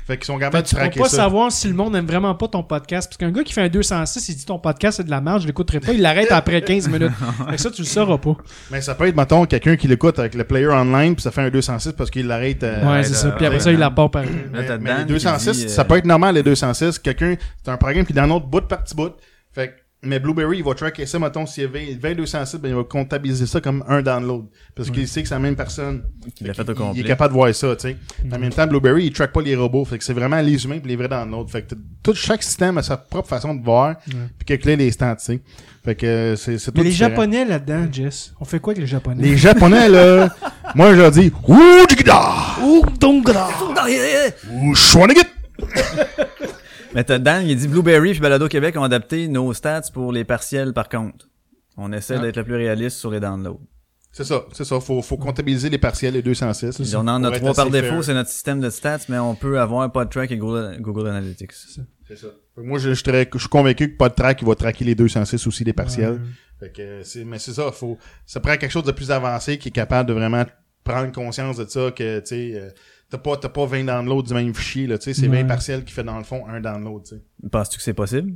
[SPEAKER 7] Fait qu'ils sont
[SPEAKER 6] tu pourras pas
[SPEAKER 7] ça.
[SPEAKER 6] savoir si le monde aime vraiment pas ton podcast. Parce qu'un gars qui fait un 206, il dit ton podcast c'est de la merde, je l'écouterai pas, il l'arrête après 15 minutes. Fait que ça, tu le sauras pas.
[SPEAKER 7] Mais ça peut être, mettons, quelqu'un qui l'écoute avec le player online, puis ça fait un 206 parce qu'il l'arrête. euh,
[SPEAKER 6] Ouais, c'est ça.
[SPEAKER 4] euh,
[SPEAKER 6] Puis après ça, il la part par.
[SPEAKER 4] Là,
[SPEAKER 7] Mais,
[SPEAKER 4] t'as
[SPEAKER 7] mais
[SPEAKER 4] Dan
[SPEAKER 7] les
[SPEAKER 4] qui
[SPEAKER 7] 206,
[SPEAKER 4] dit, euh,
[SPEAKER 7] ça peut être normal, les 206. Quelqu'un, c'est un programme qui download bout par petit bout. Fait que, mais Blueberry, il va tracker ça, mettons, s'il y a 20, 20 206, ben, il va comptabiliser ça comme un download. Parce qu'il sait que c'est la même personne.
[SPEAKER 4] Qui l'a
[SPEAKER 7] Fait
[SPEAKER 4] au
[SPEAKER 7] Il est capable de voir ça, tu sais. En même temps, Blueberry, il track pas les robots. Fait que c'est vraiment les humains et les vrais downloads. Fait que tout, chaque système a sa propre façon de voir, puis calculer les stats, tu sais. Fait que euh, c'est, c'est tout
[SPEAKER 6] Mais les
[SPEAKER 7] différent.
[SPEAKER 6] Japonais là-dedans, Jess, on fait quoi avec les Japonais?
[SPEAKER 7] Les Japonais, là, moi, je leur dis, Ouh, jigida!
[SPEAKER 6] Ouh, dongra!
[SPEAKER 7] Ouh, shwanagit!
[SPEAKER 4] Mais t'as Dan, il dit Blueberry puis Balado Québec ont adapté nos stats pour les partiels par contre. On essaie
[SPEAKER 6] Ah.
[SPEAKER 4] d'être le plus réaliste sur les downloads.
[SPEAKER 7] C'est ça, c'est ça. Faut, faut comptabiliser les partiels, les 206.
[SPEAKER 4] Puis on en a trois par défaut, c'est notre système de stats, mais on peut avoir PodTrack et Google, Google Analytics.
[SPEAKER 7] C'est ça. Moi, je, je, serais- je suis convaincu que pas de track, il va tracker les 206 aussi, les partiels. Fait que, euh, c'est, mais c'est ça, faut, ça prend quelque chose de plus avancé qui est capable de vraiment prendre conscience de ça, que, tu sais, euh, t'as pas, t'as pas 20 downloads du même fichier, là, tu sais, c'est
[SPEAKER 6] Ouais.
[SPEAKER 7] 20 partiels qui fait dans le fond un download, tu sais.
[SPEAKER 4] Penses-tu que c'est possible?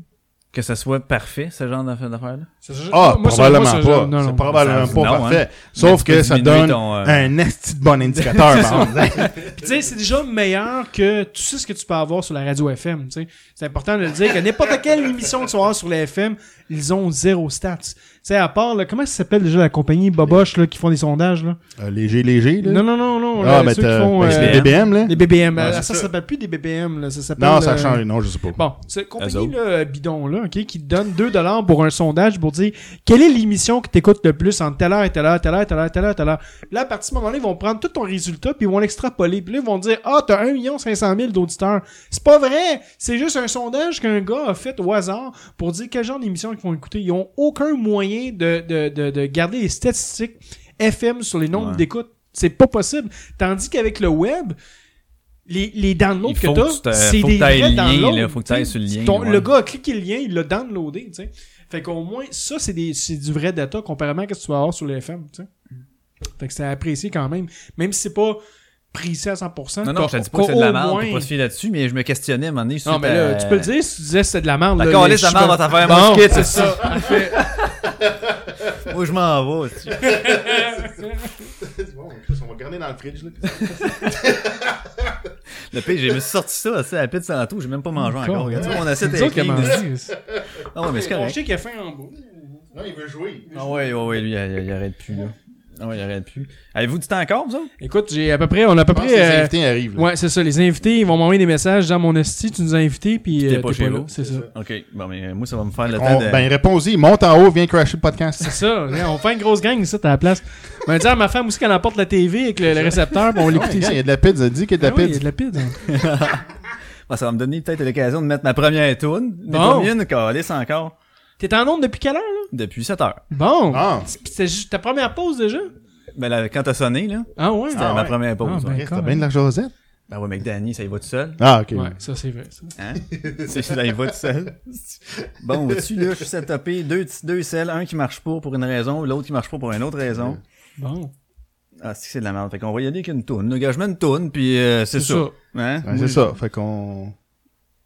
[SPEAKER 4] Que ça soit parfait, ce genre d'affaire- d'affaires-là?
[SPEAKER 7] Ah,
[SPEAKER 6] Moi,
[SPEAKER 7] probablement
[SPEAKER 6] moi,
[SPEAKER 7] pas. c'est probablement
[SPEAKER 4] Ça-
[SPEAKER 7] pas
[SPEAKER 4] non,
[SPEAKER 7] parfait.
[SPEAKER 4] hein.
[SPEAKER 7] Sauf
[SPEAKER 4] tu
[SPEAKER 7] que ça donne
[SPEAKER 4] ton, euh,
[SPEAKER 7] un esti de bon indicateur, par exemple.
[SPEAKER 6] Puis tu sais, c'est déjà meilleur que tout ce que tu peux avoir sur la radio FM. tu sais. C'est important de le dire que n'importe quelle émission que tu vas avoir sur la FM, ils ont zéro stats. Sais, à part, là, comment ça s'appelle déjà la compagnie Boboche, là, qui font des sondages, là?
[SPEAKER 7] Euh, léger, léger, là?
[SPEAKER 6] Non, non, non, non.
[SPEAKER 7] Ah,
[SPEAKER 6] là,
[SPEAKER 7] ben,
[SPEAKER 6] ceux qui
[SPEAKER 7] t'as-
[SPEAKER 6] font,
[SPEAKER 7] ben, c'est
[SPEAKER 6] euh,
[SPEAKER 7] les BBM, là?
[SPEAKER 6] les BBM. Euh, ça
[SPEAKER 7] ça.
[SPEAKER 6] s'appelle plus des BBM, là. Ça s'appelle.
[SPEAKER 7] Non, ça a
[SPEAKER 6] euh,
[SPEAKER 7] changé. Non, je sais pas.
[SPEAKER 6] Bon, cette compagnie là, bidon là, ok, qui te donne 2 dollars pour un sondage pour dire quelle est l'émission que t'écoutes le plus entre telle heure et telle heure, telle heure, telle heure, telle heure, telle heure? Là, à partir de ce moment-là, ils vont prendre tout ton résultat puis ils vont l'extrapoler. Puis là, ils vont dire ah t'as 1 million 500 000 d'auditeurs. C'est pas vrai. C'est juste un sondage qu'un gars a fait au hasard pour dire quel genre d'émission ils vont écouter. Ils ont aucun moyen de de de, de garder les statistiques FM sur les nombres
[SPEAKER 4] Ouais.
[SPEAKER 6] d'écoute. C'est pas possible. Tandis qu'avec le web, les, les downloads que t'as, c'est des vrais
[SPEAKER 4] le lien,
[SPEAKER 6] downloads.
[SPEAKER 4] là, faut que t'ailles sur le lien,
[SPEAKER 6] Ton-
[SPEAKER 4] ouais.
[SPEAKER 6] Le gars a cliqué le lien, il l'a downloadé, tu sais. Fait qu'au moins, ça, c'est des, c'est du vrai data comparément à ce que tu vas avoir sur le FM, tu sais. Fait que c'est apprécié quand même. Même si c'est pas précis à 100%.
[SPEAKER 4] Non, non, je te dis pas que c'est de la merde,
[SPEAKER 6] moins-
[SPEAKER 4] faut pas se fier là-dessus, mais je me questionnais à un moment donné.
[SPEAKER 6] Non, mais là, tu peux le dire si tu disais que c'était de la merde. là,
[SPEAKER 4] D'accord, laisse la merde dans ta affaire,
[SPEAKER 6] c'est
[SPEAKER 4] c'est
[SPEAKER 6] ça.
[SPEAKER 4] Moi, je m'en vais. tu-
[SPEAKER 7] Bon, on va garder dans le fridge, là.
[SPEAKER 4] Le pire, j'ai me sorti ça, sais, à la pizza tantôt, j'ai même pas mangé
[SPEAKER 6] Encore.
[SPEAKER 4] Regarde, mon assiette est
[SPEAKER 6] ça qui a
[SPEAKER 4] clean.
[SPEAKER 6] mangé.
[SPEAKER 4] Ah ouais, mais c'est
[SPEAKER 6] On
[SPEAKER 4] correct.
[SPEAKER 6] sait qu'il a faim en bas.
[SPEAKER 7] Non, il veut jouer.
[SPEAKER 4] Ah ouais, ouais, ouais, lui, il, il arrête plus, là. Ah ouais, il arrête plus. Avez-vous du temps encore, vous autres?
[SPEAKER 6] Écoute, j'ai à peu près, on a à peu près.
[SPEAKER 7] que les
[SPEAKER 6] euh,
[SPEAKER 7] invités arrivent, là.
[SPEAKER 6] Ouais, c'est ça. Les invités, ils vont m'envoyer des messages dans mon esti, tu nous as invités, puis
[SPEAKER 4] T'es
[SPEAKER 6] euh,
[SPEAKER 4] pas chez vous.
[SPEAKER 6] C'est ça.
[SPEAKER 4] Ok, bon, mais euh, moi, ça va me faire le
[SPEAKER 7] On-
[SPEAKER 4] temps de...
[SPEAKER 7] Ben, réponds-y. Monte en haut, viens crasher le podcast.
[SPEAKER 6] C'est ça. On fait une grosse gang ici à la place. On va dire à ma femme aussi qu'elle emporte la TV avec le, le récepteur, puis on l'écoute ici.
[SPEAKER 7] Il y a de la pizza. Dis qu'il y a de la
[SPEAKER 6] Ah oui, il y a
[SPEAKER 7] pizza.
[SPEAKER 6] de la pizza.
[SPEAKER 4] Ça va me donner peut-être l'occasion de mettre ma première toune. Mais
[SPEAKER 6] Bon.
[SPEAKER 4] calice encore.
[SPEAKER 6] T'es en onde depuis quelle heure, là?
[SPEAKER 4] Depuis 7 heures.
[SPEAKER 6] Bon.
[SPEAKER 7] Ah.
[SPEAKER 6] Puis C'était juste ta première pause déjà?
[SPEAKER 4] Ben, là, quand t'as sonné, là,
[SPEAKER 6] Ah ouais?
[SPEAKER 4] c'était
[SPEAKER 7] Ah
[SPEAKER 4] ma
[SPEAKER 7] ouais.
[SPEAKER 4] première pause.
[SPEAKER 6] Ah, ben.
[SPEAKER 4] ouais.
[SPEAKER 7] T'as bien de la Josette?
[SPEAKER 4] Ben ouais, mais que Danny, ça y va tout seul.
[SPEAKER 7] Ah, ok.
[SPEAKER 6] Ouais, ça c'est vrai. Ça.
[SPEAKER 4] Hein? C'est ça y va tout seul. Bon, au-dessus, là, je suis setupé. Deux, deux selles, un qui marche pas pour une raison, l'autre qui marche pas pour une autre raison.
[SPEAKER 6] Bon.
[SPEAKER 4] Ah, c'est que c'est de la merde. Fait qu'on va y aller avec une toune. Le gars, je mets une toune, puis euh, c'est
[SPEAKER 6] C'est
[SPEAKER 4] ça.
[SPEAKER 6] ça.
[SPEAKER 4] Hein?
[SPEAKER 7] Ouais, c'est ça. Fait qu'on.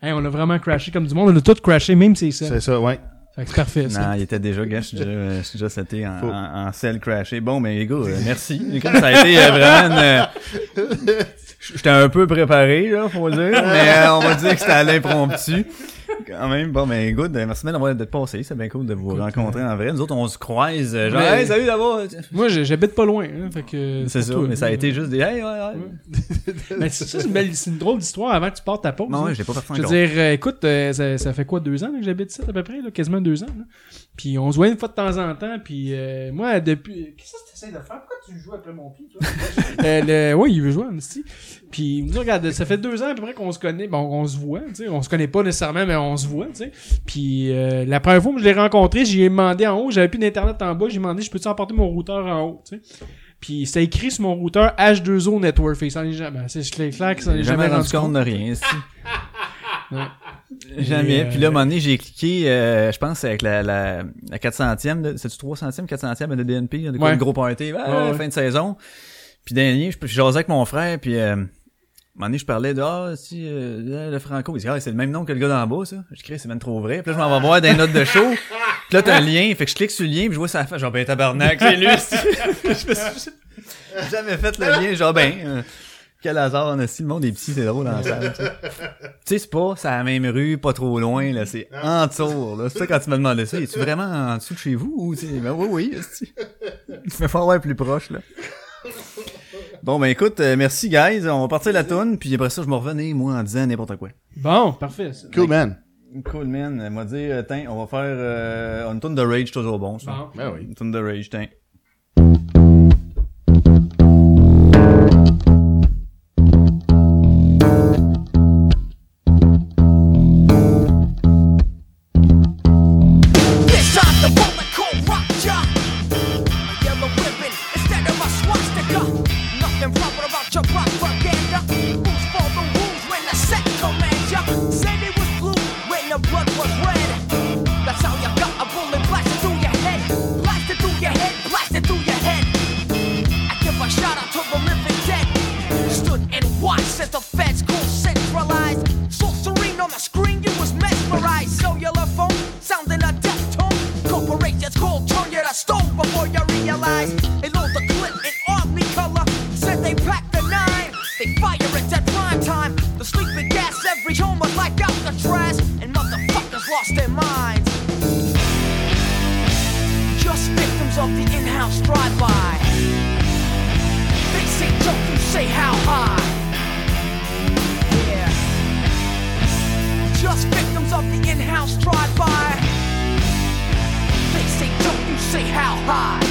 [SPEAKER 6] Hey, on a vraiment crashé comme du monde. On a tout crashé, même si c'est ça.
[SPEAKER 7] C'est ça, ouais.
[SPEAKER 6] Fait que c'est parfait, ça.
[SPEAKER 4] Non, il était déjà, gars, je suis déjà, je suis déjà seté en, en, en crashé. Bon, mais les gars, euh, merci. Comme ça a été euh, vraiment une, euh, J'étais un peu préparé, là, faut le dire, mais euh, on va dire que c'était à l'impromptu. Quand même, bon, mais good, euh, merci d'avoir d'être passé, c'est bien cool de vous rencontrer en vrai. Nous autres, on se croise, euh, genre,
[SPEAKER 6] Mais-
[SPEAKER 4] hey, salut d'abord!
[SPEAKER 6] Moi, j'ai- j'habite pas loin. Hein, fait que
[SPEAKER 4] C'est ça, mais ça a
[SPEAKER 6] là.
[SPEAKER 4] été juste des, hey, ouais, ouais.
[SPEAKER 6] Mais c'est ça, une, drôle d'histoire avant que tu partes ta pause.
[SPEAKER 4] Non,
[SPEAKER 6] hein.
[SPEAKER 4] ouais, je l'ai pas fait
[SPEAKER 6] Je veux dire, euh, écoute, euh, ça, ça fait quoi, deux ans là, que j'habite ici, à peu près, là, quasiment deux ans. Là. Puis on se voit une fois de temps en temps, puis euh, moi, depuis... Qu'est-ce que tu essaies de faire? Pourquoi tu joues après mon pied, toi? euh, le... Oui, il veut jouer, aussi. Puis il me dit, regarde, ça fait deux ans à peu près qu'on se connaît, bon, on se voit, tu sais, on se connaît pas nécessairement, mais on se voit, tu sais. Puis euh, la première fois que je l'ai rencontré, j'ai demandé en haut, j'avais plus d'internet en bas, j'ai demandé, je peux-tu emporter mon routeur en haut, tu sais. Puis c'était écrit sur mon routeur H2O Network. Que ça en est jamais. C'est clair que ça en
[SPEAKER 4] J'ai
[SPEAKER 6] est
[SPEAKER 4] jamais
[SPEAKER 6] jamais
[SPEAKER 4] rendu compte de rien.
[SPEAKER 6] Ouais.
[SPEAKER 4] Jamais.
[SPEAKER 6] Euh,
[SPEAKER 4] Puis là, à un moment donné, j'ai cliqué, euh, je pense, avec la, la, la 400e, de- c'est-tu 300e, 400e de DNP, de quoi, le gros party, ah,
[SPEAKER 6] Ouais, ouais.
[SPEAKER 4] fin de saison. Puis dernier, je, je jasais avec mon frère, puis euh, à un moment donné, je parlais de, ah, si, euh, le Franco, il dit, ah, c'est le même nom que le gars d'en bas, ça. Je crie, c'est même trop vrai. Puis là, je m'en vais voir des notes de show. Puis là, t'as un lien, fait que je clique sur le lien, puis je vois ça fait, genre, ben, tabarnak, c'est lui, Je me suis jamais fait le lien, genre, ben, euh, quel hasard, on a si le monde est petit, c'est drôle en salle, tu sais. Tu sais, c'est pas, c'est à la même rue, pas trop loin, là, c'est en dessous, là. C'est ça, quand tu m'as demandé ça, es-tu vraiment en dessous de chez vous, ou, tu sais, ben oui, oui. Tu me fais plus proche, là. Bon, ben écoute, euh, merci, guys. On va partir la toune, puis après ça, je me revenais, moi, en disant n'importe quoi.
[SPEAKER 6] Bon, parfait. ça.
[SPEAKER 7] Cool, man.
[SPEAKER 4] Cool, man. Elle m'a dit, euh, tiens, on va faire euh, une toune de Rage, toujours bon, ça.
[SPEAKER 6] Bon.
[SPEAKER 7] Ben oui.
[SPEAKER 4] Une toune de Rage, tiens.
[SPEAKER 8] house drive by. They say, don't you say how high.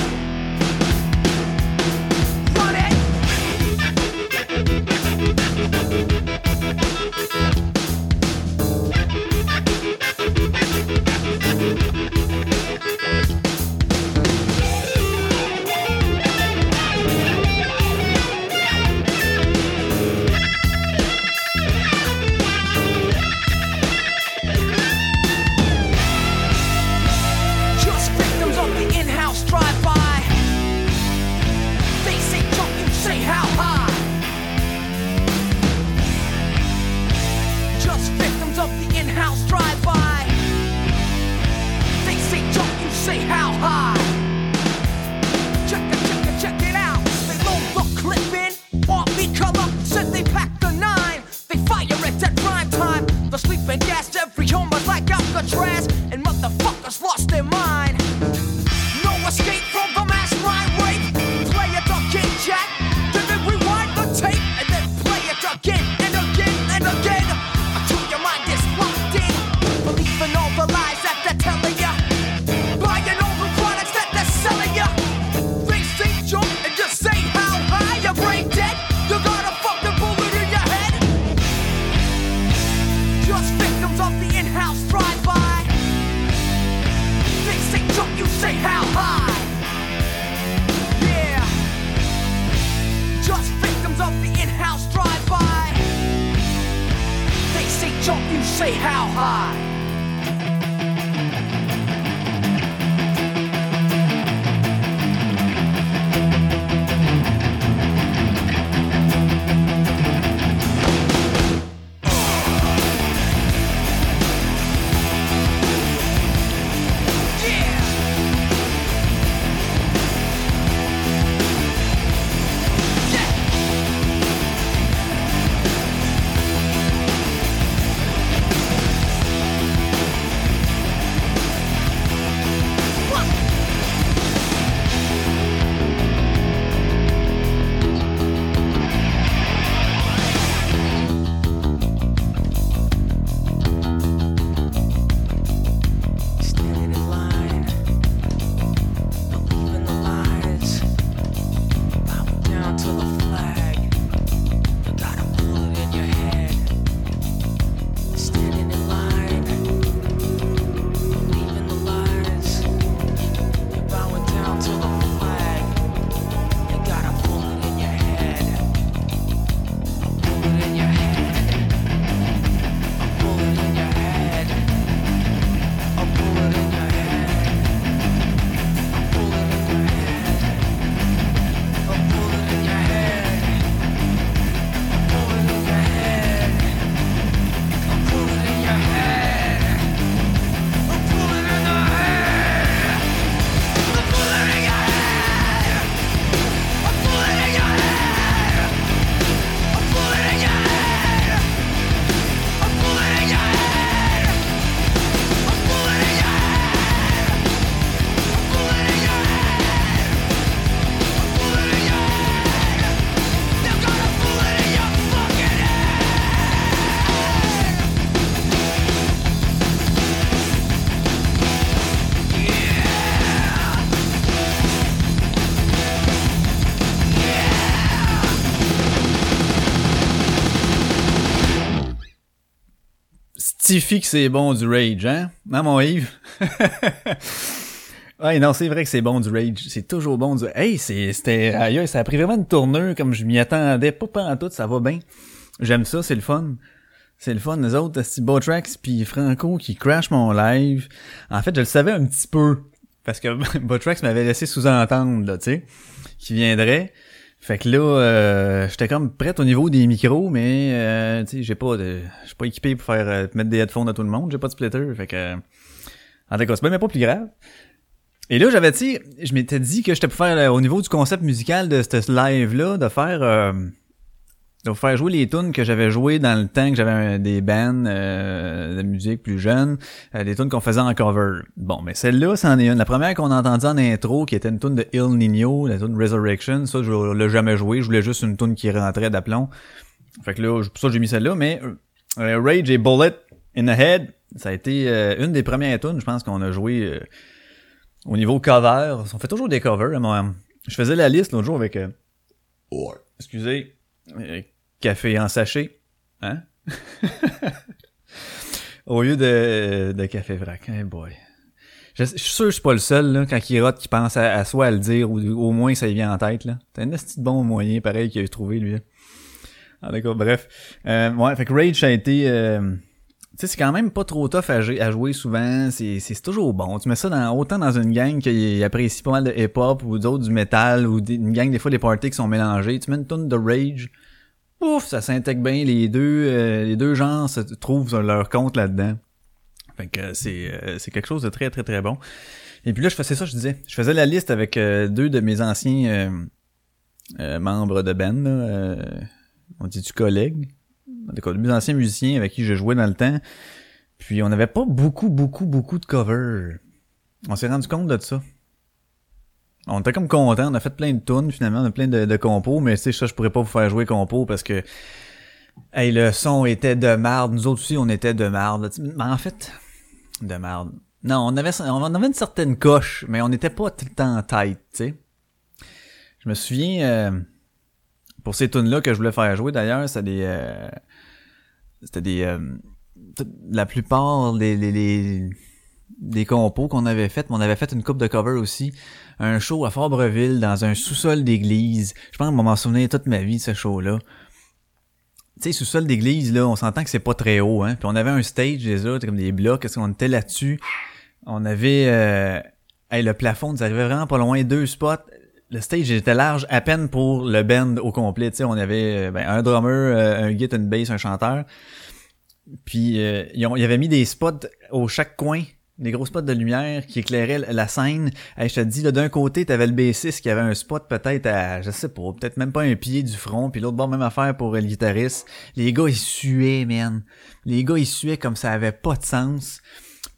[SPEAKER 4] Stiffy que c'est bon du rage, hein? Non, mon Yves? ouais, non, c'est vrai que c'est bon du rage. C'est toujours bon du... Hey, c'était... Aïe, ça a pris vraiment une tournure comme je m'y attendais pas en tout, ça va bien. J'aime ça, c'est le fun. C'est le fun, les autres, c'est Botrax puis Franco qui crash mon live. En fait, je le savais un petit peu. Parce que Botrax m'avait laissé sous-entendre, là, tu sais, qu'il viendrait. Fait que là, euh, j'étais comme prête au niveau des micros, mais euh, tu j'ai pas de. Je suis pas équipé pour faire euh, mettre des headphones à tout le monde, j'ai pas de splitter. Fait que. En tout cas, c'est même pas plus grave. Et là, j'avais dit, je m'étais dit que j'étais pour faire euh, au niveau du concept musical de ce live-là, de faire euh, de vous faire jouer les tunes que j'avais jouées dans le temps que j'avais des bands euh, de musique plus jeunes, euh, des tunes qu'on faisait en cover. Bon, mais celle-là, c'en est une. La première qu'on a entendue en intro, qui était une tune de Il Nino, la tune Resurrection, ça, je l'ai jamais joué. Je voulais juste une tune qui rentrait d'aplomb. Fait que là, pour ça, j'ai mis celle-là, mais euh, Rage et Bullet in the Head, ça a été euh, une des premières tunes, je pense, qu'on a joué euh, au niveau cover. On fait toujours des covers. hein, moi. Je faisais la liste l'autre jour avec... euh, excusez, euh, café en sachet. Hein? Au lieu de, de café vrac. Hey boy. Je, suis sûr que je suis pas le seul, là, quand il rote, qui pense à, soi à le dire, ou au moins ça lui vient en tête, là. C'est un petit bon moyen, pareil, qu'il a trouvé, lui. là. Ah, d'accord, bref. Euh, ouais, fait que Rage, a été... euh, tu sais, c'est quand même pas trop tough à, jouer- souvent. C'est toujours bon. Tu mets ça dans, autant dans une gang qui apprécie pas mal de hip-hop ou d'autres du metal ou une gang, des fois, des parties qui sont mélangés. Tu mets une tonne de Rage. Ouf, ça s'intègre bien. Les deux, euh, les deux genres se trouvent leur compte là-dedans. Fait que euh, c'est euh, c'est quelque chose de très, très, très bon. Et puis là, je faisais ça, je disais. Je faisais la liste avec euh, deux de mes anciens euh, euh, membres de band. Là, on dit-tu collègues? En tout cas, de mes anciens musiciens avec qui je jouais dans le temps. Puis on n'avait pas beaucoup, beaucoup, beaucoup de covers. On s'est rendu compte de ça. On était comme contents, on a fait plein de tunes finalement, on a plein de, compos, mais tu sais, ça, je pourrais pas vous faire jouer compos parce que hey, le son était de marde. Nous autres aussi, on était de marde. Mais en fait, de marde. Non, on avait, on avait une certaine coche, mais on n'était pas tout le temps en tête, tu sais. Je me souviens, euh, pour ces tunes-là que je voulais faire jouer d'ailleurs, c'était des... euh, c'était des... euh, la plupart des, des, des, des compos qu'on avait fait, mais on avait fait une coupe de cover aussi. Un show à Fabreville, dans un sous-sol d'église. Je pense qu'on va m'en souvenir toute ma vie, ce show-là. Tu sais, sous-sol d'église, là, on s'entend que c'est pas très haut, hein. Puis on avait un stage, c'était comme des blocs, est-ce qu'on était là-dessus? On avait... Euh, le plafond nous arrivait vraiment pas loin, deux spots. Le stage était large à peine pour le band au complet. Tu sais, on avait euh, ben, un drummer, euh, un git, une bass, un chanteur. Puis euh, ils, ont, ils avaient mis des spots au chaque coin, des gros spots de lumière qui éclairaient la- scène. Hey, je te dis, d'un côté, t'avais le bassiste qui avait un spot peut-être à, je sais pas, peut-être même pas un pied du front, puis l'autre bord, même affaire pour le guitariste. Les gars, ils suaient, man. Les gars, ils suaient comme ça avait pas de sens.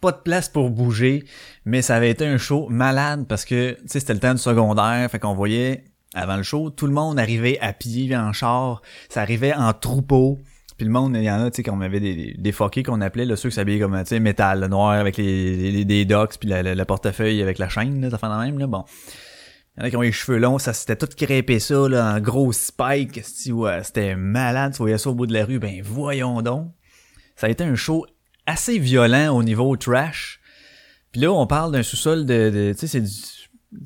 [SPEAKER 4] Pas de place pour bouger, mais ça avait été un show malade parce que, tu sais, c'était le temps du secondaire, fait qu'on voyait, avant le show, tout le monde arrivait à pied, en char, ça arrivait en troupeau. Puis le monde, il y en a, tu sais, qu'on avait des, des fuckés qu'on appelait, là, ceux qui s'habillaient comme, tu sais, métal, noir avec les, les, des docks, puis la- la- le portefeuille avec la chaîne, là, ça fait la même, là, bon. Il y en a qui ont les cheveux longs, ça s'était tout crêpé ça, là, en gros spike, ouais, c'était malade, tu voyais ça au bout de la rue, ben voyons donc. Ça a été un show assez violent au niveau trash. Puis là, on parle d'un sous-sol de, de tu sais, c'est du,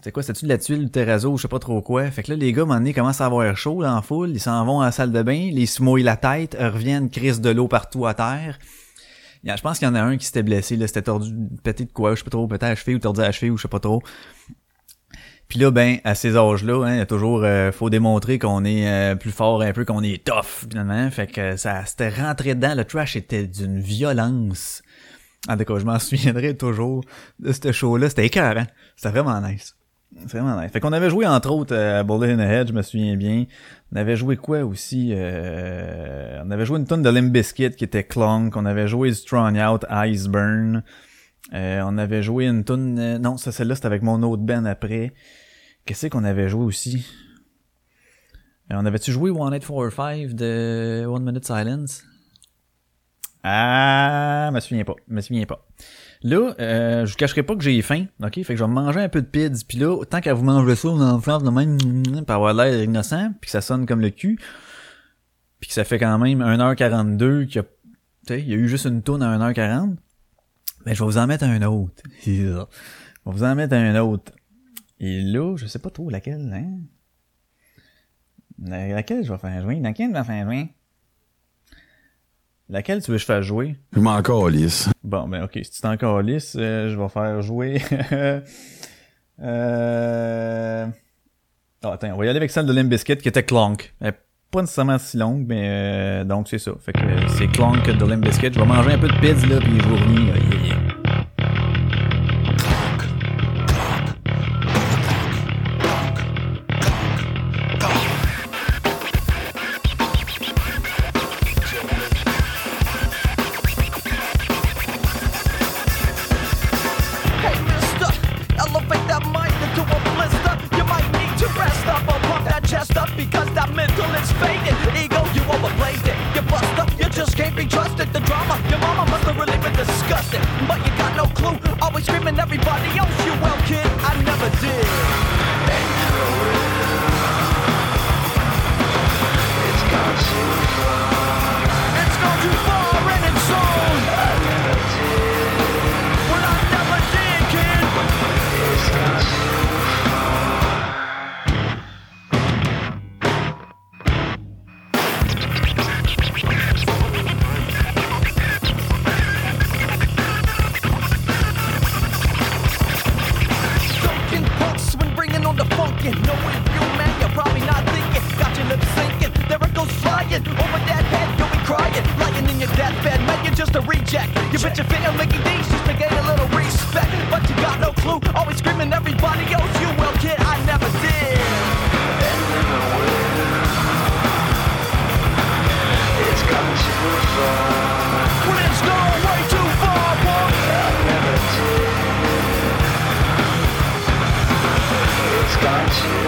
[SPEAKER 4] c'est quoi, c'est-tu de la tuile, du terrazzo, je sais pas trop quoi? Fait que là, les gars, à un moment donné, commencent à avoir chaud, en foule. Ils s'en vont à la salle de bain, les se mouillent la tête, euh, reviennent, crissent de l'eau partout à terre. Je pense qu'il y en a un qui s'était blessé, là, c'était tordu, pété de quoi, je sais pas trop, peut-être à cheville ou tordu à cheville ou je sais pas trop. Puis là, ben, à ces âges-là, hein, il y a toujours, euh, faut démontrer qu'on est euh, plus fort un peu, qu'on est tough, finalement. Fait que ça, c'était rentré dedans. Le trash était d'une violence. En tout cas, je m'en souviendrai toujours de ce show-là. C'était écœurant. C'était vraiment nice. C'est vraiment nice. Fait qu'on avait joué, entre autres, euh, à Bullet in the Head, je me souviens bien. On avait joué quoi aussi? Euh, on avait joué une tonne de Limp Bizkit qui était Clunk. On avait joué Strong Out, Iceburn. Euh, on avait joué une tonne... euh, non, ça, celle-là, c'était avec mon autre band après. Qu'est-ce qu'on avait joué aussi? Euh, on avait-tu joué 1845 de One Minute Silence? Ah, je me souviens pas. Je me souviens pas. Là, euh, je vous cacherai pas que j'ai faim, ok? Fait que je vais manger un peu de pids, puis là, tant qu'à vous manger ça, vous en faire de même, pour avoir l'air innocent, puis que ça sonne comme le cul, puis que ça fait quand même 1h42, qu'il y a, tu il y a eu juste une tourne à 1h40, ben, je vais vous en mettre un autre. Je vais vous en mettre un autre. Et là, je sais pas trop laquelle, hein? La- Laquelle je vais faire jouer? Laquelle je vais faire jouer? Laquelle tu veux que je fasse jouer?
[SPEAKER 3] Je m'en calisse.
[SPEAKER 4] Bon, ben ok, si tu es encore lisse, euh, je vais faire jouer... euh... Ah, attends, on va y aller avec celle de Limp Bizkit qui était Clonk. Elle est pas nécessairement si longue, mais euh, donc c'est ça. Fait que euh, c'est Clonk de Limp Bizkit. Je vais manger un peu de pizza là, puis je vous reviens.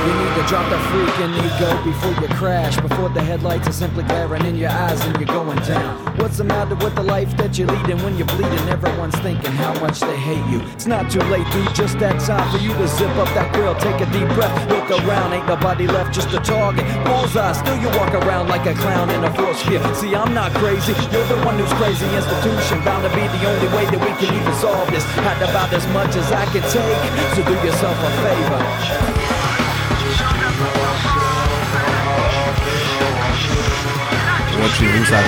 [SPEAKER 9] You
[SPEAKER 10] need to drop the freaking ego before you crash. Before the headlights are simply glaring in your eyes and you're going down. What's the matter with the life that you're leading when you're bleeding? Everyone's thinking how much they hate you. It's not too late, dude. Just that time for you to zip up that grill, take a deep breath, look around. Ain't nobody left, just a target. Bullseye. Still you walk around like a clown in a force gear. See, I'm not crazy. You're the one who's crazy. Institution bound to be the only way that we can even solve this. Had about as much as I can take. So do yourself a favor.
[SPEAKER 7] Ouais, chez vous, ça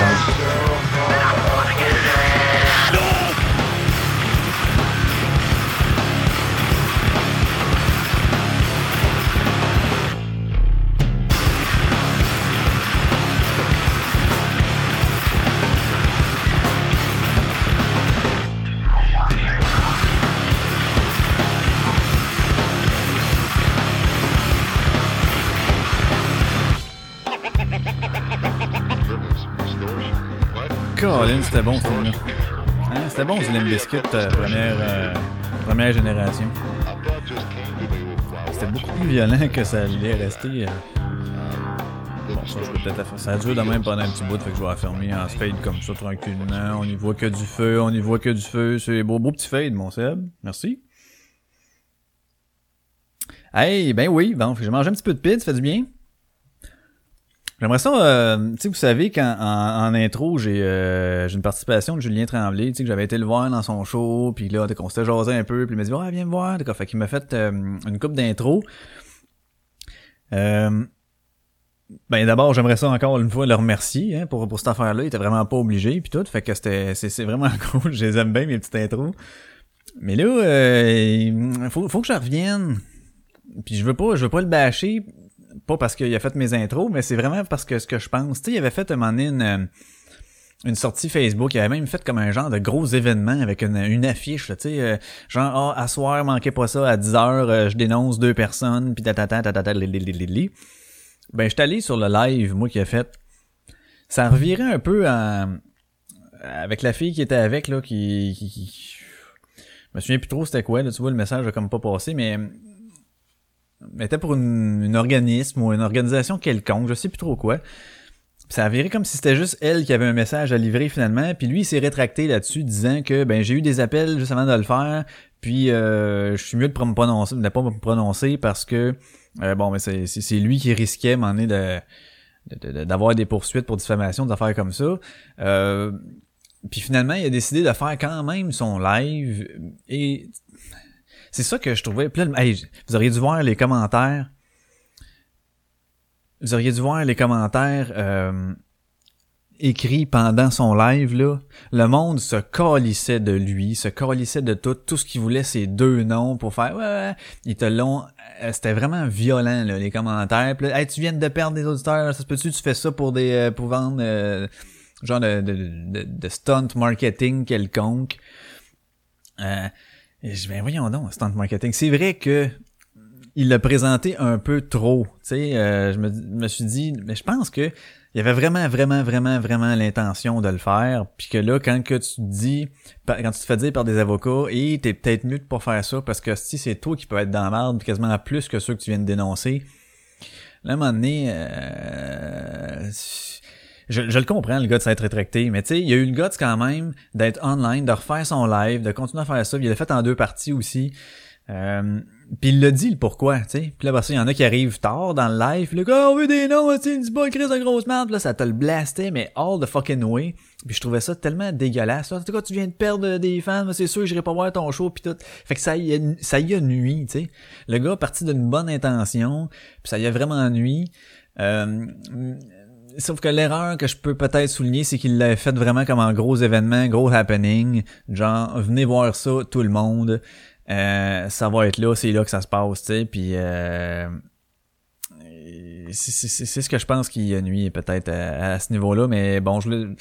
[SPEAKER 4] Colin, c'était bon ce film-là. Hein, c'était bon Bizkit, euh, première, euh, première génération. C'était beaucoup plus violent que ça allait rester. euh. Bon, ça, je peux peut-être faire. Ça dure de même pendant un petit bout, fait que je vais la fermer en fade comme ça, tranquillement. On y voit que du feu, on y voit que du feu. C'est beau, beau petit fade, mon Seb. Merci. Hey, ben oui, bon, j'ai mangé un petit peu de pizza, ça fait du bien. J'aimerais ça, euh, tu sais, vous savez qu'en en, en intro, j'ai euh, une participation de Julien Tremblay, tu sais, que j'avais été le voir dans son show, puis là, qu'on s'était jasé un peu, puis il m'a dit, ouais, viens me voir, d'accord, fait qu'il m'a fait euh, une coupe d'intro. Euh, ben d'abord, j'aimerais ça encore une fois le remercier hein, pour, pour cette affaire-là, il était vraiment pas obligé, puis tout, fait que c'était c'est c'est vraiment cool, je les aime bien, mes petites intros. Mais là, euh, faut, faut que je revienne, puis je veux pas, je veux pas le bâcher, pas parce qu'il a fait mes intros, mais c'est vraiment parce que ce que je pense. Tu sais, il avait fait un moment donné une, une sortie Facebook, il avait même fait comme un genre de gros événement avec une, une affiche, tu sais, euh, genre, ah, à soir, manquez pas ça, à 10 heures, euh, je dénonce deux personnes, pis tatata, tatata, li, li, li, li, li. Ben, j'étais allé sur le live, moi, qui a fait. Ça revirait un peu en, avec la fille qui était avec, là, qui, qui, qui- je me souviens plus trop c'était quoi, là, tu vois, le message a comme pas passé, mais mais était pour une, une organisme ou une organisation quelconque, je sais plus trop quoi. Ça a viré comme si c'était juste elle qui avait un message à livrer finalement, puis lui il s'est rétracté là-dessus disant que ben j'ai eu des appels juste avant de le faire, puis euh, je suis mieux de me prononcer, de pas me prononcer parce que euh, bon mais c'est c'est lui qui risquait moment donné de de- de- d'avoir des poursuites pour diffamation, des affaires comme ça. Euh, puis finalement, il a décidé de faire quand même son live et c'est ça que je trouvais. Puis vous auriez dû voir les commentaires. Vous auriez dû voir les commentaires euh, écrits pendant son live là. Le monde se calissait de lui, se calissait de tout. Tout ce qu'il voulait, c'est deux noms pour faire. Ouais, ouais. Ils te l'ont. euh, C'était vraiment violent là, les commentaires. Puis tu viens de perdre des auditeurs. Ça se peut-tu tu fais ça pour des euh, pour vendre euh, genre de, de, de, de stunt marketing quelconque. Euh, et je ben voyons donc, stunt marketing. C'est vrai que il l'a présenté un peu trop. Tu sais, euh, je me, me suis dit, mais je pense que il y avait vraiment, vraiment, vraiment, vraiment l'intention de le faire. Puis que là, quand que tu te dis, quand tu te fais dire par des avocats, et t'es peut-être mieux de pas faire ça parce que si c'est toi qui peux être dans la merde, quasiment plus que ceux que tu viens de dénoncer. Là, à un moment donné, euh, je, je le comprends, le gars de s'être rétracté, mais tu sais, il y a eu le gars quand même d'être online, de refaire son live, de continuer à faire ça. Il l'a fait en deux parties aussi. Euh, puis il l'a dit le pourquoi, tu sais. Puis là, parce il y en a qui arrivent tard dans le live. Puis le gars, on veut des noms, tu sais, dis pas crise de grosse merde. Là, ça te le blastait, mais all the fucking way. Puis je trouvais ça tellement dégueulasse. En tout cas, tu viens de perdre des fans, c'est sûr, j'irai pas voir ton show, puis tout. Fait que ça y a, ça y a nuit, tu sais. Le gars parti d'une bonne intention, puis ça y a vraiment nuit. Euh, Sauf que l'erreur que je peux peut-être souligner, c'est qu'il l'a fait vraiment comme un gros événement, gros happening. Genre, venez voir ça, tout le monde. Euh, ça va être là, c'est là que ça se passe, tu sais. Puis, euh, c'est ce que je pense qui nuit peut-être à, ce niveau-là, mais bon, je le...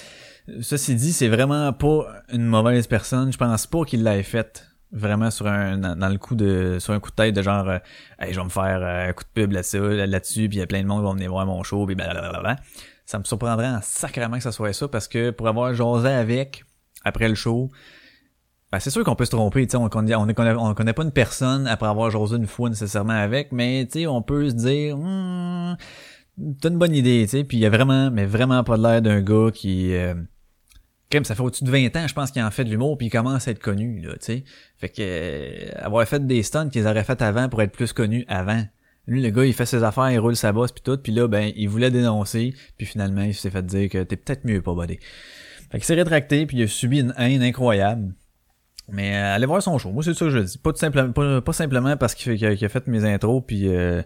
[SPEAKER 4] Ceci dit, c'est vraiment pas une mauvaise personne. Je pense pas qu'il l'ait fait vraiment sur un dans, le coup de sur un coup de tête de genre euh, hey, je vais me faire euh, un coup de pub là-dessus là-dessus puis il y a plein de monde qui vont venir voir mon show puis blablabla. Ça me surprendrait en sacrément que ça soit ça parce que pour avoir jasé avec après le show, ben, c'est sûr qu'on peut se tromper, tu sais, on on, connaît, on connaît pas une personne après avoir jasé une fois nécessairement avec, mais tu sais, on peut se dire, hmm, t'as une bonne idée, tu sais, puis il y a vraiment, mais vraiment pas l'air d'un gars qui, euh, même, ça fait au-dessus de 20 ans, je pense qu'il en fait de l'humour, puis il commence à être connu, là, tu sais. Fait que, euh, avoir fait des stunts qu'ils auraient fait avant pour être plus connu avant. Lui, le gars, il fait ses affaires, il roule sa bosse, puis tout, puis là, ben, il voulait dénoncer, puis finalement, il s'est fait dire que t'es peut-être mieux pas buddy. Fait qu'il s'est rétracté, puis il a subi une haine incroyable. Mais euh, allez voir son show. Moi, c'est ça que je dis. Pas, tout simplement, pas, simplement parce qu'il qu'il a, a fait mes intros, puis euh,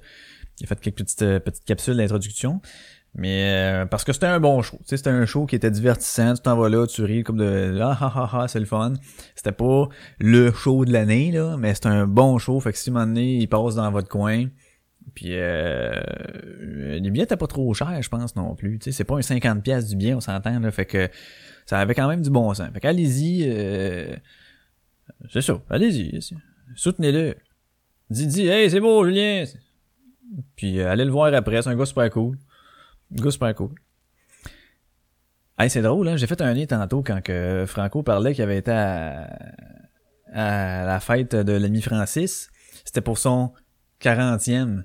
[SPEAKER 4] il a fait quelques petites, euh, petites capsules d'introduction. Mais euh, parce que c'était un bon show. C'était un show qui était divertissant. Tu t'en vas là, tu ris comme de ah ah ah ah, c'est le fun. C'était pas le show de l'année, là, mais c'était un bon show. Fait que si à un moment donné, il passe dans votre coin. Puis euh, les billets étaient pas trop chers, je pense non plus. C'est pas un 50 pièces du billet, on s'entend là. Fait que ça avait quand même du bon sens. Fait qu'allez-y. Euh, c'est ça, allez-y. Soutenez-le. Dis, dis, hey, c'est beau, Julien. Puis euh, allez le voir après, c'est un gars super cool. Gars super cool. Hey, c'est drôle, hein? J'ai fait un lien tantôt quand que Franco parlait qu'il avait été à, à la fête de l'ami Francis. C'était pour son 40e. Là,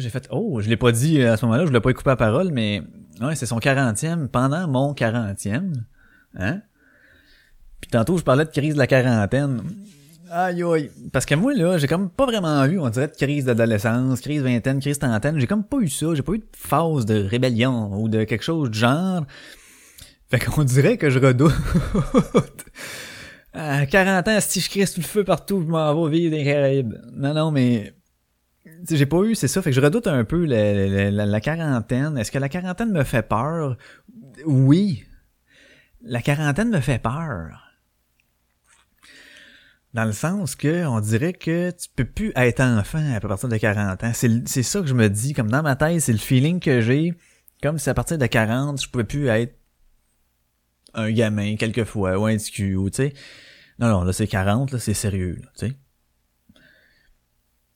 [SPEAKER 4] j'ai fait, oh, je l'ai pas dit à ce moment-là, je l'ai pas coupé à parole, mais ouais, c'est son 40e pendant mon 40e. Hein? Puis tantôt, je parlais de crise de la quarantaine. Aïe aïe. Parce que moi, là, j'ai comme pas vraiment eu, on dirait, de crise d'adolescence, crise vingtaine, crise trentaine. J'ai comme pas eu ça. J'ai pas eu de phase de rébellion ou de quelque chose du genre. Fait qu'on dirait que je redoute. à 40 ans, si je crie tout le feu partout, je m'en vais vivre des Caraïbes. Non, non, mais... j'ai pas eu, c'est ça. Fait que je redoute un peu la quarantaine. Est-ce que la quarantaine me fait peur? Oui. La quarantaine me fait peur. Dans le sens que on dirait que tu peux plus être enfant à partir de 40 ans. C'est, ça que je me dis, comme dans ma tête, c'est le feeling que j'ai, comme si à partir de 40, je pouvais plus être un gamin quelquefois, ou un TQ, ou tu sais. Non, non, là c'est 40, là c'est sérieux, tu sais.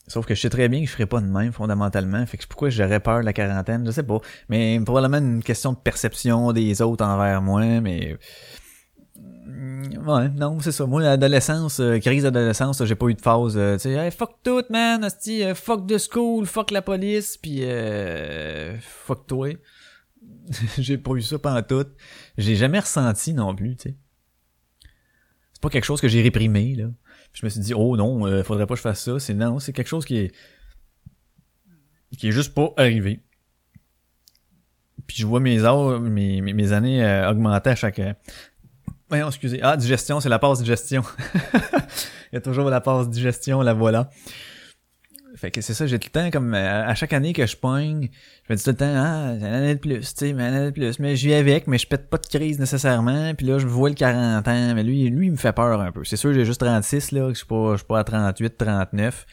[SPEAKER 4] Sauf que je sais très bien que je ferais pas de même, fondamentalement. Fait que pourquoi j'aurais peur de la quarantaine, je sais pas. Mais probablement une question de perception des autres envers moi, mais... Mm, Ouais, non, c'est ça. Moi, l'adolescence, euh, crise d'adolescence, j'ai pas eu de phase, euh, tu sais, fuck tout, man, hostie, euh, fuck the school, fuck la police, puis euh, fuck toi. j'ai pas eu ça pendant tout. J'ai jamais ressenti non plus, tu sais. C'est pas quelque chose que j'ai réprimé, là. Je me suis dit, oh non, faudrait pas que je fasse ça. C'est non, c'est quelque chose qui est qui est juste pas arrivé. Puis je vois mes heures, mes, années augmenter à chaque. Euh... Voyons, excusez. Ah, digestion, c'est la passe digestion. Il y a toujours la passe digestion, la voilà. Fait que c'est ça, j'ai tout le temps comme euh, à chaque année que je pogne, je me dis tout le temps ah, j'ai une année de plus, tu sais, mais une année de plus, mais j'y vais avec, mais je pète pas de crise nécessairement, puis là je vois le 40 ans, mais lui lui il me fait peur un peu. C'est sûr, j'ai juste 36 là, je suis pas je pas à 38, 39.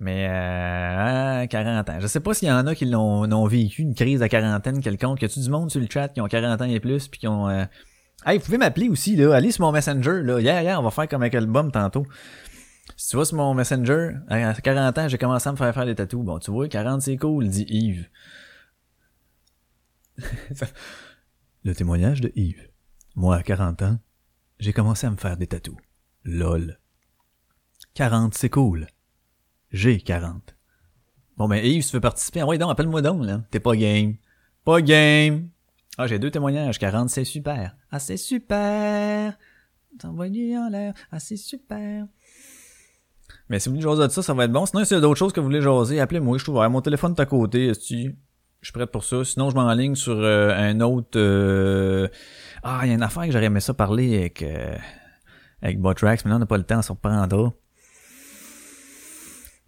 [SPEAKER 4] Mais euh, ah, 40 ans. Je sais pas s'il y en a qui l'ont vécu une crise de quarantaine quelconque. Y a-tu du monde sur le chat qui ont 40 ans et plus puis qui ont euh... Hey, vous pouvez m'appeler aussi là, allez sur mon Messenger là. Yeah, yeah, on va faire comme avec l'album tantôt. Si tu vas sur mon Messenger, à 40 ans, j'ai commencé à me faire faire des tatous. Bon, tu vois, 40 c'est cool, dit Yves. Le témoignage de Yves. Moi, à 40 ans, j'ai commencé à me faire des tatous. LOL. 40 c'est cool. J'ai 40. Bon ben Yves, tu veux participer? Ah ouais donc, appelle-moi donc, là. T'es pas game. Pas game. Ah, j'ai deux témoignages. 40, c'est super. Ah, c'est super. T'envoyer en l'air. Ah, c'est super. Mais si vous voulez jaser de ça, ça va être bon. Sinon, s'il y a d'autres choses que vous voulez jaser, appelez-moi, je ouvert. Mon téléphone est à côté, esti. Je suis prêt pour ça. Sinon, je m'enligne sur euh, un autre... euh, Ah, il y a une affaire que j'aurais aimé ça parler avec... Euh... Avec Botrax, mais là, on n'a pas le temps, on s'en reprendra.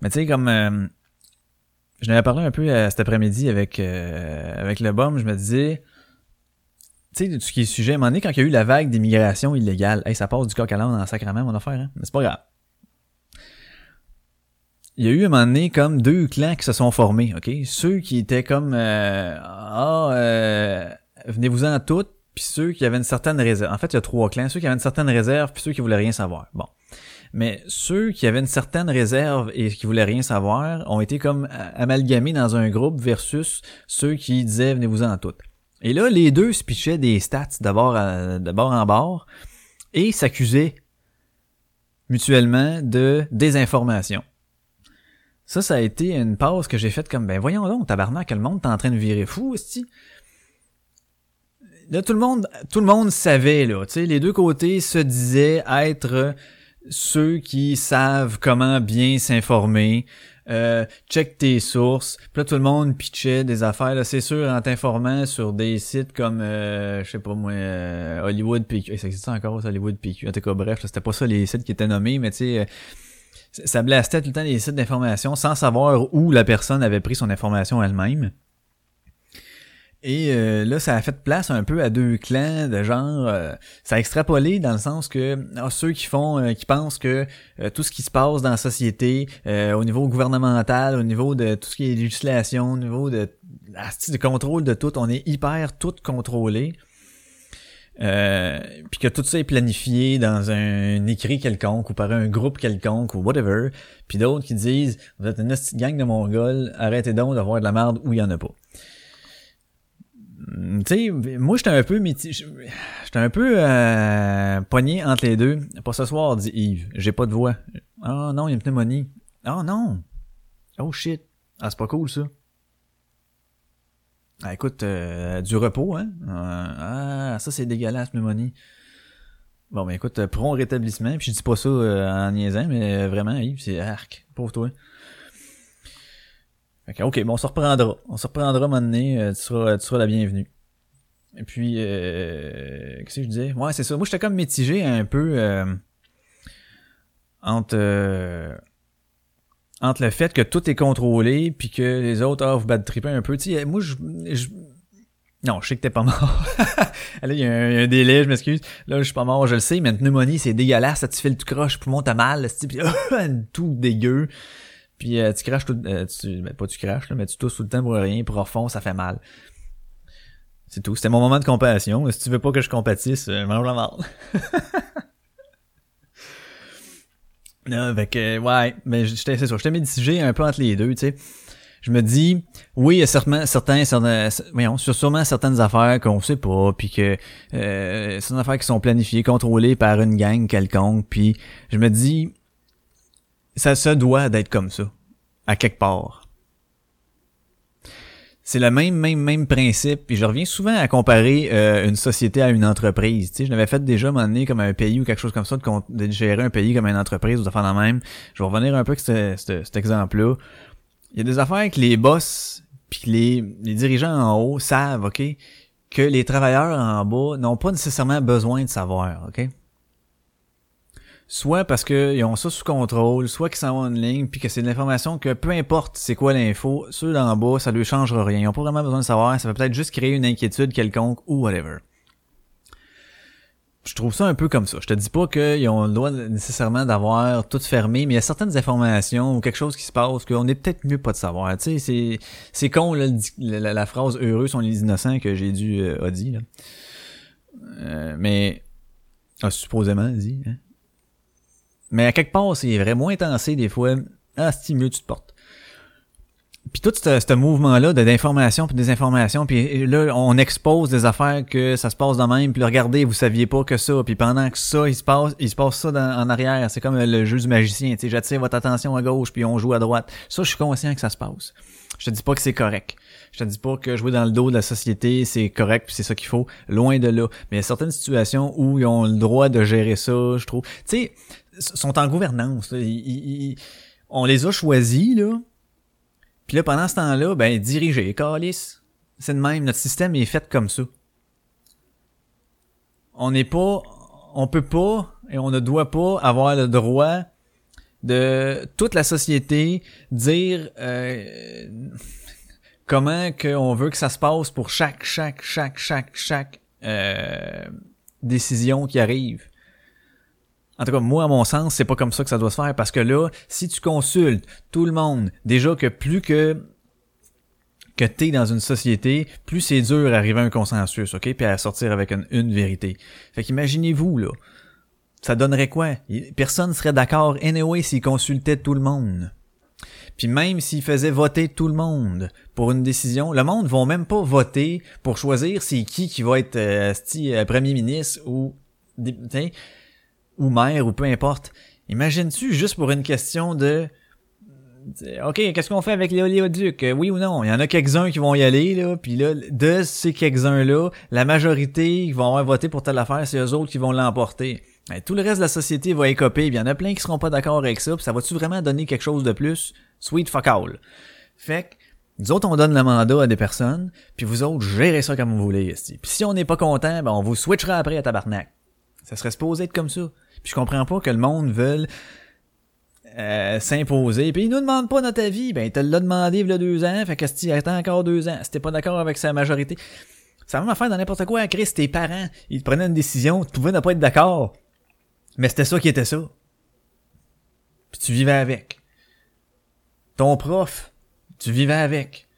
[SPEAKER 4] Mais tu sais, comme... euh, Je n'avais parlé un peu euh, cet après-midi avec, euh, avec le bum, je me disais... Tu sais, ce qui est sujet, à un moment donné, quand il y a eu la vague d'immigration illégale, hey, ça passe du coq à l'âne en sacrament, mon affaire, hein? Mais c'est pas grave. il y a eu à un moment donné comme deux clans qui se sont formés, ok? Ceux qui étaient comme euh, ah euh, venez-vous-en toutes, puis ceux qui avaient une certaine réserve. En fait, il y a trois clans, ceux qui avaient une certaine réserve, puis ceux qui voulaient rien savoir. Bon. Mais ceux qui avaient une certaine réserve et qui voulaient rien savoir ont été comme euh, amalgamés dans un groupe versus ceux qui disaient venez-vous-en toutes. Et là, les deux se pitchaient des stats d'abord de bord en bord et s'accusaient mutuellement de désinformation. Ça, ça a été une pause que j'ai faite comme, ben voyons donc, tabarnak, le monde est en train de virer fou, aussi. Là, tout le monde, tout le monde savait, là, tu sais, les deux côtés se disaient être ceux qui savent comment bien s'informer, euh, check tes sources. Puis là, tout le monde pitchait des affaires. Là, c'est sûr, en t'informant sur des sites comme, euh, je sais pas moi, euh, Hollywood PQ. Ça existe encore, Hollywood PQ. En tout cas, bref, c'était pas ça les sites qui étaient nommés, mais tu sais, euh, ça blastait tout le temps les sites d'information sans savoir où la personne avait pris son information elle-même. Et euh, là, ça a fait place un peu à deux clans de genre, euh, ça a extrapolé dans le sens que ah, ceux qui font, euh, qui pensent que euh, tout ce qui se passe dans la société, euh, au niveau gouvernemental, au niveau de tout ce qui est législation, au niveau de, asti, de contrôle de tout, on est hyper tout contrôlé. Euh, puis que tout ça est planifié dans un écrit quelconque ou par un groupe quelconque ou whatever. Puis d'autres qui disent vous êtes une petite gang de mongols, arrêtez donc d'avoir de la merde où il y en a pas. Hum, Tu sais, moi j'étais un peu j'étais un peu euh, pogné entre les deux. Pas ce soir, dit Yves. J'ai pas de voix. Ah non, il y a une pneumonie. Ah non. Oh shit. Ah c'est pas cool ça. Ah, écoute, euh, du repos, hein? Euh, ah, ça c'est dégueulasse, pneumonie. Bon, ben écoute, prompt rétablissement. Puis je dis pas ça euh, en niaisant, mais euh, vraiment, Yves, c'est arc. Pauvre toi. Fait que, ok, bon, on se reprendra. On se reprendra un moment donné. euh, tu, seras, tu seras la bienvenue. Et puis, euh, qu'est-ce que je disais? Ouais, c'est ça. Moi, j'étais comme mitigé un peu euh, entre... euh, entre le fait que tout est contrôlé puis que les autres ah vous battent triper un peu tu sais moi je, je- non je sais que t'es pas mort là il y, y a un délai je m'excuse là je suis pas mort je le sais mais une pneumonie c'est dégueulasse ça te fait le tout croche poumon t'as mal c'est puis tout dégueu puis euh, tu craches tout euh, tu, ben, pas tu craches là, mais tu tousses tout le temps pour rien profond ça fait mal. C'est tout. C'était mon moment de compassion. Si tu veux pas que je compatisse euh, mange la marde Là, avec ouais, mais j'étais c'est ça, j'étais mitigé un peu entre les deux, tu sais. Je me dis, oui, il y a certainement, certains, certains, voyons, sûrement certaines affaires qu'on sait pas, puis que euh, certaines affaires qui sont planifiées, contrôlées par une gang quelconque, puis je me dis, ça se doit d'être comme ça, à quelque part. C'est le même, même, même principe. Puis je reviens souvent à comparer euh, une société à une entreprise. Tu je l'avais fait déjà à comme un pays ou quelque chose comme ça, de, gérer un pays comme une entreprise ou de faire la même. Je vais revenir un peu avec ce- ce- cet exemple-là. Il y a des affaires que les boss puis les, les dirigeants en haut savent, OK, que les travailleurs en bas n'ont pas nécessairement besoin de savoir, OK? Soit parce qu'ils ont ça sous contrôle, soit qu'ils s'en vont en ligne, puis que c'est de l'information que peu importe c'est quoi l'info, ceux d'en bas, ça lui changera rien. Ils ont pas vraiment besoin de savoir, ça va peut-être juste créer une inquiétude quelconque ou whatever. Je trouve ça un peu comme ça. Je te dis pas qu'ils ont le droit nécessairement d'avoir tout fermé, mais il y a certaines informations ou quelque chose qui se passe qu'on est peut-être mieux pas de savoir. Tu sais, c'est, c'est con, là, la- la phrase heureux sont les innocents que j'ai dû, euh, a dit, là. Euh, mais, ah, supposément dit, hein. Mais à quelque part, c'est vrai, moins tensé des fois. Ah, c'est mieux tu te portes. Puis tout ce, mouvement-là d'information puis des informations, puis là, on expose des affaires que ça se passe de même, puis regardez, vous saviez pas que ça, puis pendant que ça, il se passe, il se passe ça en arrière. C'est comme le jeu du magicien, tu sais, j'attire votre attention à gauche, puis on joue à droite. Ça, je suis conscient que ça se passe. Je te dis pas que c'est correct. Je te dis pas que jouer dans le dos de la société, c'est correct, puis c'est ça qu'il faut. Loin de là. Mais il y a certaines situations où ils ont le droit de gérer ça, je trouve. Tu sais, sont en gouvernance. là. On les a choisis, là. Puis là, pendant ce temps-là, ben, diriger, calice. C'est de même. Notre système est fait comme ça. On n'est pas, on peut pas et on ne doit pas avoir le droit de toute la société dire euh, comment qu'on veut que ça se passe pour chaque, chaque, chaque, chaque, chaque euh, décision qui arrive. En tout cas, moi, à mon sens, c'est pas comme ça que ça doit se faire parce que là, si tu consultes tout le monde, déjà que plus que que t'es dans une société, plus c'est dur d'arriver à un consensus, ok, puis à sortir avec une, une vérité. Fait qu'imaginez-vous là, ça donnerait quoi? Personne serait d'accord anyway s'il consultait tout le monde. Puis même s'il faisait voter tout le monde pour une décision, le monde vont même pas voter pour choisir c'est qui qui va être euh, euh, premier ministre ou t'sais, ou maire ou peu importe. Imagines-tu juste pour une question de t'sais, OK, qu'est-ce qu'on fait avec les oléoducs? Euh, Oui ou non? Il y en a quelques-uns qui vont y aller, là, puis là, de ces quelques-uns-là, la majorité qui vont avoir voté pour telle affaire, c'est eux autres qui vont l'emporter. Tout le reste de la société va écoper, il y en a plein qui seront pas d'accord avec ça, puis ça va-tu vraiment donner quelque chose de plus? Sweet fuck all. Fait que, nous autres, on donne le mandat à des personnes, puis vous autres, gérez ça comme vous voulez. Puis si on n'est pas content, ben on vous switchera après à tabarnak. Ça serait supposé être comme ça. Puis je comprends pas que le monde veuille euh, s'imposer. Puis il nous demande pas notre avis. Ben, te l'a demandé il y a deux ans. Fait que si attends encore deux ans, si t'es pas d'accord avec sa majorité. La même affaire dans n'importe quoi. Chris, tes parents, ils te prenaient une décision, tu pouvais ne pas être d'accord. Mais c'était ça qui était ça. Puis tu vivais avec. Ton prof, tu vivais avec.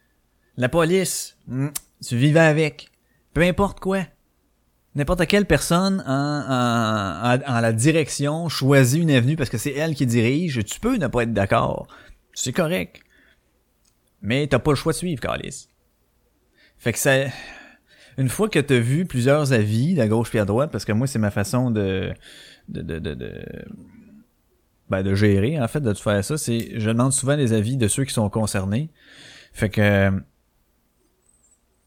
[SPEAKER 4] La police, hmm, tu vivais avec. Peu importe quoi. N'importe quelle personne en, en, en- en la direction choisit une avenue parce que c'est elle qui dirige, tu peux ne pas être d'accord. C'est correct. Mais t'as pas le choix de suivre, Calis. Fait que ça... Une fois que t'as vu plusieurs avis, de gauche puis à droite, parce que moi, c'est ma façon de... de, de, de, de ben, de gérer, en fait, de faire ça, c'est... Je demande souvent les avis de ceux qui sont concernés. Fait que...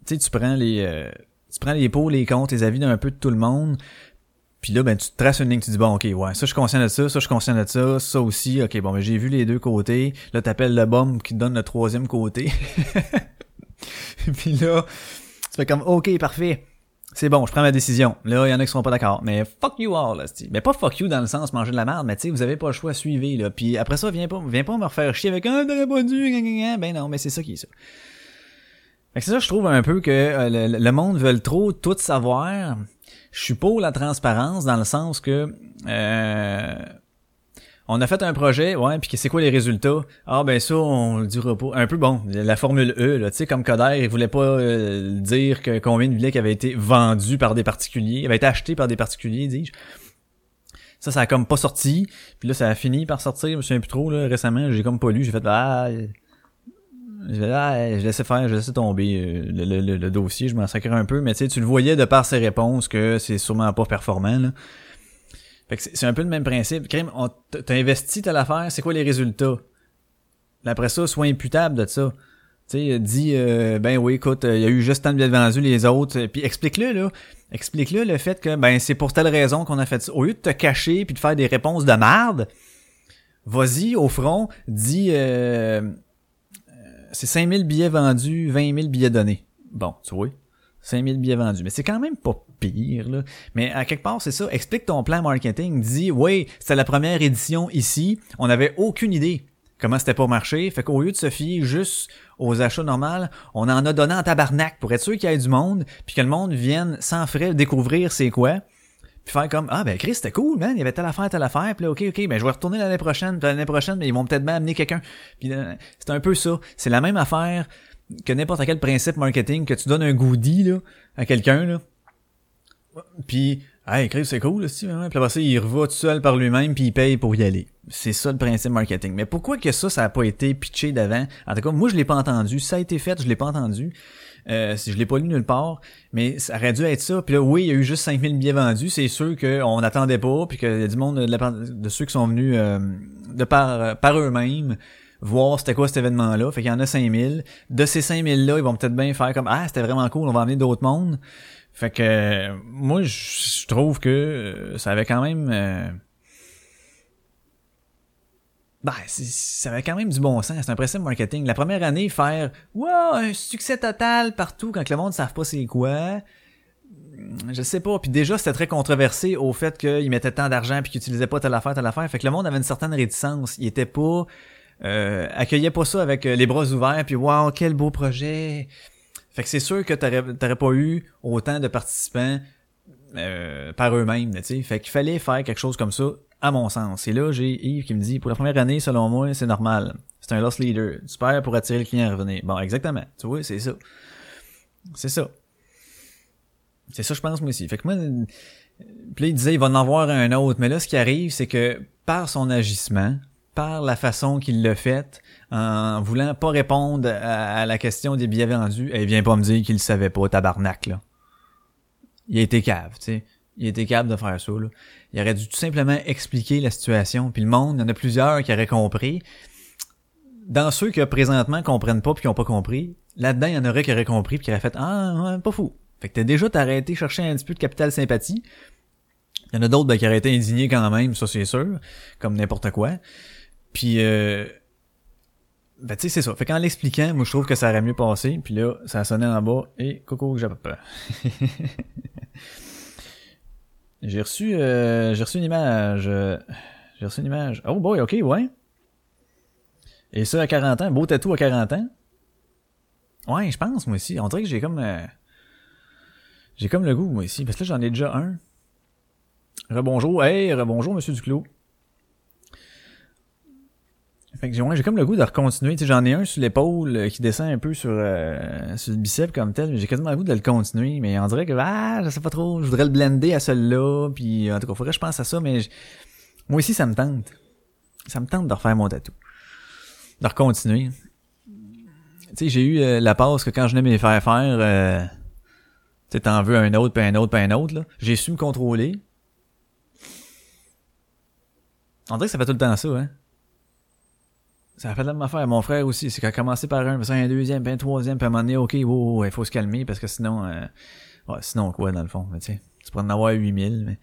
[SPEAKER 4] Tu sais, tu prends les... euh, tu prends les pour, les contre, les avis d'un peu de tout le monde, puis là, ben, tu traces une ligne, tu dis, bon, ok, ouais, ça, je suis conscient de ça, ça, je suis conscient de ça, ça aussi, ok, bon, ben, j'ai vu les deux côtés, là, t'appelles le bombe qui te donne le troisième côté. puis là, tu fais comme, ok, parfait. C'est bon, je prends ma décision. Là, il y en a qui seront pas d'accord. Mais fuck you all, là, c'ti. Mais pas fuck you dans le sens manger de la merde, mais tu sais, vous avez pas le choix, suivez, là. Puis après ça, viens pas, viens pas me refaire chier avec un, t'aurais pas dû. Ben non, mais c'est ça qui est ça. C'est ça, je trouve un peu que euh, le, monde veut trop tout savoir. Je suis pour la transparence dans le sens que euh, on a fait un projet, ouais, puis que c'est quoi les résultats? Ah ben ça, on le dira pas. Un peu bon, la formule E, là, tu sais, comme Coder, il voulait pas euh, dire que combien de qui avaient été vendus par des particuliers, avaient été achetés par des particuliers, dis-je. Ça, ça a comme pas sorti. Puis là, ça a fini par sortir. Je me souviens plus trop, là, récemment. J'ai comme pas lu. J'ai fait, ah, ah, je laissais faire, je laissais tomber euh, le, dossier, je m'en sacrais un peu, mais tu tu le voyais de par ses réponses que c'est sûrement pas performant. Là. Fait que c'est un peu le même principe. Crime, t'as investi telle affaire, c'est quoi les résultats? Après ça, sois imputable de ça. Tu sais, dis, euh, ben oui, écoute, il y a eu juste tant de billets vendus, les autres, euh, puis explique-le, là. Explique-le le fait que, ben, c'est pour telle raison qu'on a fait ça. Au lieu de te cacher puis de faire des réponses de merde, vas-y au front, dis, euh, c'est 5000 billets vendus, 20 000 billets donnés. Bon, tu vois, 5000 billets vendus. Mais c'est quand même pas pire, là. Mais à quelque part, c'est ça. Explique ton plan marketing. Dis, oui, c'était la première édition ici. On n'avait aucune idée comment c'était pas marché. Fait qu'au lieu de se fier juste aux achats normaux, on en a donné en tabarnak pour être sûr qu'il y ait du monde, puis que le monde vienne sans frais découvrir c'est quoi. Puis faire comme ah ben Chris c'était cool man il y avait telle affaire telle affaire. Puis là ok ok ben je vais retourner l'année prochaine l'année prochaine mais ils vont peut-être bien amener quelqu'un. Puis c'est un peu ça. C'est la même affaire que n'importe quel principe marketing que tu donnes un goodie là à quelqu'un là. Puis hey Chris c'est cool aussi hein? puis après ça il reva tout seul par lui-même puis il paye pour y aller. C'est ça le principe marketing. Mais pourquoi que ça ça a pas été pitché d'avant? En tout cas moi je l'ai pas entendu. Ça a été fait je l'ai pas entendu euh, je l'ai pas lu nulle part, mais ça aurait dû être ça. Puis là, oui, il y a eu juste 5000 billets vendus. C'est sûr qu'on n'attendait pas, puis qu'il y a du monde de, ceux qui sont venus euh, de par, par eux-mêmes voir c'était quoi cet événement-là. Fait qu'il y en a 5000. De ces 5000-là, ils vont peut-être bien faire comme « Ah, c'était vraiment cool, on va emmener d'autres mondes. » Fait que euh, moi, je je trouve que euh, ça avait quand même... c'est- ça avait quand même du bon sens. C'est un principe marketing. La première année, faire wow, un succès total partout quand le monde ne savent pas c'est quoi. Hmm, Je sais pas. Puis déjà, c'était très controversé au fait qu'ils mettaient tant d'argent puis qu'ils utilisaient pas telle affaire, telle affaire. Fait que le monde avait une certaine réticence. Il était pas euh, accueillait pas ça avec euh, les bras ouverts puis wow, quel beau projet. Fait que c'est sûr que t'aurais t'aurais pas eu autant de participants euh, par eux-mêmes, tu sais. Fait qu'il fallait faire quelque chose comme ça, à mon sens. Et là, j'ai Yves qui me dit, pour la première année, selon moi, c'est normal. C'est un loss leader. Super pour attirer le client à revenir. Bon, exactement. Tu vois, c'est ça. C'est ça. C'est ça, je pense, moi aussi. Fait que moi, puis il disait, il va en avoir un autre. Mais là, ce qui arrive, c'est que par son agissement, par la façon qu'il l'a fait, en voulant pas répondre à, la question des billets vendus, il vient pas me dire qu'il le savait pas, tabarnak, là. Il a été cave, tu sais. Il été capable de faire ça, là. Il aurait dû tout simplement expliquer la situation. Puis le monde, il y en a plusieurs qui auraient compris. Dans ceux qui présentement comprennent pas puis qui ont pas compris, là-dedans, il y en aurait qui auraient compris puis qui auraient fait Ah, pas fou. Fait que t'as déjà t'as arrêté chercher un petit peu de capital sympathie. Il y en a d'autres ben, qui auraient été indignés quand même, ça c'est sûr, comme n'importe quoi. Puis euh, ben tu sais c'est ça. Fait qu'en l'expliquant, moi je trouve que ça aurait mieux passé. Puis là, ça a sonné en bas et coco que j'ai pas peur. j'ai reçu euh, j'ai reçu une image. euh, J'ai reçu une image. Oh boy, ok, ouais. Et ça à 40 ans, beau tatou à 40 ans. Ouais, je pense moi aussi. On dirait que j'ai comme euh, j'ai comme le goût moi aussi parce que là j'en ai déjà un. Rebonjour, hey, rebonjour monsieur Duclos. Fait que j'ai ouais, j'ai comme le goût de recontinuer, tu sais, j'en ai un sur l'épaule euh, qui descend un peu sur euh, sur le bicep comme tel, mais j'ai quasiment le goût de le continuer, mais on dirait que ah, je sais pas trop, je voudrais le blender à celui-là, puis en tout cas, faudrait que je pense à ça, mais moi aussi ça me tente. Ça me tente de refaire mon tatou. De recontinuer. Tu sais, j'ai eu euh, la passe que quand je venais me les faire faire, euh, tu sais, t'en veux un autre, puis un autre, puis un autre, là. J'ai su me contrôler. On dirait que ça fait tout le temps ça, hein. Ça a fait la même affaire. Mon frère aussi, c'est qu'il a commencé par un, puis un deuxième, puis un troisième, puis à un moment donné, ok, wow, il faut se calmer, parce que sinon, euh, ouais, sinon quoi, dans le fond, tu sais, tu pourrais en avoir 8000, mais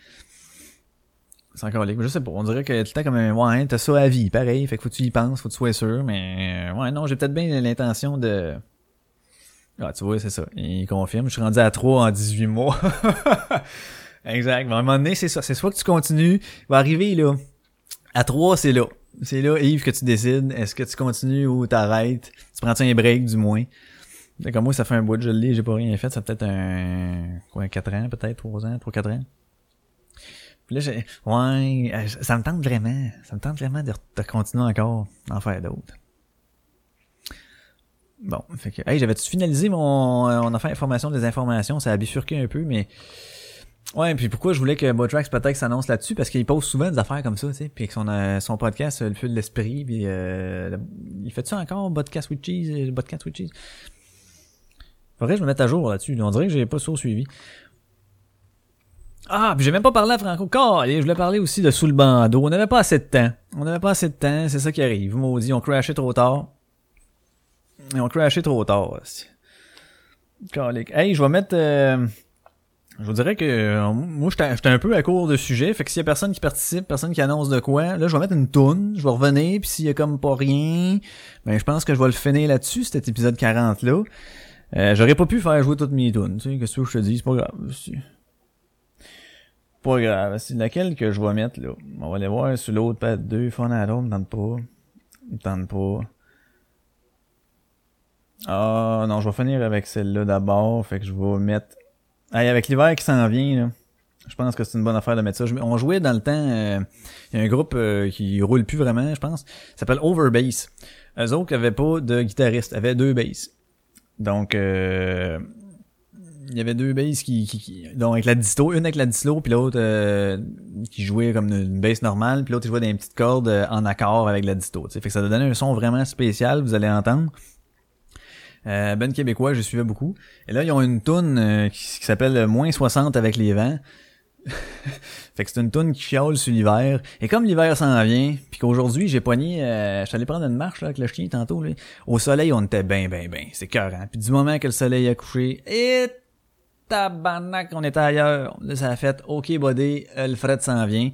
[SPEAKER 4] c'est encore libre. Je sais pas, on dirait que tout le temps comme ouais, hein, t'as ça à vie, pareil, fait que faut que tu y penses, faut que tu sois sûr, mais, euh, ouais, non, j'ai peut-être bien l'intention de, ah, tu vois, c'est ça, il confirme, je suis rendu à 3 en 18 mois. exact, mais à un moment donné, c'est ça, c'est soit que tu continues, il va arriver, là, à 3, c'est là. C'est là, Yves, que tu décides. Est-ce que tu continues ou t'arrêtes? Tu prends-tu un break, du moins? Comme moi, ça fait un bout de je l'ai, j'ai pas rien fait. Ça peut-être un, quoi, 4 ans, peut-être, 3 ans, 3, 4 ans. Puis là, j'ai, ouais, euh, ça me tente vraiment. Ça me tente vraiment de, de continuer encore, d'en faire d'autres. Bon, fait que, hey, j'avais-tu finalisé mon, euh, on a fait information des informations, ça a bifurqué un peu, mais, Ouais, puis pourquoi je voulais que Botrax peut-être s'annonce là-dessus? Parce qu'il pose souvent des affaires comme ça, tu sais, puis que son euh, son podcast euh, le feu de l'esprit, puis euh, il fait ça encore podcast with cheese, euh, podcast with cheese? Faudrait que je me mette à jour là-dessus. On dirait que j'ai pas ça suivi. Ah, puis j'ai même pas parlé à Franco. Allez, je voulais parler aussi de sous le bandeau. On n'avait pas assez de temps. On n'avait pas assez de temps, c'est ça qui arrive. Maudit, on crashé trop tard. Et on crashé trop tard. Calique. Hey, je vais mettre. euh, je vous dirais que euh, moi j'étais un peu à court de sujet, fait que s'il y a personne qui participe, personne qui annonce de quoi, là je vais mettre une toune, je vais revenir, puis s'il y a comme pas rien, ben je pense que je vais le finir là-dessus, cet épisode 40 là. Euh, J'aurais pas pu faire jouer toutes mes tunes, tu sais, qu'est-ce que je te dis, c'est pas grave. Pas grave, c'est laquelle que je vais mettre là. On va aller voir sur l'autre pad 2, Fun à me tente pas. Me tente pas. Ah non, je vais finir avec celle-là d'abord, fait que je vais mettre Hey, avec l'hiver qui s'en vient, là, je pense que c'est une bonne affaire de mettre ça. On jouait dans le temps, euh, il y a un groupe euh, qui roule plus vraiment, je pense, s'appelle Overbass. Eux autres avaient pas de guitariste, avaient deux basses. Donc, euh, il y avait deux basses qui, qui, qui- donc avec la disto, une avec la disto, puis l'autre euh, qui jouait comme une, basse normale, puis l'autre qui jouait des petites cordes euh, en accord avec la disto. tu sais. Fait que ça donnait un son vraiment spécial, vous allez entendre. Euh, ben québécois, je suivais beaucoup. Et là, ils ont une toune euh, qui, s'appelle Moins 60 avec les vents. fait que c'est une toune qui chiale sur l'hiver. Et comme l'hiver s'en vient, puis qu'aujourd'hui, j'ai pogné... Euh, allé prendre une marche là, avec le chien tantôt. Là. Au soleil, on était ben, ben, ben. C'est cœur, Puis du moment que le soleil a couché, et tabarnak, on était ailleurs. Là, ça a fait « OK, buddy, euh, le fret s'en vient ».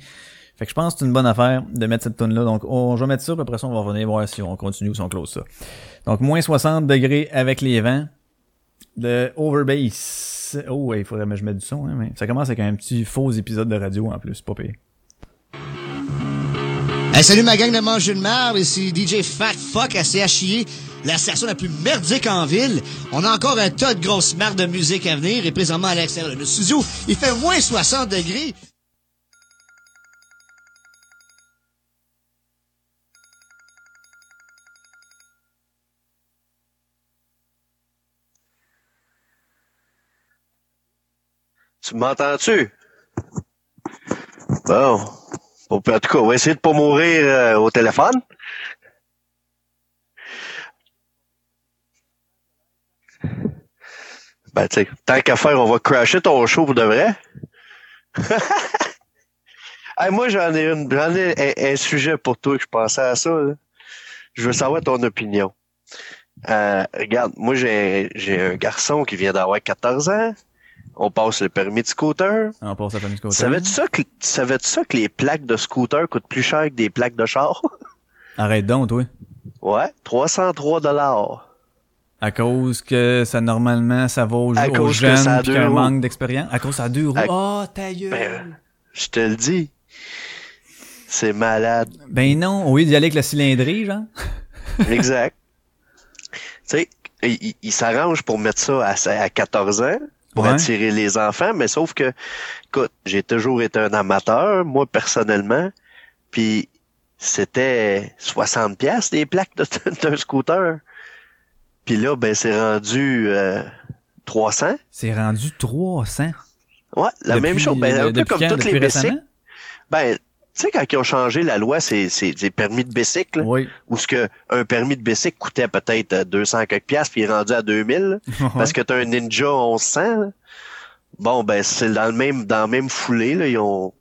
[SPEAKER 4] Fait que je pense que c'est une bonne affaire de mettre cette toune là Donc, on, je vais mettre ça, puis après ça, on va revenir voir si on continue ou si on close ça. Donc, moins 60 degrés avec les vents. De Overbass. Oh, ouais, il faudrait que je mette du son, hein, mais ça commence avec un petit faux épisode de radio en plus, pas pire.
[SPEAKER 11] Hey, salut ma gang de manger de marde, ici DJ Fat Fuck à CHIE. la station la plus merdique en ville. On a encore un tas de grosses marques de musique à venir et présentement à l'extérieur de notre studio, il fait moins 60 degrés.
[SPEAKER 12] Tu m'entends-tu? Bon. En tout cas, on va essayer de pas mourir euh, au téléphone. Ben, tu tant qu'à faire, on va crasher ton show pour de vrai. Moi, j'en ai j'en ai un, sujet pour toi que je pensais à ça. Je veux savoir ton opinion. Euh, regarde, moi, j'ai un garçon qui vient d'avoir 14 ans. On passe le permis de scooter.
[SPEAKER 4] On passe à permis de scooter.
[SPEAKER 12] Savais-tu ça que, savais-tu ça que les plaques de scooter coûtent plus cher que des plaques de char?
[SPEAKER 4] Arrête donc, toi.
[SPEAKER 12] ouais, 303 dollars.
[SPEAKER 4] À cause que ça, normalement, ça va aux,
[SPEAKER 12] À
[SPEAKER 4] aux
[SPEAKER 12] cause ça
[SPEAKER 4] jeunes un manque d'expérience. À cause ça roues.
[SPEAKER 12] À-
[SPEAKER 4] Oh, ta gueule.
[SPEAKER 12] Ben, je te le dis. C'est malade.
[SPEAKER 4] Ben non, au lieu d'y aller avec la cylindrée, genre.
[SPEAKER 12] Exact. tu sais, il, il- il s'arrange pour mettre ça à, à 14 ans pour
[SPEAKER 4] Ouais.
[SPEAKER 12] attirer les enfants, mais sauf que, écoute, j'ai toujours été un amateur, moi personnellement, puis c'était 60 pièces des plaques de- d'un scooter. Puis là, ben c'est rendu euh, 300.
[SPEAKER 4] C'est rendu 300.
[SPEAKER 12] Ouais, la
[SPEAKER 4] Depuis-
[SPEAKER 12] même chose. Ben, un peu comme toutes les bicycles. Ben, sais, quand ils ont changé la loi, c'est, c'est des permis de bicycle, là,
[SPEAKER 4] Oui.
[SPEAKER 12] où ce que un permis de bicycle coûtait peut-être euh, 200 quelques piastres, puis il est rendu à 2000, là, parce que t'as un Ninja 1100. là. Bon, ben, c'est dans le même, dans la même foulée, là, ils ont,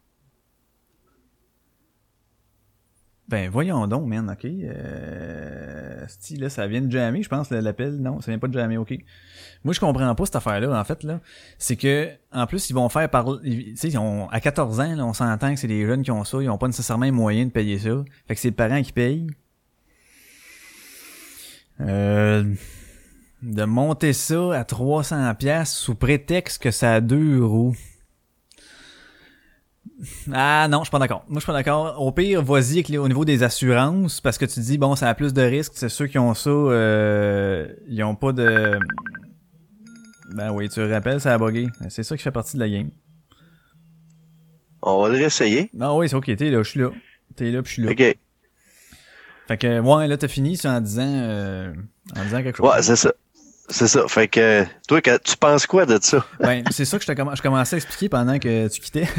[SPEAKER 4] Ben voyons donc, man, ok. Euh... sti, là, ça vient de jammer, je pense, l'appel. Non, ça vient pas de jammer, ok. Moi, je comprends pas cette affaire-là, en fait, là. C'est que, en plus, ils vont faire par... Tu sais, à 14 ans, là, on s'entend que c'est des jeunes qui ont ça, ils ont pas nécessairement les moyens de payer ça. Fait que c'est les parents qui payent. Euh... De monter ça à 300 pièces sous prétexte que ça a deux roues. Ah non, je suis pas d'accord. Moi, je suis pas d'accord. Au pire, vas-y au niveau des assurances, parce que tu dis, bon, ça a plus de risques. C'est ceux qui ont ça, euh, ils ont pas de... Ben oui, tu le rappelles, ça a bugué. C'est ça qui fait partie de la game.
[SPEAKER 12] on va le réessayer.
[SPEAKER 4] Ah oui, c'est ok, t'es là, je suis là. T'es là, puis je suis là.
[SPEAKER 12] OK.
[SPEAKER 4] Fait que, ouais, là, t'as fini ça en disant, euh, en disant quelque chose.
[SPEAKER 12] Ouais, c'est ça. C'est ça. Fait que, toi, tu penses quoi de ça?
[SPEAKER 4] Ben, c'est ça que je, je commençais à expliquer pendant que tu quittais.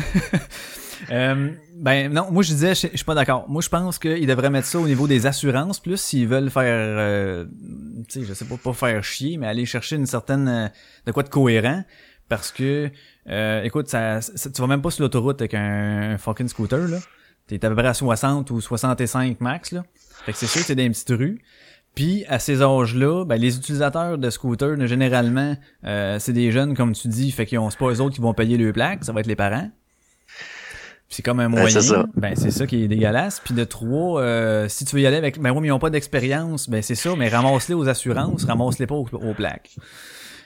[SPEAKER 4] Euh, ben non, moi je disais, je, suis pas d'accord. Moi je pense qu'ils devraient mettre ça au niveau des assurances, plus s'ils veulent faire, euh, tu sais, je sais pas, pas faire chier, mais aller chercher une certaine, euh, de quoi de cohérent, parce que, euh, écoute, ça, tu vas même pas sur l'autoroute avec un, un fucking scooter là. T'es à peu près à 60 ou 65 max là. Fait que c'est sûr que c'est des petites rues. Puis à ces âges-là, ben, les utilisateurs de scooters, généralement, euh, c'est des jeunes, comme tu dis, fait qu'ils ont c'est pas eux autres qui vont payer le plaque, ça va être les parents. C'est comme un
[SPEAKER 12] Ben,
[SPEAKER 4] moyen.
[SPEAKER 12] c'est ça.
[SPEAKER 4] Ben c'est ça qui est dégueulasse. Puis de trois, euh, si tu veux y aller avec, ben oui, mais ils ont pas d'expérience, ben c'est ça, mais ramasse-les aux assurances, ramasse-les pas aux, aux plaques.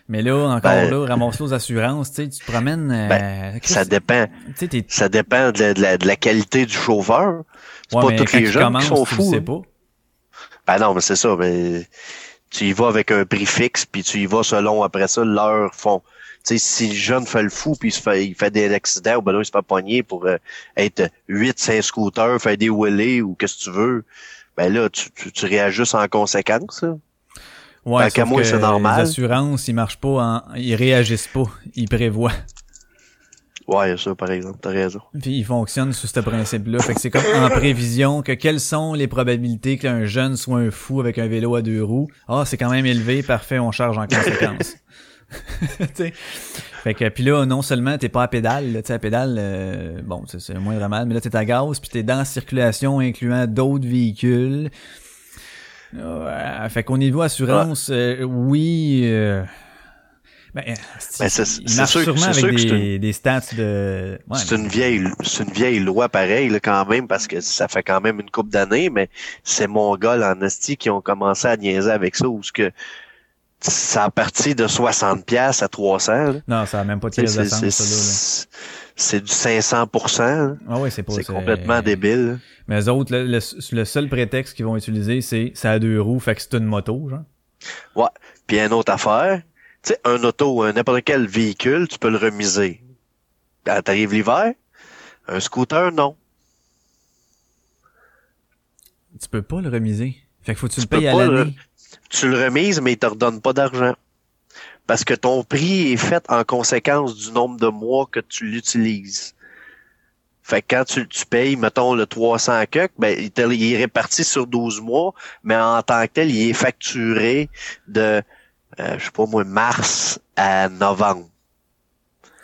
[SPEAKER 4] Mais là, encore
[SPEAKER 12] Ben-
[SPEAKER 4] là, ramasse-les aux assurances, tu sais, tu te promènes. euh,
[SPEAKER 12] Ben, ça dépend.
[SPEAKER 4] tu
[SPEAKER 12] Ça dépend de la, de la- qualité du chauffeur. C'est
[SPEAKER 4] Ouais,
[SPEAKER 12] pas tous les
[SPEAKER 4] tu
[SPEAKER 12] jeunes qui sont
[SPEAKER 4] tu
[SPEAKER 12] fous.
[SPEAKER 4] sais
[SPEAKER 12] hein.
[SPEAKER 4] pas.
[SPEAKER 12] Ben non, mais c'est ça, mais tu y vas avec un prix fixe, puis tu y vas selon après ça leur fond. Tu sais, si le jeune fait le fou, puis il, se fait, il fait des accidents, ou ben là, il se fait pogner pour euh, être 8, 5 scooters, faire des wheelies ou qu'est-ce que tu veux, ben là, tu, tu, tu réajustes en conséquence. là.
[SPEAKER 4] Ouais, sauf
[SPEAKER 12] moi,
[SPEAKER 4] que
[SPEAKER 12] c'est normal.
[SPEAKER 4] Les assurances, ils marchent pas, en... ils réagissent pas, ils prévoient.
[SPEAKER 12] Ouais, ça, par exemple, t'as raison.
[SPEAKER 4] Puis ils fonctionnent sous ce principe-là. Fait que c'est comme en prévision que quelles sont les probabilités qu'un jeune soit un fou avec un vélo à deux roues? Ah, c'est quand même élevé, parfait, on charge en conséquence. Fait que puis là non seulement t'es pas à pédale là, tu sais à pédale euh, bon c'est c'est moins vraiment mais là t'es à gaz puis t'es dans la circulation incluant d'autres véhicules Ouais, fait qu'au niveau assurance euh, oui euh, ben, c'est-
[SPEAKER 12] Ben, c'est-
[SPEAKER 4] sûrement
[SPEAKER 12] c'est
[SPEAKER 4] avec
[SPEAKER 12] sûr que c'est
[SPEAKER 4] des, des stats de ouais,
[SPEAKER 12] c'est une vieille c'est une vieille loi pareille là, quand même parce que ça fait quand même une couple d'années mais c'est Mongols en esti qui ont commencé à niaiser avec ça où ce que ça a parti de 60 pièces à 300 là.
[SPEAKER 4] non ça a même pas de pièce de
[SPEAKER 12] c'est-
[SPEAKER 4] sens
[SPEAKER 12] c'est-
[SPEAKER 4] là, là.
[SPEAKER 12] du 500%. hein.
[SPEAKER 4] Ah ouais, c'est pas
[SPEAKER 12] C'est complètement débile.
[SPEAKER 4] Mais eux autres, le, le- le seul prétexte qu'ils vont utiliser, c'est ça a deux roues, fait que c'est une moto, genre.
[SPEAKER 12] Ouais. Puis une autre affaire, tu sais, un auto, un n'importe quel véhicule, tu peux le remiser. Quand t'arrives l'hiver, un scooter, non.
[SPEAKER 4] Tu peux pas le remiser. Fait que faut que tu,
[SPEAKER 12] Tu
[SPEAKER 4] le payes à l'année.
[SPEAKER 12] Tu le remises, mais ils te redonnent pas d'argent. Parce que ton prix est fait en conséquence du nombre de mois que tu l'utilises. Fait que quand tu, tu payes, mettons, le 300 cuck, ben, il est réparti sur 12 mois, mais en tant que tel, il est facturé de, euh, je sais pas moi, mars à novembre.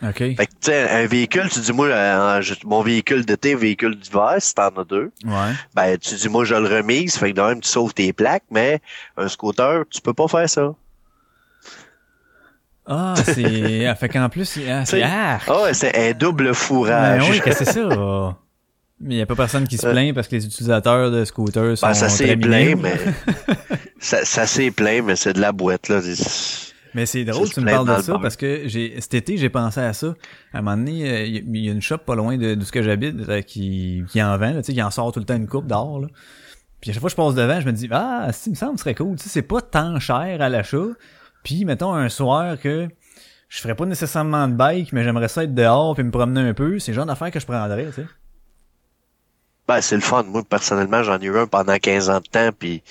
[SPEAKER 4] OK.
[SPEAKER 12] Fait que, tu sais, un véhicule, tu dis, moi, euh, mon véhicule d'été, véhicule d'hiver, si t'en as deux,
[SPEAKER 4] Ouais.
[SPEAKER 12] ben, tu dis, moi, je le remise, fait que de même, tu sauves tes plaques, mais un scooter, tu peux pas faire ça.
[SPEAKER 4] Ah, c'est. ah, fait qu'en plus, ah, c'est. Ah!
[SPEAKER 12] C'est un double fourrage.
[SPEAKER 4] Ben oui, que c'est ça? Mais il y a pas personne qui se plaint parce que les utilisateurs de scooters sont
[SPEAKER 12] Ben, ça s'est
[SPEAKER 4] mignons.
[SPEAKER 12] mais ça, ça s'est plein, mais c'est de la boîte, là.
[SPEAKER 4] Mais c'est drôle,
[SPEAKER 12] Ça
[SPEAKER 4] tu me
[SPEAKER 12] plaint
[SPEAKER 4] parles de ça parce que j'ai cet été, j'ai pensé à ça. À un moment donné, euh, il y, a- une shop pas loin de, de ce que j'habite euh, qui, qui en vend, là, tu sais, qui en sort tout le temps une coupe d'or. là. Puis à chaque fois que je passe devant, je me dis ah, si me semble, ce serait cool. Tu sais, c'est pas tant cher à l'achat. Puis mettons un soir que je ferais pas nécessairement de bike, mais j'aimerais ça être dehors puis me promener un peu. C'est le genre d'affaire que je prendrais, tu sais.
[SPEAKER 12] Ben, c'est le fun. Moi, personnellement, j'en ai eu un pendant 15 ans de temps, puis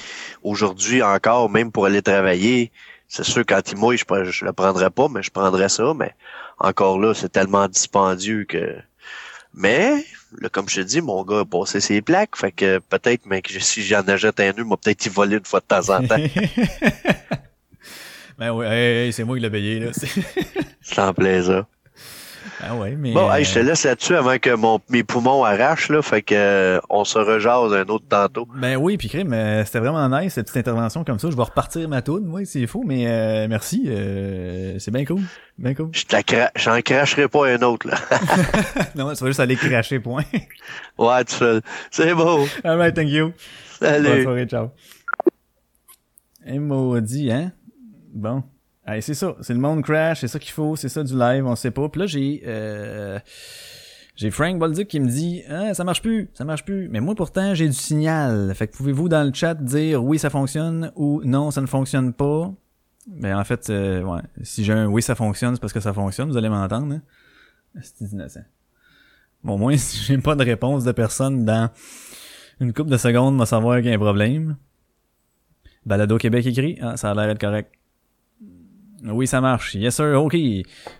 [SPEAKER 12] aujourd'hui encore, même pour aller travailler, c'est sûr, quand il mouille, je, je le prendrais pas, mais je prendrais ça, mais encore là, c'est tellement dispendieux que... Mais, là, comme je te dis, mon gars a passé ses plaques, fait que peut-être, mais que si j'en achète un nœud, moi, peut-être y voler une fois de temps en temps.
[SPEAKER 4] ben hey, hey, c'est moi qui l'ai payé, là.
[SPEAKER 12] En plaisir.
[SPEAKER 4] Ah ouais, mais.
[SPEAKER 12] Bon,
[SPEAKER 4] euh,
[SPEAKER 12] hey, je te laisse là-dessus avant que mon, mes poumons arrachent, là, fait que euh, on se rejase un autre tantôt.
[SPEAKER 4] Ben oui, puis crime, euh, c'était vraiment nice cette petite intervention comme ça. Je vais repartir ma toune, moi, s'il faut, mais euh, merci, euh, c'est bien cool, bien cool.
[SPEAKER 12] Je j'en cracherai pas un autre, là.
[SPEAKER 4] non, tu vas juste aller cracher, point.
[SPEAKER 12] ouais, tu fais... C'est beau.
[SPEAKER 4] Alright, thank you.
[SPEAKER 12] Salut.
[SPEAKER 4] Bonne soirée, ciao. Et maudit, hein? Bon. Allez, c'est ça. C'est le monde crash, c'est ça qu'il faut, c'est ça du live, on sait pas. Puis là, j'ai euh, j'ai Frank Bolduc qui me dit ah, ça marche plus, ça marche plus. Mais moi pourtant, j'ai du signal. Fait que pouvez-vous dans le chat dire oui, ça fonctionne ou non, ça ne fonctionne pas? Ben en fait, euh, ouais. Si j'ai un oui, ça fonctionne, c'est parce que ça fonctionne, vous allez m'entendre, hein? C'est innocent. Bon, moins, si j'ai pas de réponse de personne dans une couple de secondes, va savoir qu'il y a un problème. Balado Québec écrit. Ah, ça a l'air d'être correct. Oui, ça marche. Yes, sir. OK.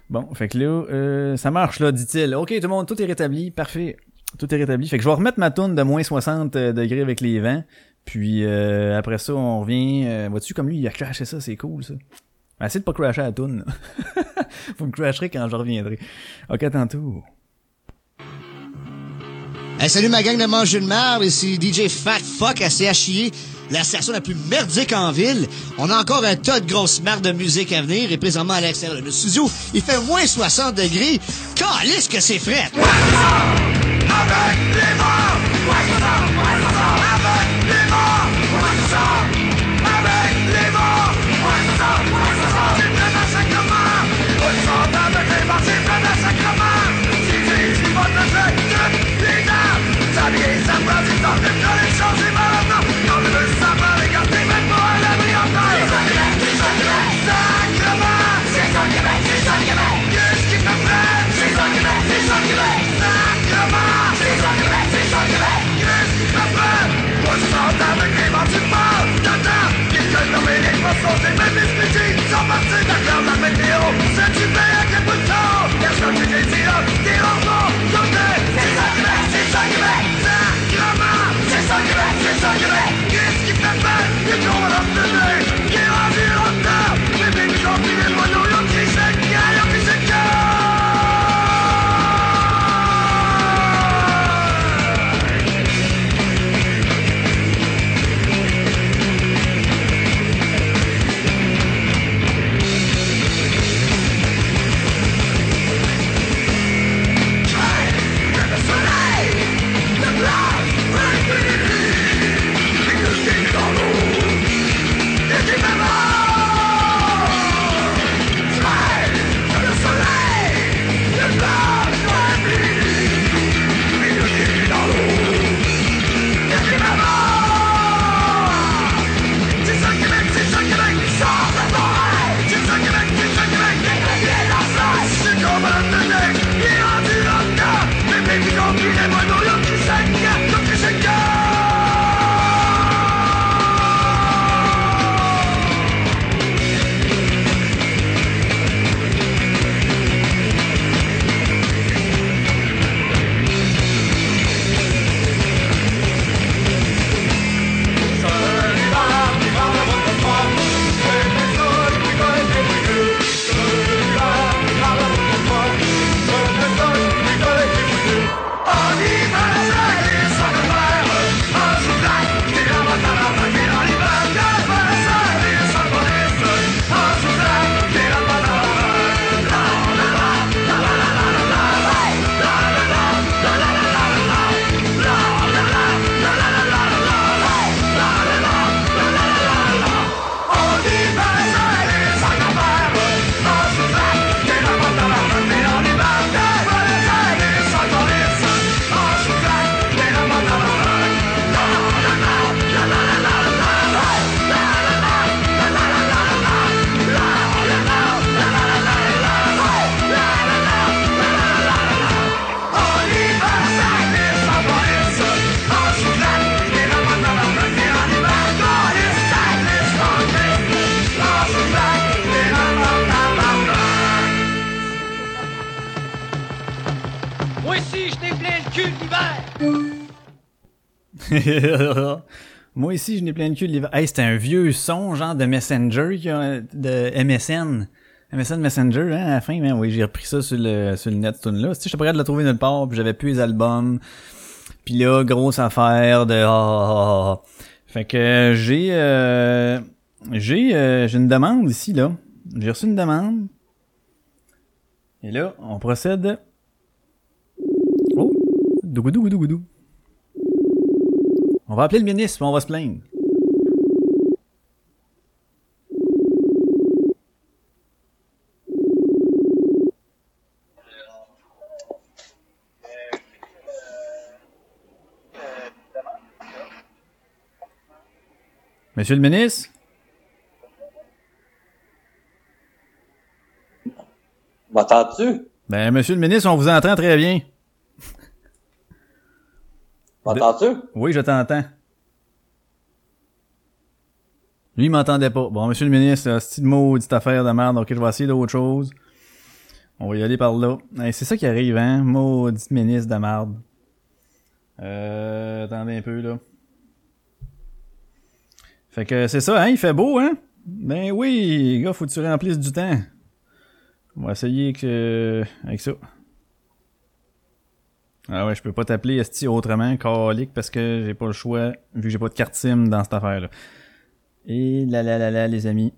[SPEAKER 4] Bon, fait que là, euh, ça marche, là, dit-il. OK, tout le monde, tout est rétabli. Parfait. Tout est rétabli. Fait que je vais remettre ma tourne de moins 60 degrés avec les vents. Puis euh, après ça, on revient. Euh, Vois-tu, comme lui, il a crashé ça, c'est cool, ça. Essaye de pas crasher la toune. Vous me crasherez quand je reviendrai. OK, tantôt.
[SPEAKER 11] Hey, salut ma gang de manger de marde, ici DJ Fat Fuck à CHI, la station la plus merdique en ville. On a encore un tas de grosses marques de musique à venir et présentement à l'extérieur de notre studio, il fait moins 60 degrés. Calisse que c'est frais!
[SPEAKER 3] Sacrement,
[SPEAKER 4] Moi aussi, je n'ai plein de cul de. Hey, c'était un vieux son, genre de Messenger, de MSN. MSN Messenger, hein, à la fin, hein, oui, j'ai repris ça sur le, sur le net, tune-là. Tu sais, j'étais de la trouver nulle part, puis j'avais plus les albums. Puis là, grosse affaire de... ah, ah, ah. Fait que j'ai... Euh, j'ai euh, une demande ici, là. J'ai reçu une demande. Et là, on procède... Oh! Dougoudou, goudou, goudou. On va appeler le ministre, puis on va se plaindre. Monsieur le ministre?
[SPEAKER 13] M'entends-tu?
[SPEAKER 4] Ben, monsieur le ministre, on vous entend très bien.
[SPEAKER 13] M'entends-tu?
[SPEAKER 4] Oui, je t'entends. Lui, il m'entendait pas. Bon, monsieur le ministre, c'est une maudite affaire de merde. Ok, je vais essayer d'autre chose. On va y aller par là. Hey, c'est ça qui arrive, hein? Maudite ministre de merde. Euh, attendez un peu, là. Fait que c'est ça, hein? Il fait beau, hein? Ben oui, gars, faut que tu remplisses du temps. On va essayer que... avec ça. Ah ouais, je peux pas t'appeler Esti autrement, calique, parce que j'ai pas le choix, vu que j'ai pas de carte SIM dans cette affaire-là. Et là là là là, les amis.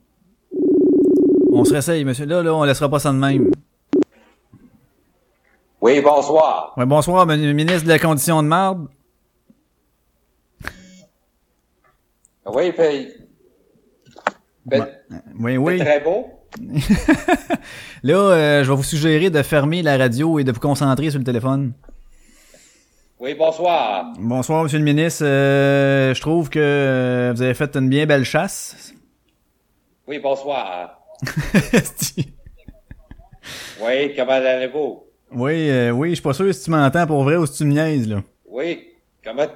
[SPEAKER 4] On se réessaye, monsieur. Là, là, on laissera pas ça de même.
[SPEAKER 13] Oui, bonsoir.
[SPEAKER 4] Ouais, bonsoir, ministre de la condition de marde.
[SPEAKER 13] Oui, puis... Ben,
[SPEAKER 4] Oui, oui.
[SPEAKER 13] Très beau.
[SPEAKER 4] Là, euh, je vais vous suggérer de fermer la radio et de vous concentrer sur le téléphone.
[SPEAKER 13] Oui, bonsoir.
[SPEAKER 4] Bonsoir, monsieur le ministre. Euh, je trouve que euh, vous avez fait une bien belle chasse.
[SPEAKER 13] Oui, bonsoir. Oui, comment allez-vous?
[SPEAKER 4] Oui, euh, oui, je suis pas sûr si tu m'entends pour vrai ou si tu me niaises, là.
[SPEAKER 13] Oui, comment...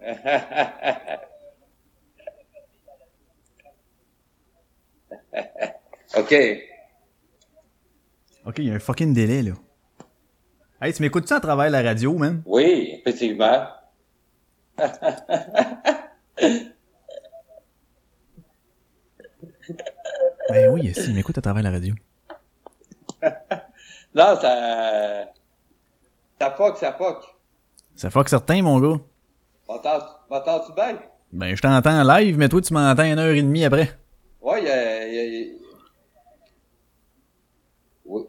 [SPEAKER 13] OK.
[SPEAKER 4] Ok, il y a un fucking délai, là. Hey, tu m'écoutes-tu à travers la radio, man?
[SPEAKER 13] Oui, effectivement.
[SPEAKER 4] Ben oui, si, il m'écoute à travers la radio.
[SPEAKER 13] non, ça... Ça fuck, ça fuck.
[SPEAKER 4] Ça fuck certain, mon gars.
[SPEAKER 13] M'entends- M'entends-tu bien?
[SPEAKER 4] Ben, je t'entends live, mais toi, tu m'entends une heure et demie après.
[SPEAKER 13] Oui, il y a... il y a- il y a- Oui.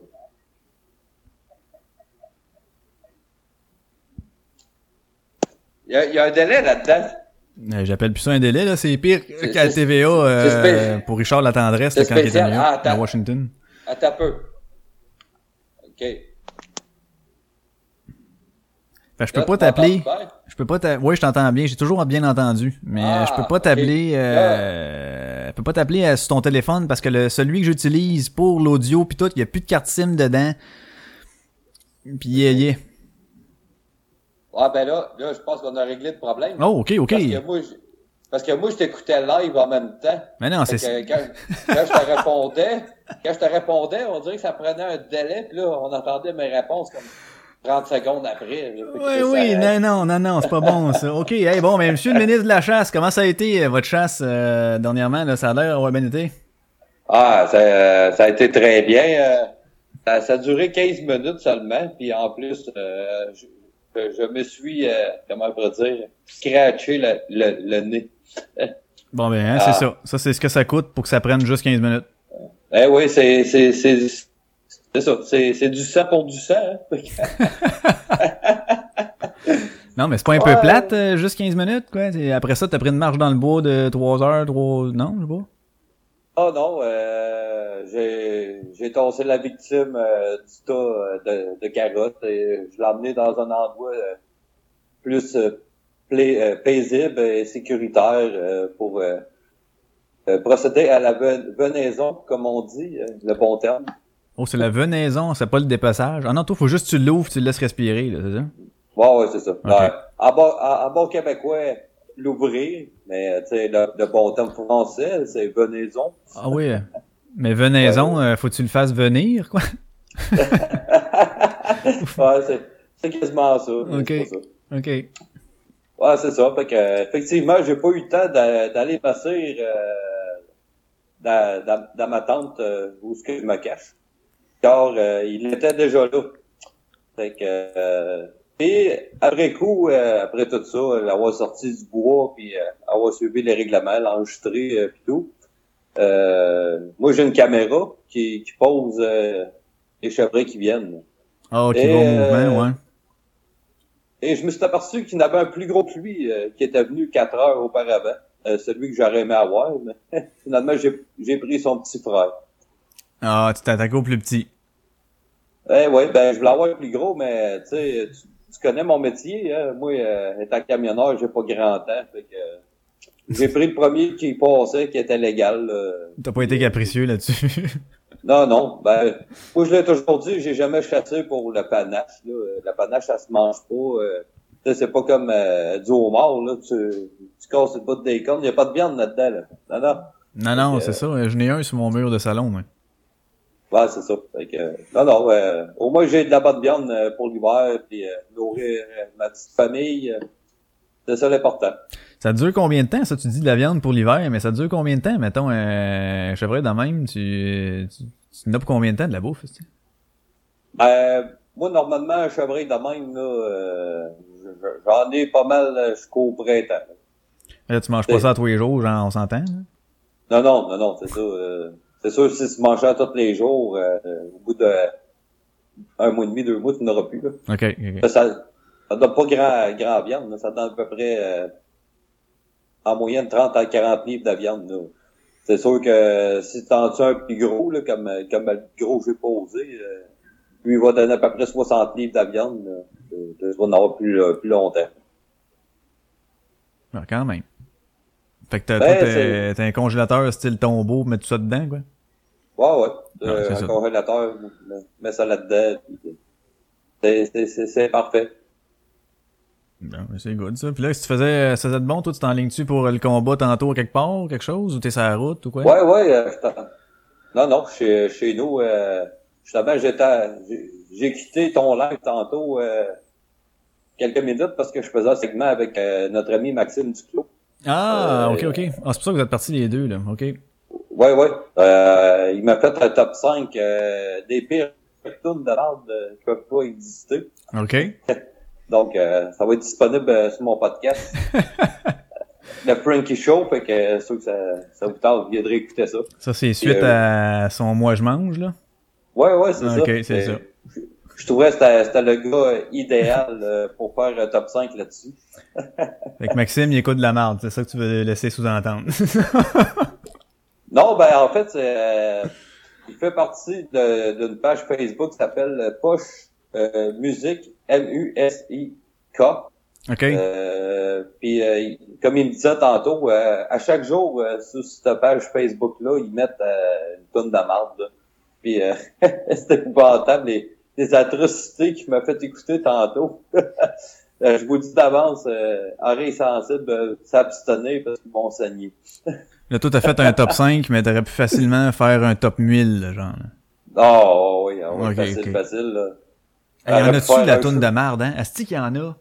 [SPEAKER 13] Il y a, il y a un délai là-dedans.
[SPEAKER 4] Euh, J'appelle plus ça un délai, là. C'est pire qu'à TVA euh, pour Richard La Tendresse, là,
[SPEAKER 13] c'est
[SPEAKER 4] quand il était
[SPEAKER 13] Ah,
[SPEAKER 4] à Washington.
[SPEAKER 13] Attends un peu. OK.
[SPEAKER 4] Fait je peux
[SPEAKER 13] Là,
[SPEAKER 4] pas t'appeler. Je peux pas t'a- Oui, je t'entends bien. J'ai toujours bien entendu. Mais
[SPEAKER 13] Ah,
[SPEAKER 4] euh, je peux pas t'appeler. Euh... Je peux pas t'appeler sur ton téléphone parce que le, celui que j'utilise pour l'audio puis tout, il y a plus de carte SIM dedans. Puis yeah, yeah.
[SPEAKER 13] Ah ben là, là, je pense qu'on a réglé le problème.
[SPEAKER 4] Oh, ok, ok.
[SPEAKER 13] Parce que moi, je, parce que moi, je t'écoutais live en même temps.
[SPEAKER 4] Mais non, c'est
[SPEAKER 13] que Quand, quand je te répondais, quand je te répondais, on dirait que ça prenait un délai, puis là, on entendait mes réponses comme 30 secondes après.
[SPEAKER 4] Oui,
[SPEAKER 13] ça-
[SPEAKER 4] oui, non, non, non, non, c'est pas bon, ça. OK, hey, bon, mais monsieur le ministre de la Chasse, comment ça a été, euh, votre chasse, euh, dernièrement, là? Ça a l'air d'avoir bien été?
[SPEAKER 13] Ah, ça, euh, ça a été très bien. euh, ça, ça a duré 15 minutes seulement, puis en plus, euh, je, je me suis, euh, comment on dire, scratché le, le, le nez.
[SPEAKER 4] Bon, ben, hein,
[SPEAKER 13] Ah.
[SPEAKER 4] c'est ça. Ça, c'est ce que ça coûte pour que ça prenne juste 15 minutes.
[SPEAKER 13] Eh oui, c'est, c'est, c'est, c'est ça, c'est, c'est du sang pour du sang. hein.
[SPEAKER 4] Non, mais c'est pas un peu plate, euh, juste 15 minutes, quoi? Après ça, t'as pris une marche dans le bois de 3 heures, 3... Non, je sais pas.
[SPEAKER 13] Oh non, euh, j'ai, j'ai tossé la victime euh, du tas euh, de, de carottes et je l'ai emmené dans un endroit euh, plus euh, pla- euh, paisible et sécuritaire euh, pour procéder à la ven- venaison, comme on dit, euh, le bon terme.
[SPEAKER 4] Oh, c'est la venaison, c'est pas le dépassage. Ah non, toi, faut juste que tu l'ouvres, tu le laisses respirer, là, c'est ça?
[SPEAKER 13] Ouais, ouais, c'est ça. Bon, en, en bon québécois, l'ouvrir, mais euh, tu sais, le, le bon terme français, c'est venaison.
[SPEAKER 4] Ah oui. euh, Mais venaison, euh, faut que tu le fasses venir, quoi?
[SPEAKER 13] ouais, c'est, quasiment ça.
[SPEAKER 4] Ok.
[SPEAKER 13] ça.
[SPEAKER 4] OK.
[SPEAKER 13] Ouais, c'est ça. Fait que, effectivement, j'ai pas eu le temps d'a- d'aller passer euh, dans, dans, dans ma tente euh, où ce que je me cache. Car euh, il était déjà là. Fait que, euh, et après coup, euh, après tout ça, avoir sorti du bois, puis euh, avoir suivi les règlements, l'enregistrer, euh, puis tout, euh, moi j'ai une caméra qui, qui pose euh, les chevreuils qui viennent.
[SPEAKER 4] Ah, qui va au
[SPEAKER 13] euh,
[SPEAKER 4] mouvement, ouais.
[SPEAKER 13] Et je me suis aperçu qu'il y en avait un plus gros que lui euh, qui était venu quatre heures auparavant. Euh, celui que j'aurais aimé avoir, mais finalement j'ai pris son petit frère.
[SPEAKER 4] Ah, tu t'attaques au plus petit.
[SPEAKER 13] Eh ouais, ben je voulais avoir le plus gros, mais tu sais, tu, tu connais mon métier, hein? Moi, euh, étant camionneur, j'ai pas grand temps. Fait que euh, j'ai pris le premier qui passait, qui était légal. là.
[SPEAKER 4] T'as pas été capricieux là-dessus?
[SPEAKER 13] Non, non. Ben, moi, je l'ai toujours dit, j'ai jamais chassé pour le panache. Là. Euh, Le panache, ça se mange pas. Euh, tu sais, c'est pas comme euh, du homard, là. Tu, tu casses le bout des cornes. Il y a pas de viande là-dedans, là. Non, non.
[SPEAKER 4] non, non, c'est ça. Je n'ai un sur mon mur de salon, moi.
[SPEAKER 13] Ouais, c'est ça. Fait que, non, non, euh, au moins, j'ai de la bonne viande euh, pour l'hiver, puis euh, nourrir euh, ma petite famille. euh, c'est ça l'important.
[SPEAKER 4] Ça dure combien de temps, ça? Tu dis de la viande pour l'hiver, mais ça dure combien de temps? Mettons, euh, chevreuil de même, tu, tu, tu n'as pour combien de temps de la bouffe? tu?
[SPEAKER 13] Euh, moi, normalement, un chevreuil de même, là, euh, je- je- j'en ai pas mal jusqu'au printemps. là.
[SPEAKER 4] Tu manges pas ça tous les jours, genre, on s'entend? là?
[SPEAKER 13] Non, non, non, non, c'est ça. C'est sûr, si tu manges ça tous les jours, euh, au bout de un mois et demi, deux mois, tu n'auras plus. Là.
[SPEAKER 4] OK, OK.
[SPEAKER 13] Ça, ça, ça donne pas grand, grand viande, là. ça donne à peu près euh, en moyenne 30 à 40 livres de viande. là. C'est sûr que si tu en tues un plus gros, là, comme, comme le gros que j'ai posé, euh, lui il va donner à peu près 60 livres de viande. là. Tu vas en avoir plus, euh, plus longtemps.
[SPEAKER 4] Ah, quand même. Fait que t'as,
[SPEAKER 13] Ben,
[SPEAKER 4] t'as- t'as un congélateur style tombeau mettre tout ça dedans, quoi?
[SPEAKER 13] Ouais, ouais. Euh, un congélateur, mets- ça là-dedans. C'est, c'est, c'est, c'est parfait.
[SPEAKER 4] C'est good, ça. Puis là, si tu faisais, ça faisait de bon, toi, tu t'enlignes-tu pour le combat tantôt quelque part, quelque chose, ou t'es sur la route, ou quoi?
[SPEAKER 13] Ouais, ouais. euh, non, non, chez, chez nous, euh, justement, j'étais, j'ai quitté ton live tantôt euh, quelques minutes parce que je faisais un segment avec euh, notre ami Maxime Duclos.
[SPEAKER 4] Ah,
[SPEAKER 13] Euh,
[SPEAKER 4] ok, ok. Ah, c'est pour ça que vous êtes partis les deux, là. Ok.
[SPEAKER 13] Ouais, ouais. Euh, il m'a fait un top 5 euh, des pires tunes de l'ordre qui peuvent pas exister.
[SPEAKER 4] Ok.
[SPEAKER 13] Donc, euh, ça va être disponible euh, sur mon podcast. le Frankie Show, fait que euh, sûr que ça, ça vous tente, vous viendrez écouter ça.
[SPEAKER 4] Ça, c'est suite
[SPEAKER 13] euh,
[SPEAKER 4] à son Moi je mange, là?
[SPEAKER 13] Ouais, ouais, c'est ça.
[SPEAKER 4] Ok, c'est ça.
[SPEAKER 13] Je, je trouvais que c'était le gars idéal pour faire un top 5 là-dessus.
[SPEAKER 4] Fait que Maxime, il écoute de la merde. C'est ça que tu veux laisser sous-entendre.
[SPEAKER 13] Non, ben en fait, euh, il fait partie d'une page Facebook qui s'appelle Poche euh, Musique M-U-S-I-K.
[SPEAKER 4] ok.
[SPEAKER 13] Euh, puis euh, comme il me disait tantôt, euh, à chaque jour euh, sur cette page Facebook là, ils mettent une tonne de marde. là. Puis euh, c'était épouvantable les, les atrocités qu'il m'a fait écouter tantôt. Je vous dis d'avance, euh, oreilles sensibles, euh, s'abstenir parce qu'ils vont saigner.
[SPEAKER 4] Là, toi, t'as fait un top 5, mais t'aurais pu facilement faire un top 1000, là, genre. là.
[SPEAKER 13] Oh oui, ah oui, facile, facile. Là.
[SPEAKER 4] Hey, y en a-tu de la
[SPEAKER 13] un
[SPEAKER 4] toune de marde, hein? Asti qu'il y en a.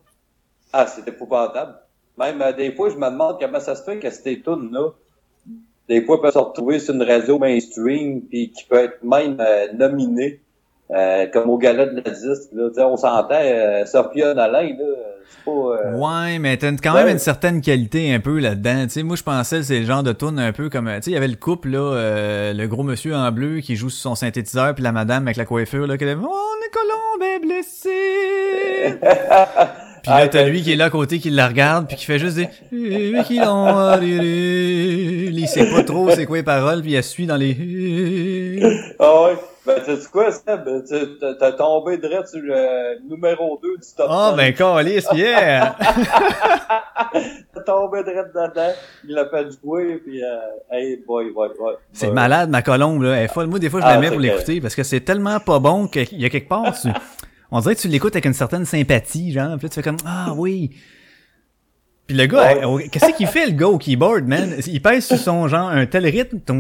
[SPEAKER 13] Ah, c'est épouvantable. Même euh, des fois, je me demande comment ça se fait que ces tunes-là, des fois, peuvent se retrouver sur une radio mainstream, puis qui peut être même euh, nominé, euh, comme au gala de la disque. Là, Tu sais, on s'entend, euh, Sophia Nolin, là, pas... euh,
[SPEAKER 4] Ouais, mais t'as quand
[SPEAKER 13] Ouais.
[SPEAKER 4] même une certaine qualité un peu là-dedans. Tu sais, moi, je pensais que c'est le genre de tune un peu comme... Tu sais, il y avait le couple, là, euh, le gros monsieur en bleu qui joue sur son synthétiseur, puis la madame avec la coiffure, là, qui dit « Oh, Nicolas est blessé! » Puis là, t'as lui qui est là à côté, qui la regarde, puis qui fait juste des... Qui l'ont- Il sait pas trop c'est quoi les paroles, puis il suit dans les...
[SPEAKER 13] Ah ouais. Ben, tu sais quoi, Seb? Tu- T'as t'as tombé direct sur le numéro 2 du top
[SPEAKER 4] Oh,
[SPEAKER 13] 5.
[SPEAKER 4] ben, calice, yeah!
[SPEAKER 13] T'as tombé direct dedans. Il l'a fait jouer, puis euh, hey boy, ouais, ouais.
[SPEAKER 4] C'est malade, ma colombe, là. Elle est folle. Moi, des fois, je
[SPEAKER 13] Ah,
[SPEAKER 4] la mets
[SPEAKER 13] c'est
[SPEAKER 4] pour l'écouter parce que c'est tellement pas bon qu'il y a quelque part, tu... on dirait que tu l'écoutes avec une certaine sympathie, genre. Puis là, tu fais comme Ah oui! Puis le gars, qu'est-ce qu'il fait, le gars, au keyboard, man? Il pèse sur son, genre, un tel rythme. Puis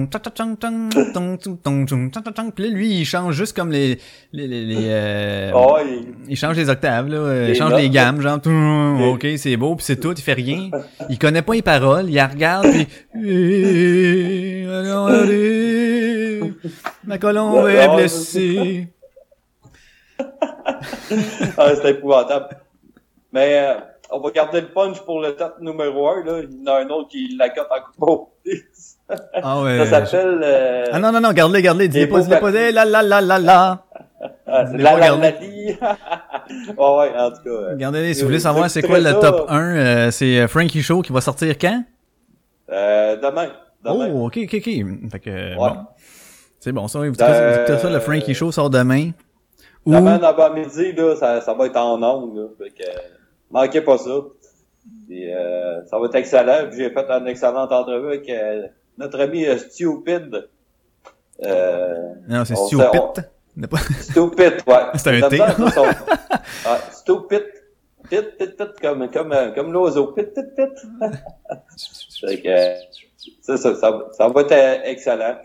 [SPEAKER 4] là, lui, il change juste comme les... les, les, euh,
[SPEAKER 13] oh, il...
[SPEAKER 4] il... change les octaves, là. Il change les gammes, genre... OK, c'est beau, puis c'est tout, il fait rien. Il connaît pas les paroles, il regarde, puis... Ma colombe est blessée
[SPEAKER 13] ah, c'est épouvantable. Mais euh, on va garder le punch pour le top numéro 1. Là. Il y en a un autre qui la cote en.
[SPEAKER 4] Ah ouais.
[SPEAKER 13] Ça s'appelle... Euh,
[SPEAKER 4] Ah non non non, garde-le, garde-le, dis-le
[SPEAKER 13] Les
[SPEAKER 4] pas, dis-le
[SPEAKER 13] beaux
[SPEAKER 4] pas, eh, la la la la la.
[SPEAKER 13] ah, la la la ouais, en tout cas. euh,
[SPEAKER 4] Regardez, si vous voulez
[SPEAKER 13] euh,
[SPEAKER 4] savoir c'est quoi le top 1, euh, c'est euh, Frankie Show qui va sortir quand?
[SPEAKER 13] Euh, demain. demain.
[SPEAKER 4] Oh, ok, ok, ok. Fait que, euh,
[SPEAKER 13] Ouais.
[SPEAKER 4] bon. C'est bon, ça, écoutez ça, le Frankie Show sort demain.
[SPEAKER 13] Demain, avant-midi, là, ça, ça va être en ondes. Là, fait que, manquez pas ça. Euh, ça va être excellent. J'ai fait une excellente entrevue avec euh, notre ami euh, Stupid. Euh,
[SPEAKER 4] non, c'est stupid.
[SPEAKER 13] Stupid, ouais.
[SPEAKER 4] C'est un T.
[SPEAKER 13] son- ouais, stupid. Pit, pit, pit, comme, comme, euh, comme l'oiseau. Pit, pit, pit. Fait que, ça, ça, ça, va être excellent.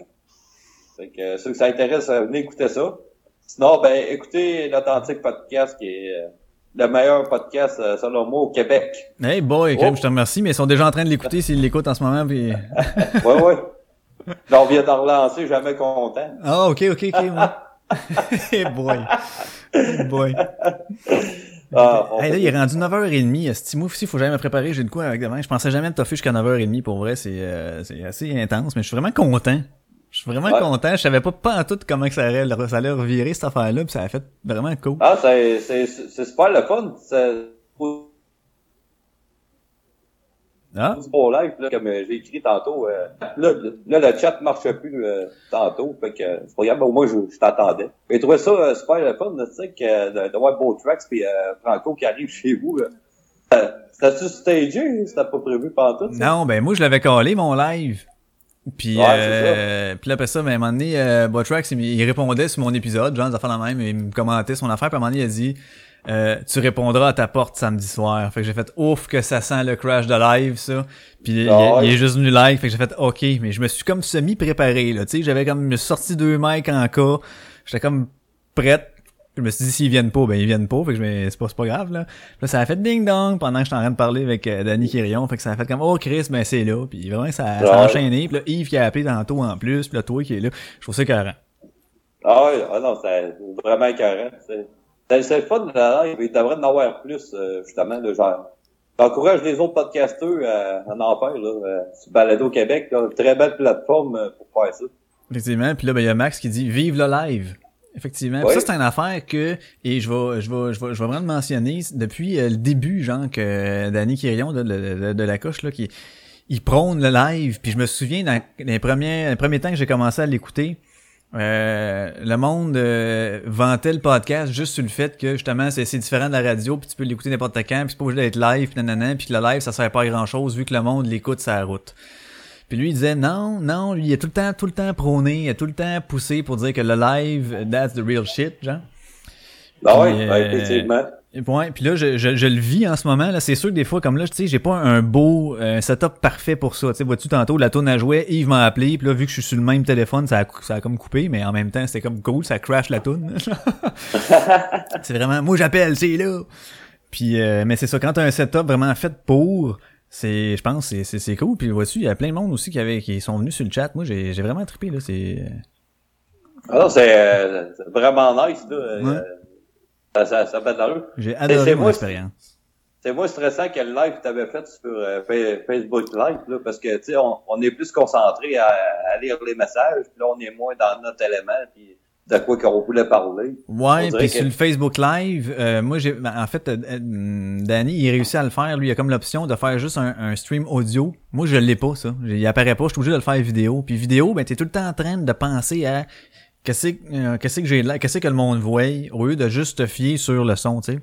[SPEAKER 13] Fait que, ceux que ça intéresse, venez écouter ça. Sinon, ben, écoutez l'Authentique Podcast, qui est euh, le meilleur podcast, euh, selon moi, au Québec.
[SPEAKER 4] Hey boy,
[SPEAKER 13] Oh.
[SPEAKER 4] je te remercie, mais ils sont déjà en train de l'écouter s'ils l'écoutent en ce moment. Puis...
[SPEAKER 13] Ouais, ouais. Là, on vient d'en relancer, jamais content.
[SPEAKER 4] Ah, ok, ok, ok. ouais. hey boy. Hey boy.
[SPEAKER 13] Ah,
[SPEAKER 4] Hey, là, il est rendu 9h30. Esti, moi aussi, faut jamais me préparer. J'ai de quoi avec demain. Je pensais jamais me toffer jusqu'à 9h30. Pour vrai, c'est euh, c'est assez intense, mais je suis vraiment content. Je suis vraiment
[SPEAKER 13] Ouais.
[SPEAKER 4] content. Je savais pas pas en tout comment que ça allait, ça allait revirer cette affaire-là, puis ça a fait vraiment cool.
[SPEAKER 13] Ah, c'est, c'est, c'est super le fun. C'est,
[SPEAKER 4] Ah,
[SPEAKER 13] du beau live, là, comme euh, j'ai écrit tantôt. euh, là, le- là, le chat marche plus euh, tantôt. Fait que c'est pas grave, mais au moins, je, je t'attendais. J'ai trouvé ça euh, super le fun, tu sais, que, de, de voir Beau Tracks puis Franco qui arrive chez vous. C'était-tu stagé? C'était pas prévu pendant tout? ça?
[SPEAKER 4] Non, ben moi je l'avais collé mon live. Puis,
[SPEAKER 13] Ouais,
[SPEAKER 4] euh, puis là, après ça, ben, à un moment donné, euh, Botrax, il, il répondait sur mon épisode, genre, des affaires la même, il me commentait son affaire, puis à un moment donné, il a dit, euh, tu répondras à ta porte samedi soir. Fait que j'ai fait, ouf, que ça sent le crash de live, ça. Puis il-
[SPEAKER 13] Ah ouais.
[SPEAKER 4] il, est juste venu live, fait que j'ai fait, ok, mais je me suis comme semi-préparé, là, tu sais, j'avais comme, je me suis sorti deux mics en cas, j'étais comme prête. Je me suis dit, s'ils viennent pas, ben ils viennent pas, fait que je me, c'est pas, c'est pas grave, là. Là, ça a fait ding-dong pendant que j'étais en train de parler avec euh, Danny Quirion, fait que ça a fait comme, oh Chris, ben c'est là, puis vraiment, ça, ça a
[SPEAKER 13] Ouais.
[SPEAKER 4] enchaîné, puis là, Yves qui a appelé tantôt en plus, puis là, toi qui est là, je trouve ça carré.
[SPEAKER 13] Ah ouais, ah non, c'est vraiment écœurant. C'est, c'est, fun de la live. Il devrait en avoir plus, euh, justement, le genre. J'encourage les autres podcasteurs à, à en faire, là, euh, sur Balado Québec, là, une très belle plateforme euh, pour faire ça.
[SPEAKER 4] Effectivement, puis là, ben, il y a Max qui dit, vive le live. Effectivement.
[SPEAKER 13] Ouais.
[SPEAKER 4] Ça, c'est une affaire que, et je vais, je vais, je vais, je vais vraiment le mentionner, depuis euh, le début, genre, que Danny Quirion, de, de, de- de la couche, là, qui, il prône le live, puis je me souviens, dans les premiers, les premiers temps que j'ai commencé à l'écouter, euh, le monde euh, vantait le podcast juste sur le fait que justement c'est c'est différent de la radio puis tu peux l'écouter n'importe quand puis c'est pas obligé d'être live puis nanana puis que le live ça sert pas à grand chose vu que le monde l'écoute la route. Puis lui il disait non non lui il a tout le temps tout le temps prôné il a tout le temps poussé pour dire que le live that's the real shit genre.
[SPEAKER 13] Ah ouais,
[SPEAKER 4] euh,
[SPEAKER 13] effectivement.
[SPEAKER 4] et Ouais, puis là, je, je, je le vis en ce moment. là C'est sûr que des fois, comme là, tu sais, j'ai pas un beau euh, setup parfait pour ça. Tu sais, vois-tu, tantôt, la tourne à jouer, Yves m'a appelé, puis là, vu que je suis sur le même téléphone, ça a, ça a comme coupé, mais en même temps, c'était comme cool, ça crash la tourne. c'est vraiment, moi j'appelle, c'est là. Puis, euh, mais c'est ça, quand t'as un setup vraiment fait pour, c'est, je pense, c'est, c'est, c'est cool. Puis vois-tu, il y a plein de monde aussi qui avait, qui sont venus sur le chat. Moi, j'ai, j'ai vraiment trippé là. C'est,
[SPEAKER 13] Ah c'est, euh, vraiment nice, là. euh,
[SPEAKER 4] Ouais.
[SPEAKER 13] ça, ça, ça fait de l'allure.
[SPEAKER 4] j'ai adoré mon expérience.
[SPEAKER 13] C'est moins stressant que le live que tu avais fait sur euh, Fa- Facebook Live, là, parce que tu sais, on, on est plus concentré à, à lire les messages, puis là on est moins dans notre élément, puis de quoi qu'on voulait parler.
[SPEAKER 4] Ouais, puis
[SPEAKER 13] que-
[SPEAKER 4] sur le Facebook Live, euh, moi j'ai en fait euh, euh, Danny, il réussit à le faire, lui il a comme l'option de faire juste un, un stream audio. Moi je l'ai pas ça. Il apparaît pas, je suis obligé de le faire vidéo. Puis vidéo, ben t'es tout le temps en train de penser à qu'est-ce que euh, qu'est-ce que j'ai là, qu'est-ce que le monde voit au lieu de juste te fier sur le son, tu sais.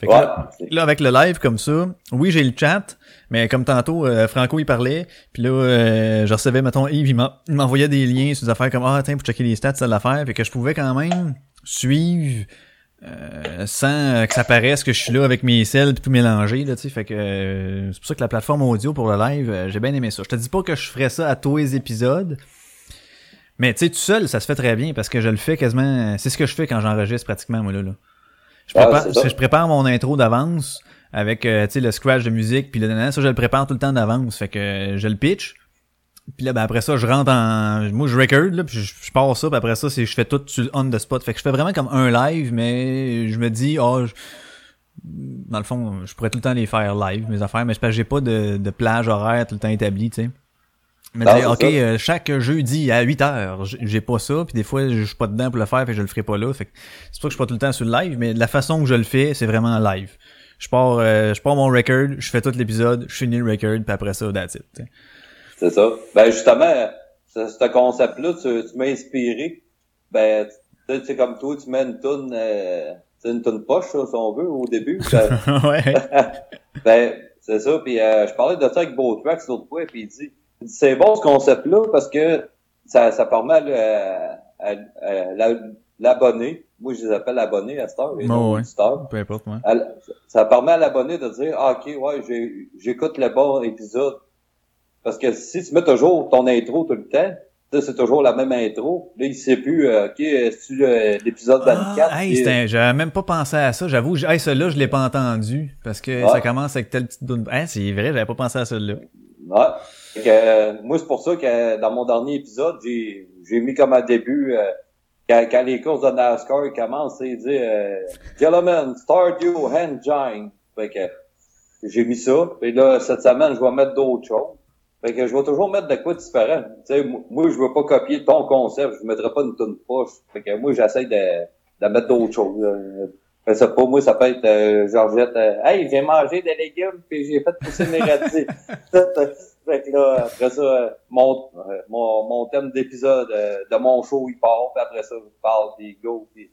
[SPEAKER 4] Fait que
[SPEAKER 13] Ouais.
[SPEAKER 4] là, là, avec le live comme ça, oui, j'ai le chat, mais comme tantôt, euh, Franco, il parlait, puis là, euh, je recevais, mettons, Yves, il m'en- il m'envoyait des liens sur des affaires comme, ah, tiens, pour checker les stats, c'est l'affaire, fait que je pouvais quand même suivre euh, sans que ça paraisse que je suis là avec mes selles pis tout mélangé là tu sais fait que euh, c'est pour ça que la plateforme audio pour le live euh, j'ai bien aimé ça je te dis pas que je ferais ça à tous les épisodes mais tu sais tout seul ça se fait très bien parce que je le fais quasiment c'est ce que je fais quand j'enregistre pratiquement moi là, là. Je,
[SPEAKER 13] Ah,
[SPEAKER 4] prépare,
[SPEAKER 13] ça.
[SPEAKER 4] je prépare mon intro d'avance avec euh, tu sais le scratch de musique puis le ça je le prépare tout le temps d'avance fait que je le pitch. Puis là ben après ça je rentre en moi je record là puis je, je pars ça puis après ça c'est je fais tout sur le on the spot. Fait que je fais vraiment comme un live mais je me dis oh je- dans le fond je pourrais tout le temps les faire live mes affaires mais que j'ai pas de, de plage horaire tout le temps établi tu sais mais
[SPEAKER 13] Non,
[SPEAKER 4] dire,
[SPEAKER 13] c'est
[SPEAKER 4] ok euh, chaque jeudi à 8 heures j'ai pas ça puis des fois je suis pas dedans pour le faire que je le ferai pas là fait que c'est pas que je suis pas tout le temps sur le live mais la façon que je le fais c'est vraiment live je pars euh, je pars mon record je fais tout l'épisode je finis le record puis après ça that's it.
[SPEAKER 13] C'est ça. Ben justement, ce, ce concept-là, tu, tu m'as inspiré. Ben, tu sais, comme toi, tu mets une toune, euh, une toune poche, si on veut, au début.
[SPEAKER 4] Ouais
[SPEAKER 13] ben, c'est ça. Puis euh, je parlais de ça avec Beau Tracks l'autre fois, puis il dit, c'est bon ce concept-là parce que ça, ça permet à, à- à la- l'abonné, moi je les appelle abonnés à cette heure, non
[SPEAKER 4] ouais. peu importe ouais.
[SPEAKER 13] Ça permet à l'abonné de dire ah, ok ouais j'écoute le bon épisode parce que si tu mets toujours ton intro tout le temps c'est toujours la même intro là il sait plus euh, ok c'est l'épisode 24
[SPEAKER 4] Ah, hey, j'avais même pas pensé à ça. J'avoue, hey, celui-là, je l'ai pas entendu. Parce que
[SPEAKER 13] Ouais.
[SPEAKER 4] ça commence avec telle petite doune. Hein, c'est vrai, j'avais pas pensé à celui-là.
[SPEAKER 13] Ouais. Fait que, euh, moi, c'est pour ça que dans mon dernier épisode, j'ai, j'ai mis comme un début, euh, quand, quand les courses de NASCAR commencent, c'est dit euh, Gentlemen, start your engine. Fait que j'ai mis ça. Et là, cette semaine, je vais mettre d'autres choses. Fait que je vais toujours mettre de quoi différent. Tu sais, moi, je veux pas copier ton concept. Je mettrai pas une tonne poche. Fait que moi, j'essaie de, de mettre d'autres choses. là. Je sais pas, moi, ça peut être euh, Georgette. euh, hey, j'ai mangé des légumes puis j'ai fait pousser mes radis. fait que là, après ça, mon, mon, mon thème d'épisode euh, de mon show, il part. Puis après ça, je parle des go. Puis,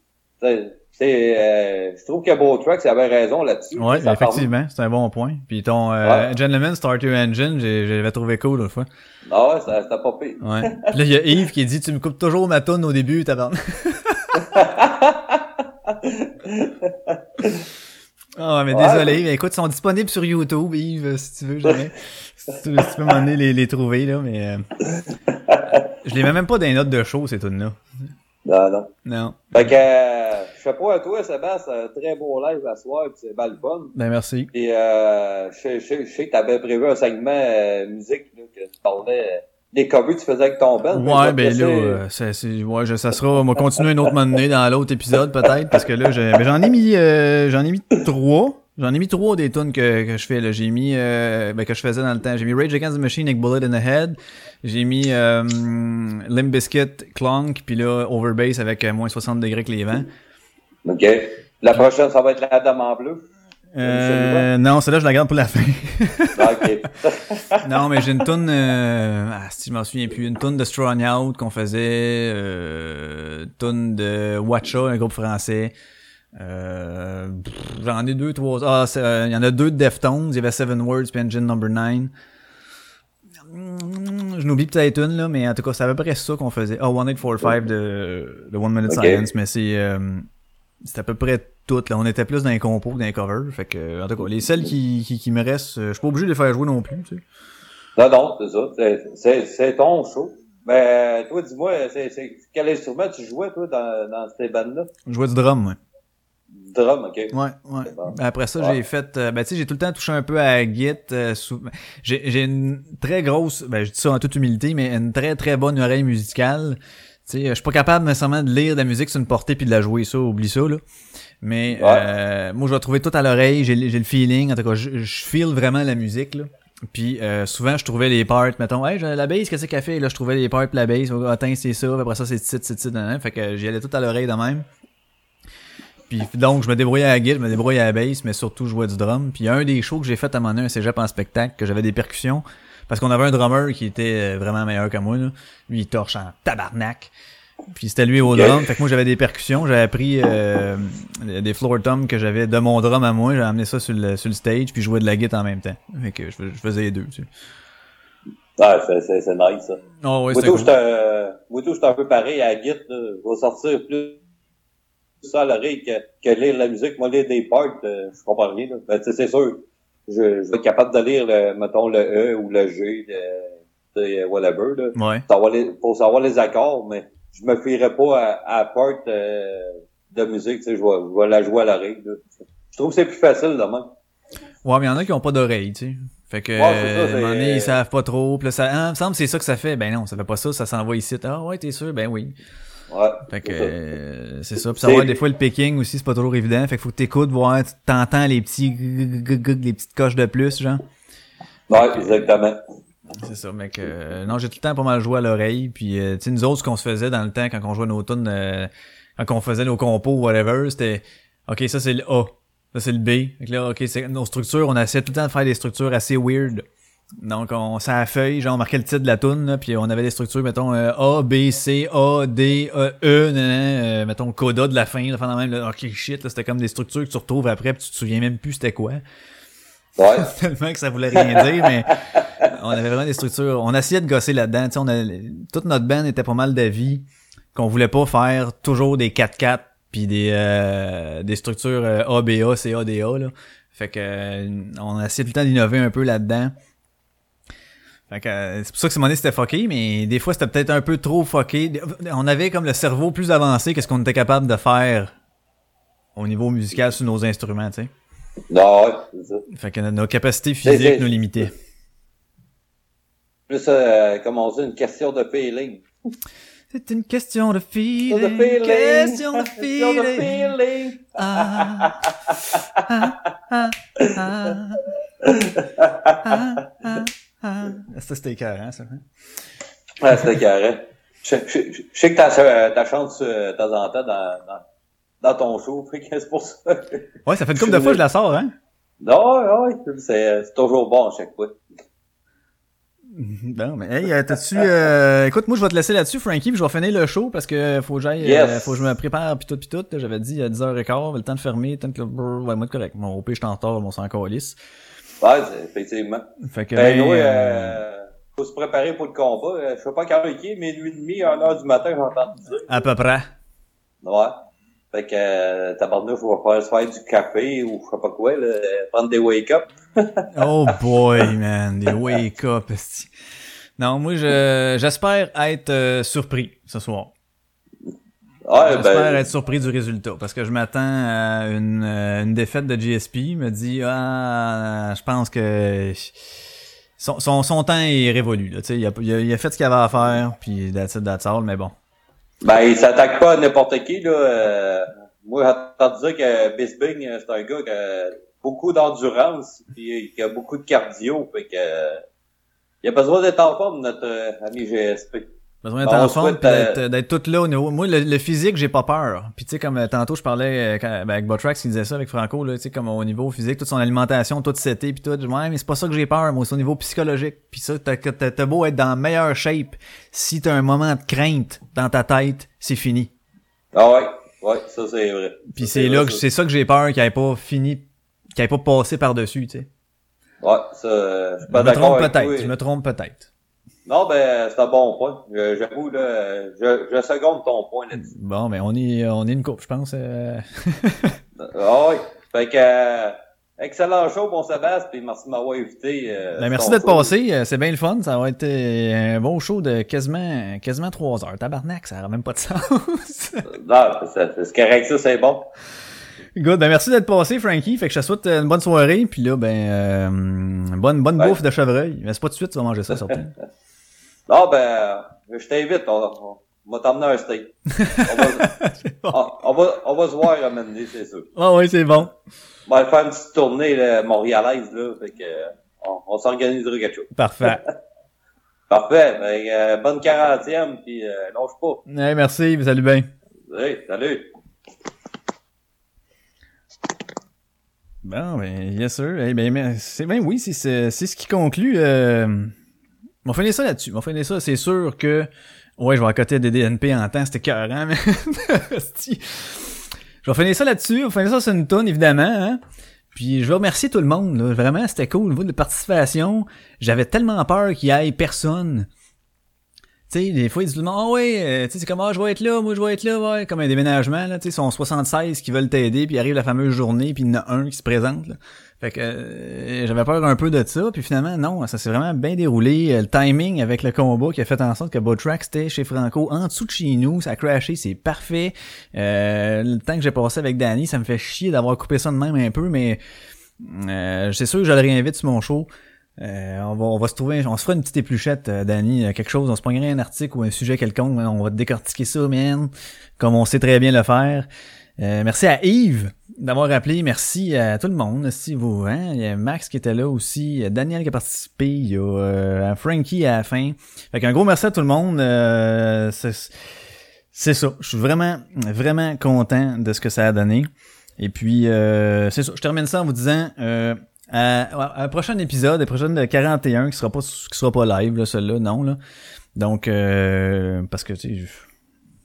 [SPEAKER 13] c'est, euh, je trouve que Beau Tracks avait raison là-dessus.
[SPEAKER 4] Ouais,
[SPEAKER 13] Ça
[SPEAKER 4] effectivement, c'est un bon point. Puis ton euh,
[SPEAKER 13] Ouais.
[SPEAKER 4] Gentleman Start Your Engine, j'ai- j'avais trouvé cool l'autre fois.
[SPEAKER 13] Ah ouais, ça- c'était pas pire.
[SPEAKER 4] Ouais. Puis là, il y a Yves qui dit Tu me coupes toujours ma tonne au début, t'as Ah, mais
[SPEAKER 13] Ouais.
[SPEAKER 4] désolé, mais écoute, ils sont disponibles sur YouTube, Yves, si tu veux jamais. si, tu, si tu peux m'emmener les, les trouver, là, mais. euh, je les mets même pas dans les notes de show, ces tunes-là.
[SPEAKER 13] Non, non.
[SPEAKER 4] Non.
[SPEAKER 13] Fait que, euh, je sais pas à toi, Sébastien, un très beau live à soir, pis c'est fun.
[SPEAKER 4] Ben, merci.
[SPEAKER 13] Et euh, je, sais- je, sais- je sais que t'avais prévu un segment euh, musique, là, que tu parlais des covers que tu faisais avec ton band.
[SPEAKER 4] Ouais, ben là, euh, c'est, c'est- ouais, je- ça sera, on va continuer une autre moment dans l'autre épisode peut-être, parce que là, j'ai- ben, j'en ai mis, euh, j'en ai mis trois. J'en ai mis trois des tunes que, que je fais là. J'ai mis, euh, ben, que je faisais dans le temps. J'ai mis Rage Against the Machine avec Bullet in the Head. J'ai mis euh, Limp Bizkit, Clunk, puis là Overbass avec euh, moins 60 degrés avec les vents.
[SPEAKER 13] OK. La prochaine, ça va être la dame en bleu.
[SPEAKER 4] Euh, non, celle-là je la garde pour la fin.
[SPEAKER 13] Ah,
[SPEAKER 4] non, mais j'ai une tune, euh, ah, si je m'en souviens plus, une tune de Strong Out qu'on faisait, euh, tune de Watcha, un groupe français. Euh, j'en ai deux, trois. Ah, euh, il y en a deux de Deftones. Il y avait Seven Words puis Engine Number 9. Je n'oublie peut-être une, là, mais en tout cas, c'est à peu près ça qu'on faisait. Ah, 1845 de, de One Minute
[SPEAKER 13] Ok.
[SPEAKER 4] Silence, mais c'est, euh, c'est à peu près tout, là. On était plus dans les compos que dans les covers. Fait que, en tout cas, les celles qui, qui, qui me restent, euh, je suis pas obligé de les faire jouer non plus, tu sais.
[SPEAKER 13] Non, non, c'est ça. C'est- C'est c'est ton show. Mais toi, dis-moi, c'est c'est- quel instrument tu jouais, toi, dans, dans ces bandes-là?
[SPEAKER 4] Je jouais du drum, ouais.
[SPEAKER 13] Du Drum, OK.
[SPEAKER 4] Ouais, ouais.
[SPEAKER 13] bon.
[SPEAKER 4] Après ça,
[SPEAKER 13] Ouais.
[SPEAKER 4] j'ai fait, euh, ben tu sais, j'ai tout le temps touché un peu à Git. euh, sou- J'ai j'ai une très grosse, ben je dis ça en toute humilité, mais une très très bonne oreille musicale. Tu sais, je suis pas capable nécessairement de lire de la musique sur une portée puis de la jouer ça, oublie ça là. Mais
[SPEAKER 13] Ouais.
[SPEAKER 4] euh, moi, je vais trouver tout à l'oreille, j'ai le feeling, en tout cas, je, je feel vraiment la musique là. Puis euh, souvent, je trouvais les parts, mettons, hey, j'ai la bass, qu'est-ce qu'elle fait? Là, je trouvais les parts la bass, oh, attends, c'est ça, après ça, c'est titre, c'est titre, fait que j'y allais tout à l'oreille de même. Puis donc, je me débrouillais à la guitare, je me débrouillais à la bass, mais surtout, je jouais du drum. Puis un des shows que j'ai fait à donné, un cégep en spectacle, que j'avais des percussions, parce qu'on avait un drummer qui était euh, vraiment meilleur que moi, là. Lui, il torche en tabarnak. Puis c'était lui au drum. Fait que moi, j'avais des percussions. J'avais pris euh, des floor toms que j'avais de mon drum à moi. J'ai amené ça sur le, sur le stage, puis je jouais de la guitare en même temps. Fait que je, fais- je faisais les deux, tu sais.
[SPEAKER 13] Ouais, c'est- c'est nice, ça.
[SPEAKER 4] Oh, ouais,
[SPEAKER 13] moi,
[SPEAKER 4] c'était
[SPEAKER 13] tout,
[SPEAKER 4] cool.
[SPEAKER 13] j'étais un- moi, tout, j'étais un peu pareil à la Git, là. Je vais sortir plus ça à l'oreille que, que lire la musique. Moi, lire des parts, euh, je comprends rien. Là. Ben, c'est sûr, je, je vais être capable de lire, le, mettons, le E ou le G, de, de whatever, là,
[SPEAKER 4] Ouais.
[SPEAKER 13] savoir les, pour savoir les accords, mais je me fierais pas à, à part euh, de musique. Tu sais, je vais, je vais la jouer à l'oreille. là. Je trouve que c'est plus facile, de même.
[SPEAKER 4] Ouais, mais il y en a qui ont pas d'oreille, tu sais. Fait que,
[SPEAKER 13] Ouais, c'est ça,
[SPEAKER 4] euh, à un moment donné, ils savent pas trop. Puis là, ça, ah, il me semble que c'est ça que ça fait. Ben non, ça fait pas ça, ça s'envoie ici. Ah ouais, t'es sûr? Ben oui.
[SPEAKER 13] Ouais.
[SPEAKER 4] Fait que,
[SPEAKER 13] c'est ça.
[SPEAKER 4] euh, c'est ça. Puis savoir des fois le picking aussi, c'est pas toujours évident. Fait qu'il faut que t'écoutes, voir, t'entends les petits, les petites coches de plus, genre.
[SPEAKER 13] Ouais, exactement.
[SPEAKER 4] C'est ça, mec. euh, non, j'ai tout le temps pas mal joué à l'oreille. Puis, euh, tu sais, nous autres, ce qu'on se faisait dans le temps quand on jouait nos tunes, euh, quand on faisait nos compos, whatever, c'était, ok, ça c'est le A, ça c'est le B. Fait que là, ok, c'est nos structures, on essayait tout le temps de faire des structures assez weird. Donc, on la feuille, genre, on marquait le titre de la tune, là, puis on avait des structures, mettons, euh, A, B, C, A, D, E, E, nan, euh, mettons, coda de la fin, là, pendant même, là, ok, shit, là, c'était comme des structures que tu retrouves après, puis tu te souviens même plus c'était quoi.
[SPEAKER 13] Ouais.
[SPEAKER 4] Tellement que ça voulait rien dire, mais on avait vraiment des structures. On essayait de gosser là-dedans. Tu sais, on a, toute notre band était pas mal d'avis qu'on voulait pas faire toujours des 4-4 puis des euh, des structures euh, ABA, CADA là. Fait que euh, on a essayé tout le temps d'innover un peu là-dedans. Fait que euh, c'est pour ça que ce moment c'était fucké, mais des fois c'était peut-être un peu trop fucké. On avait comme le cerveau plus avancé que ce qu'on était capable de faire au niveau musical sur nos instruments, tu sais.
[SPEAKER 13] Non, ouais, c'est ça.
[SPEAKER 4] Fait que nos capacités physiques
[SPEAKER 13] c'est-
[SPEAKER 4] nous limitaient.
[SPEAKER 13] Plus, euh, comme on dit, une question de feeling.
[SPEAKER 4] C'est une question de feeling.
[SPEAKER 13] Question de feeling.
[SPEAKER 4] Question de
[SPEAKER 13] Question de
[SPEAKER 4] feeling.
[SPEAKER 13] feeling.
[SPEAKER 4] Ah, ah, ah, ah, ah, ah, ah. Ça, c'était écœurant, ça. hein?
[SPEAKER 13] Ouais, c'était carré. Je, je, je, je sais que t'as, euh, t'as chante euh, de temps en temps dans, dans, dans ton show, fait que c'est pour ça.
[SPEAKER 4] Ouais, ça fait une couple de fois que je la sors, hein?
[SPEAKER 13] Non, ouais, ouais, c'est, c'est toujours bon à chaque fois.
[SPEAKER 4] Non, mais hey, euh, t'as-tu... euh, écoute, moi, je vais te laisser là-dessus, Frankie, puis je vais finir le show parce que faut que j'aille...
[SPEAKER 13] Yes.
[SPEAKER 4] euh, faut que je me prépare, puis tout, puis tout. J'avais dit à 10h15, le temps de fermer, le temps que... le brrr, Ouais, moi, correct. Mon pire, je suis en retard, mon sang lisse.
[SPEAKER 13] Ouais, effectivement.
[SPEAKER 4] Fait que...
[SPEAKER 13] Ben,
[SPEAKER 4] ben,
[SPEAKER 13] oui,
[SPEAKER 4] euh,
[SPEAKER 13] faut se préparer pour le combat. Euh, Je sais pas quand il est, minuit et demi, 1 heure du matin, j'entends dire.
[SPEAKER 4] À peu près.
[SPEAKER 13] Ouais. Fait que, euh, tabarnouche, faut faire se faire du café ou je sais pas quoi, là, euh, prendre des wake-up.
[SPEAKER 4] Oh boy, man, des wake up. esti. Non, moi je j'espère être euh, surpris ce soir.
[SPEAKER 13] Ouais,
[SPEAKER 4] j'espère
[SPEAKER 13] ben,
[SPEAKER 4] être surpris du résultat parce que je m'attends à une, euh, une défaite de GSP. Il me dit ah, je pense que son, son, son temps est révolu. Là, tu sais, il, a, il, a, il a fait ce qu'il avait à faire, puis that's it, that's all, mais bon.
[SPEAKER 13] ben, il s'attaque pas à n'importe qui, là. Euh, moi, j'ai entendu dire que Bisbing, euh, c'est un gars qui a beaucoup d'endurance, puis qui a beaucoup de cardio, fait que, euh, il a besoin d'être en forme, notre ami GSP.
[SPEAKER 4] Besoin d'être
[SPEAKER 13] On
[SPEAKER 4] en forme
[SPEAKER 13] euh,
[SPEAKER 4] d'être, d'être tout là au niveau. Moi, le, le physique, j'ai pas peur. Puis tu sais, comme euh, tantôt je parlais euh, quand- ben, avec Botrax qui disait ça avec Franco, là, tu sais, comme au niveau physique, toute son alimentation, tout seté puis tout. Je Ouais, mais c'est pas ça que j'ai peur, moi, c'est au niveau psychologique. Puis ça, t'as, t'as, t'as beau être dans meilleure shape. Si t'as un moment de crainte dans ta tête, c'est fini.
[SPEAKER 13] Ah ouais, ouais, ça c'est vrai.
[SPEAKER 4] Puis c'est là c'est ça que j'ai peur qu'il ait pas fini, qu'il ait pas passé par-dessus, tu sais.
[SPEAKER 13] Ouais, ça, je
[SPEAKER 4] Je me trompe peut-être, je me trompe peut-être.
[SPEAKER 13] Non, ben, c'est un bon point. Je- J'avoue, là, je, je seconde ton point là-dessus.
[SPEAKER 4] Bon, ben on est, on est une coupe, je pense. euh.
[SPEAKER 13] Ah oui. Fait que, euh, excellent show, bon Sébastien, puis merci de m'avoir invité. euh,
[SPEAKER 4] Ben, merci d'être passé, euh, c'est bien le fun, ça va être un bon show de quasiment quasiment trois heures. Tabarnak, ça n'a même pas de sens.
[SPEAKER 13] Non, c'est c'est correct, ça, c'est bon.
[SPEAKER 4] Good, ben merci d'être passé, Frankie. Fait que je te souhaite une bonne soirée, puis là, ben euh, bonne bonne
[SPEAKER 13] Ouais.
[SPEAKER 4] bouffe de chevreuil. Mais c'est pas tout de suite, tu vas manger ça, surtout.
[SPEAKER 13] Non, ben, je t'invite, on, on, on va t'emmener un steak. On va, on, on va, on va se voir à c'est sûr.
[SPEAKER 4] Ah oui, c'est bon.
[SPEAKER 13] On va faire une petite tournée là, montréalaise, là, fait que, on, on s'organisera quelque chose.
[SPEAKER 4] Parfait.
[SPEAKER 13] Parfait, ben, euh, bonne quarantième, puis euh, lâche pas.
[SPEAKER 4] Hey, merci, salut bien.
[SPEAKER 13] Hey, salut.
[SPEAKER 4] Bon, ben, yes sir. Eh ben, mais c'est ben oui, c'est c'est c'est ce qui conclut. Euh... On va finir ça là-dessus. On va finir ça. C'est sûr que ouais, je vais à côté des DNP en temps, c'était carré, mais je vais finir ça là-dessus. On va finir ça sur une tonne évidemment. Hein? Puis je vais remercier tout le monde. Là. Vraiment, c'était cool au niveau de participation. J'avais tellement peur qu'il y ait personne Tu sais, des fois, ils disent, ah ouais, euh, tu sais, c'est comme, ah, je vais être là, moi, je vais être là, ouais, comme un déménagement, là, tu sais, ils sont 76 qui veulent t'aider, puis arrive la fameuse journée, puis il y en a un qui se présente, là. Fait que euh, j'avais peur un peu de ça, puis finalement, non, ça s'est vraiment bien déroulé. Euh, Le timing avec le combat qui a fait en sorte que Botrax était chez Franco, en dessous de chez nous, ça a crashé, c'est parfait. Euh, le temps que j'ai passé avec Danny, ça me fait chier d'avoir coupé ça de même un peu, mais euh, c'est sûr que je le réinvite sur mon show. Euh, on va on va se trouver on se fera une petite épluchette euh, Danny euh, quelque chose on se prendrait un article ou un sujet quelconque on va décortiquer ça man comme on sait très bien le faire Euh, merci à Yves d'avoir appelé. Merci à tout le monde si vous hein. Il y a Max qui était là aussi Daniel qui a participé il y a euh, Frankie à la fin. Fait qu'un gros merci à tout le monde Euh, c'est ça. Je suis vraiment vraiment content de ce que ça a donné. Et puis euh, c'est ça. Je termine ça en vous disant euh, à, un prochain épisode, le prochain de 41, qui sera pas qui sera pas live, là, celui-là, non, là. Donc, euh, parce que, tu sais,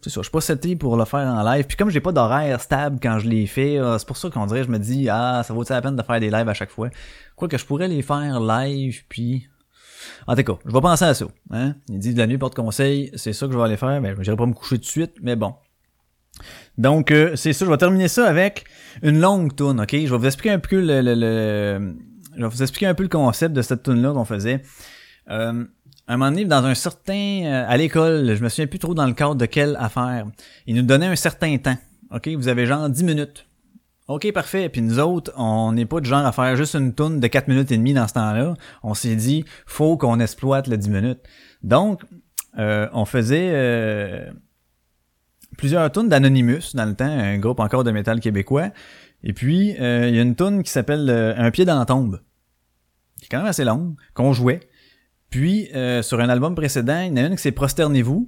[SPEAKER 4] c'est ça, je suis pas seté pour le faire en live. Puis comme j'ai pas d'horaire stable quand je les fais, euh, c'est pour ça qu'on dirait, je me dis, ah, ça vaut la peine de faire des lives à chaque fois? Quoi que je pourrais les faire live, puis... En tout cas, je vais penser à ça. Hein? Il dit de la nuit porte conseil, c'est ça que je vais aller faire. Ben, j'irai pas me coucher tout de suite, mais bon. Donc, euh, c'est ça, je vais terminer ça avec une longue tune, ok? Je vais vous expliquer un peu le, le, le- je vais vous expliquer un peu le concept de cette tune là qu'on faisait. Euh, un moment donné, dans un certain, euh, à l'école, je me souviens plus trop dans le cadre de quelle affaire, ils nous donnaient un certain temps, ok? Vous avez genre 10 minutes. Ok, parfait. Puis nous autres, on n'est pas de genre à faire juste une tune de 4 minutes et demie dans ce temps-là. On s'est dit, faut qu'on exploite le 10 minutes. Donc, euh, on faisait euh, plusieurs tunes d'Anonymous dans le temps, un groupe encore de métal québécois. Et puis, euh, il y a une tune qui s'appelle euh, Un pied dans la tombe, qui est quand même assez longue, qu'on jouait. Puis, euh, sur un album précédent, il y en a une qui c'est Prosternez-vous.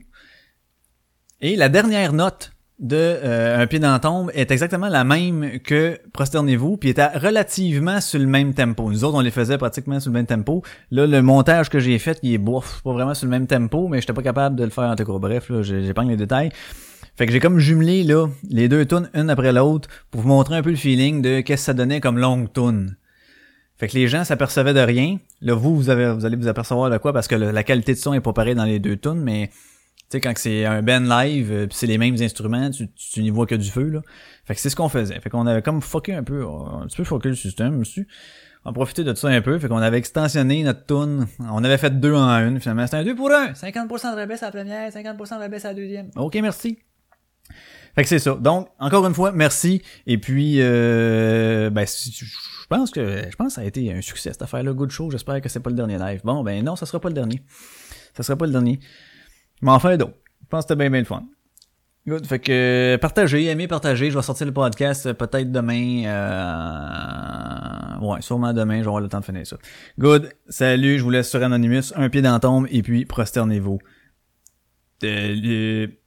[SPEAKER 4] Et la dernière note de euh, Un pied dans la tombe est exactement la même que Prosternez-vous, puis était relativement sur le même tempo. Nous autres, on les faisait pratiquement sur le même tempo. Là, le montage que j'ai fait, il est bof, pas vraiment sur le même tempo, mais j'étais pas capable de le faire en tout cas. Bref, là, pas les détails. Fait que j'ai comme jumelé là les deux tunes une après l'autre pour vous montrer un peu le feeling de qu'est-ce que ça donnait comme longue tune. Fait que les gens s'apercevaient de rien. Là, vous, vous, avez, vous allez vous apercevoir de quoi parce que la qualité de son est pas pareille dans les deux tunes, mais tu sais, quand c'est un band live, euh, pis c'est les mêmes instruments, tu, tu n'y vois que du feu, là. Fait que c'est ce qu'on faisait. Fait qu'on avait comme fucké un peu, un petit peu fucké le système aussi. On a profité de ça un peu, fait qu'on avait extensionné notre tune. On avait fait deux en une, finalement. C'était un deux pour un. 50% de rabais à la première, 50% de rabais à la deuxième. Ok, merci. Fait que c'est ça. Donc, encore une fois, merci. Et puis, euh, ben, je pense que, je pense que ça a été un succès, cette affaire-là. Good show. J'espère que c'est pas le dernier live. Bon, ben, non, ça sera pas le dernier. Ça sera pas le dernier. Mais enfin, d'autres. Je pense que c'était bien, bien le fun. Good. Fait que, euh, partagez, aimez, partagez. Je vais sortir le podcast euh, peut-être demain. Euh... Ouais, sûrement demain. Avoir le temps de finir ça. Good. Salut. Je vous laisse sur Anonymous. Un pied dans la tombe et puis prosternez-vous.
[SPEAKER 3] Thank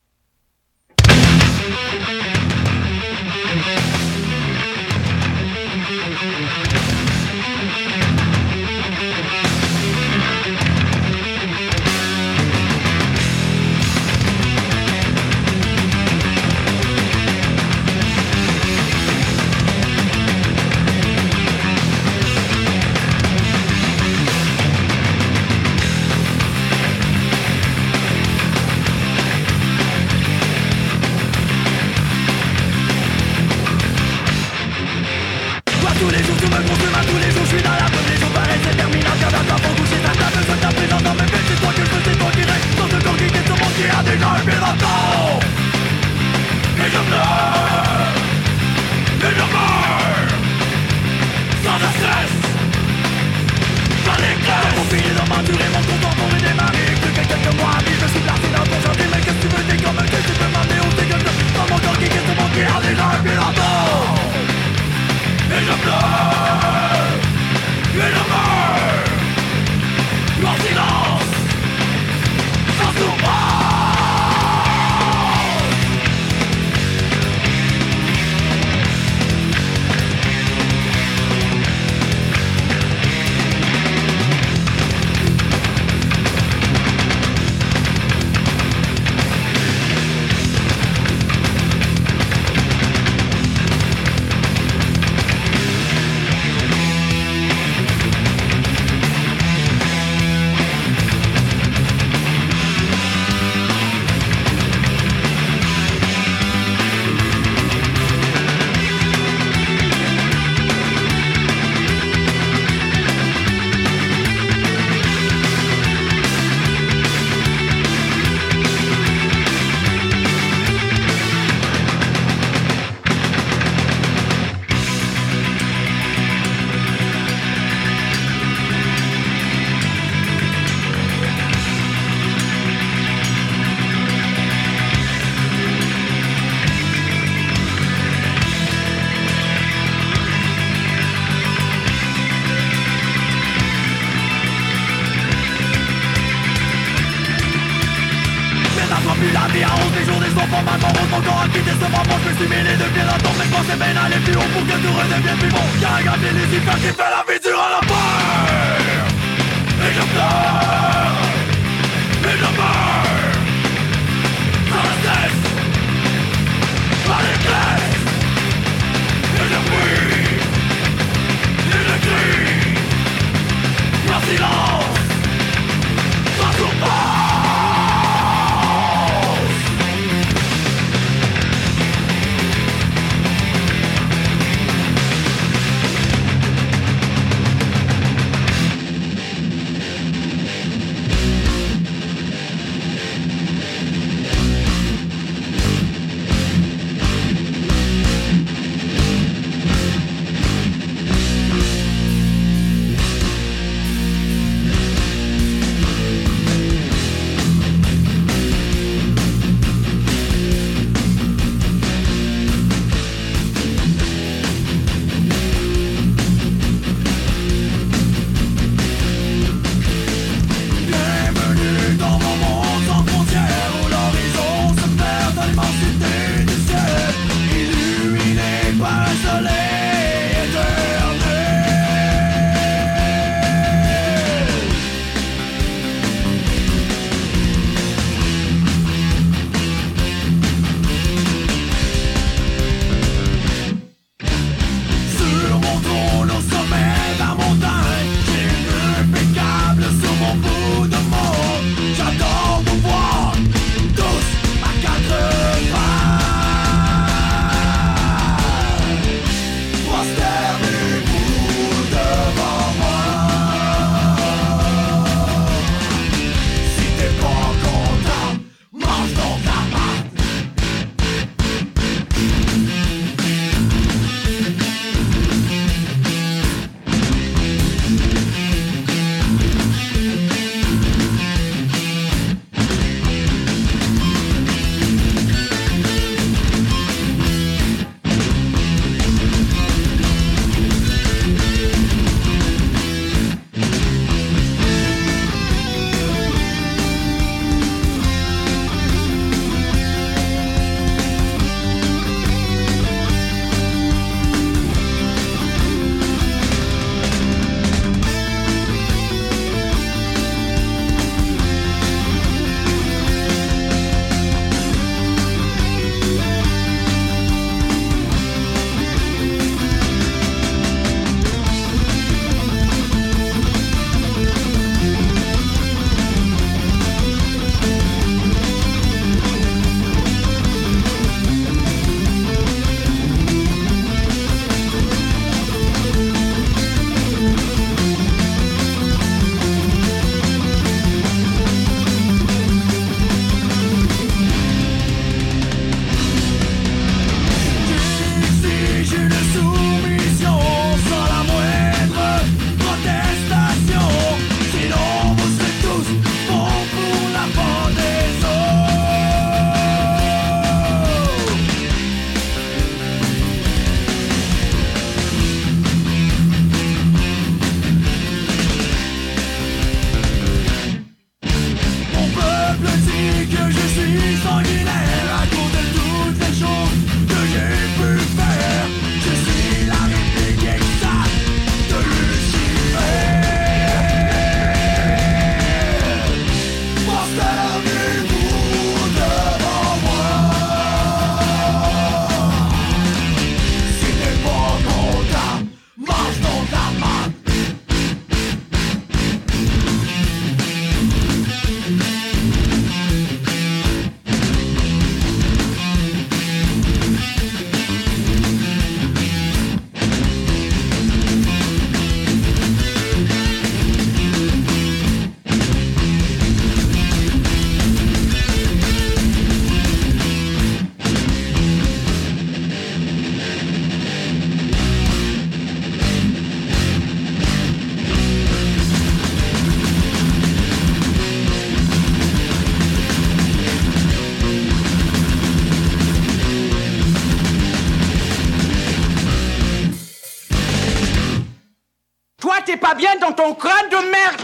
[SPEAKER 8] dans ton crâne de merde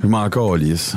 [SPEAKER 1] Je m'en calisse.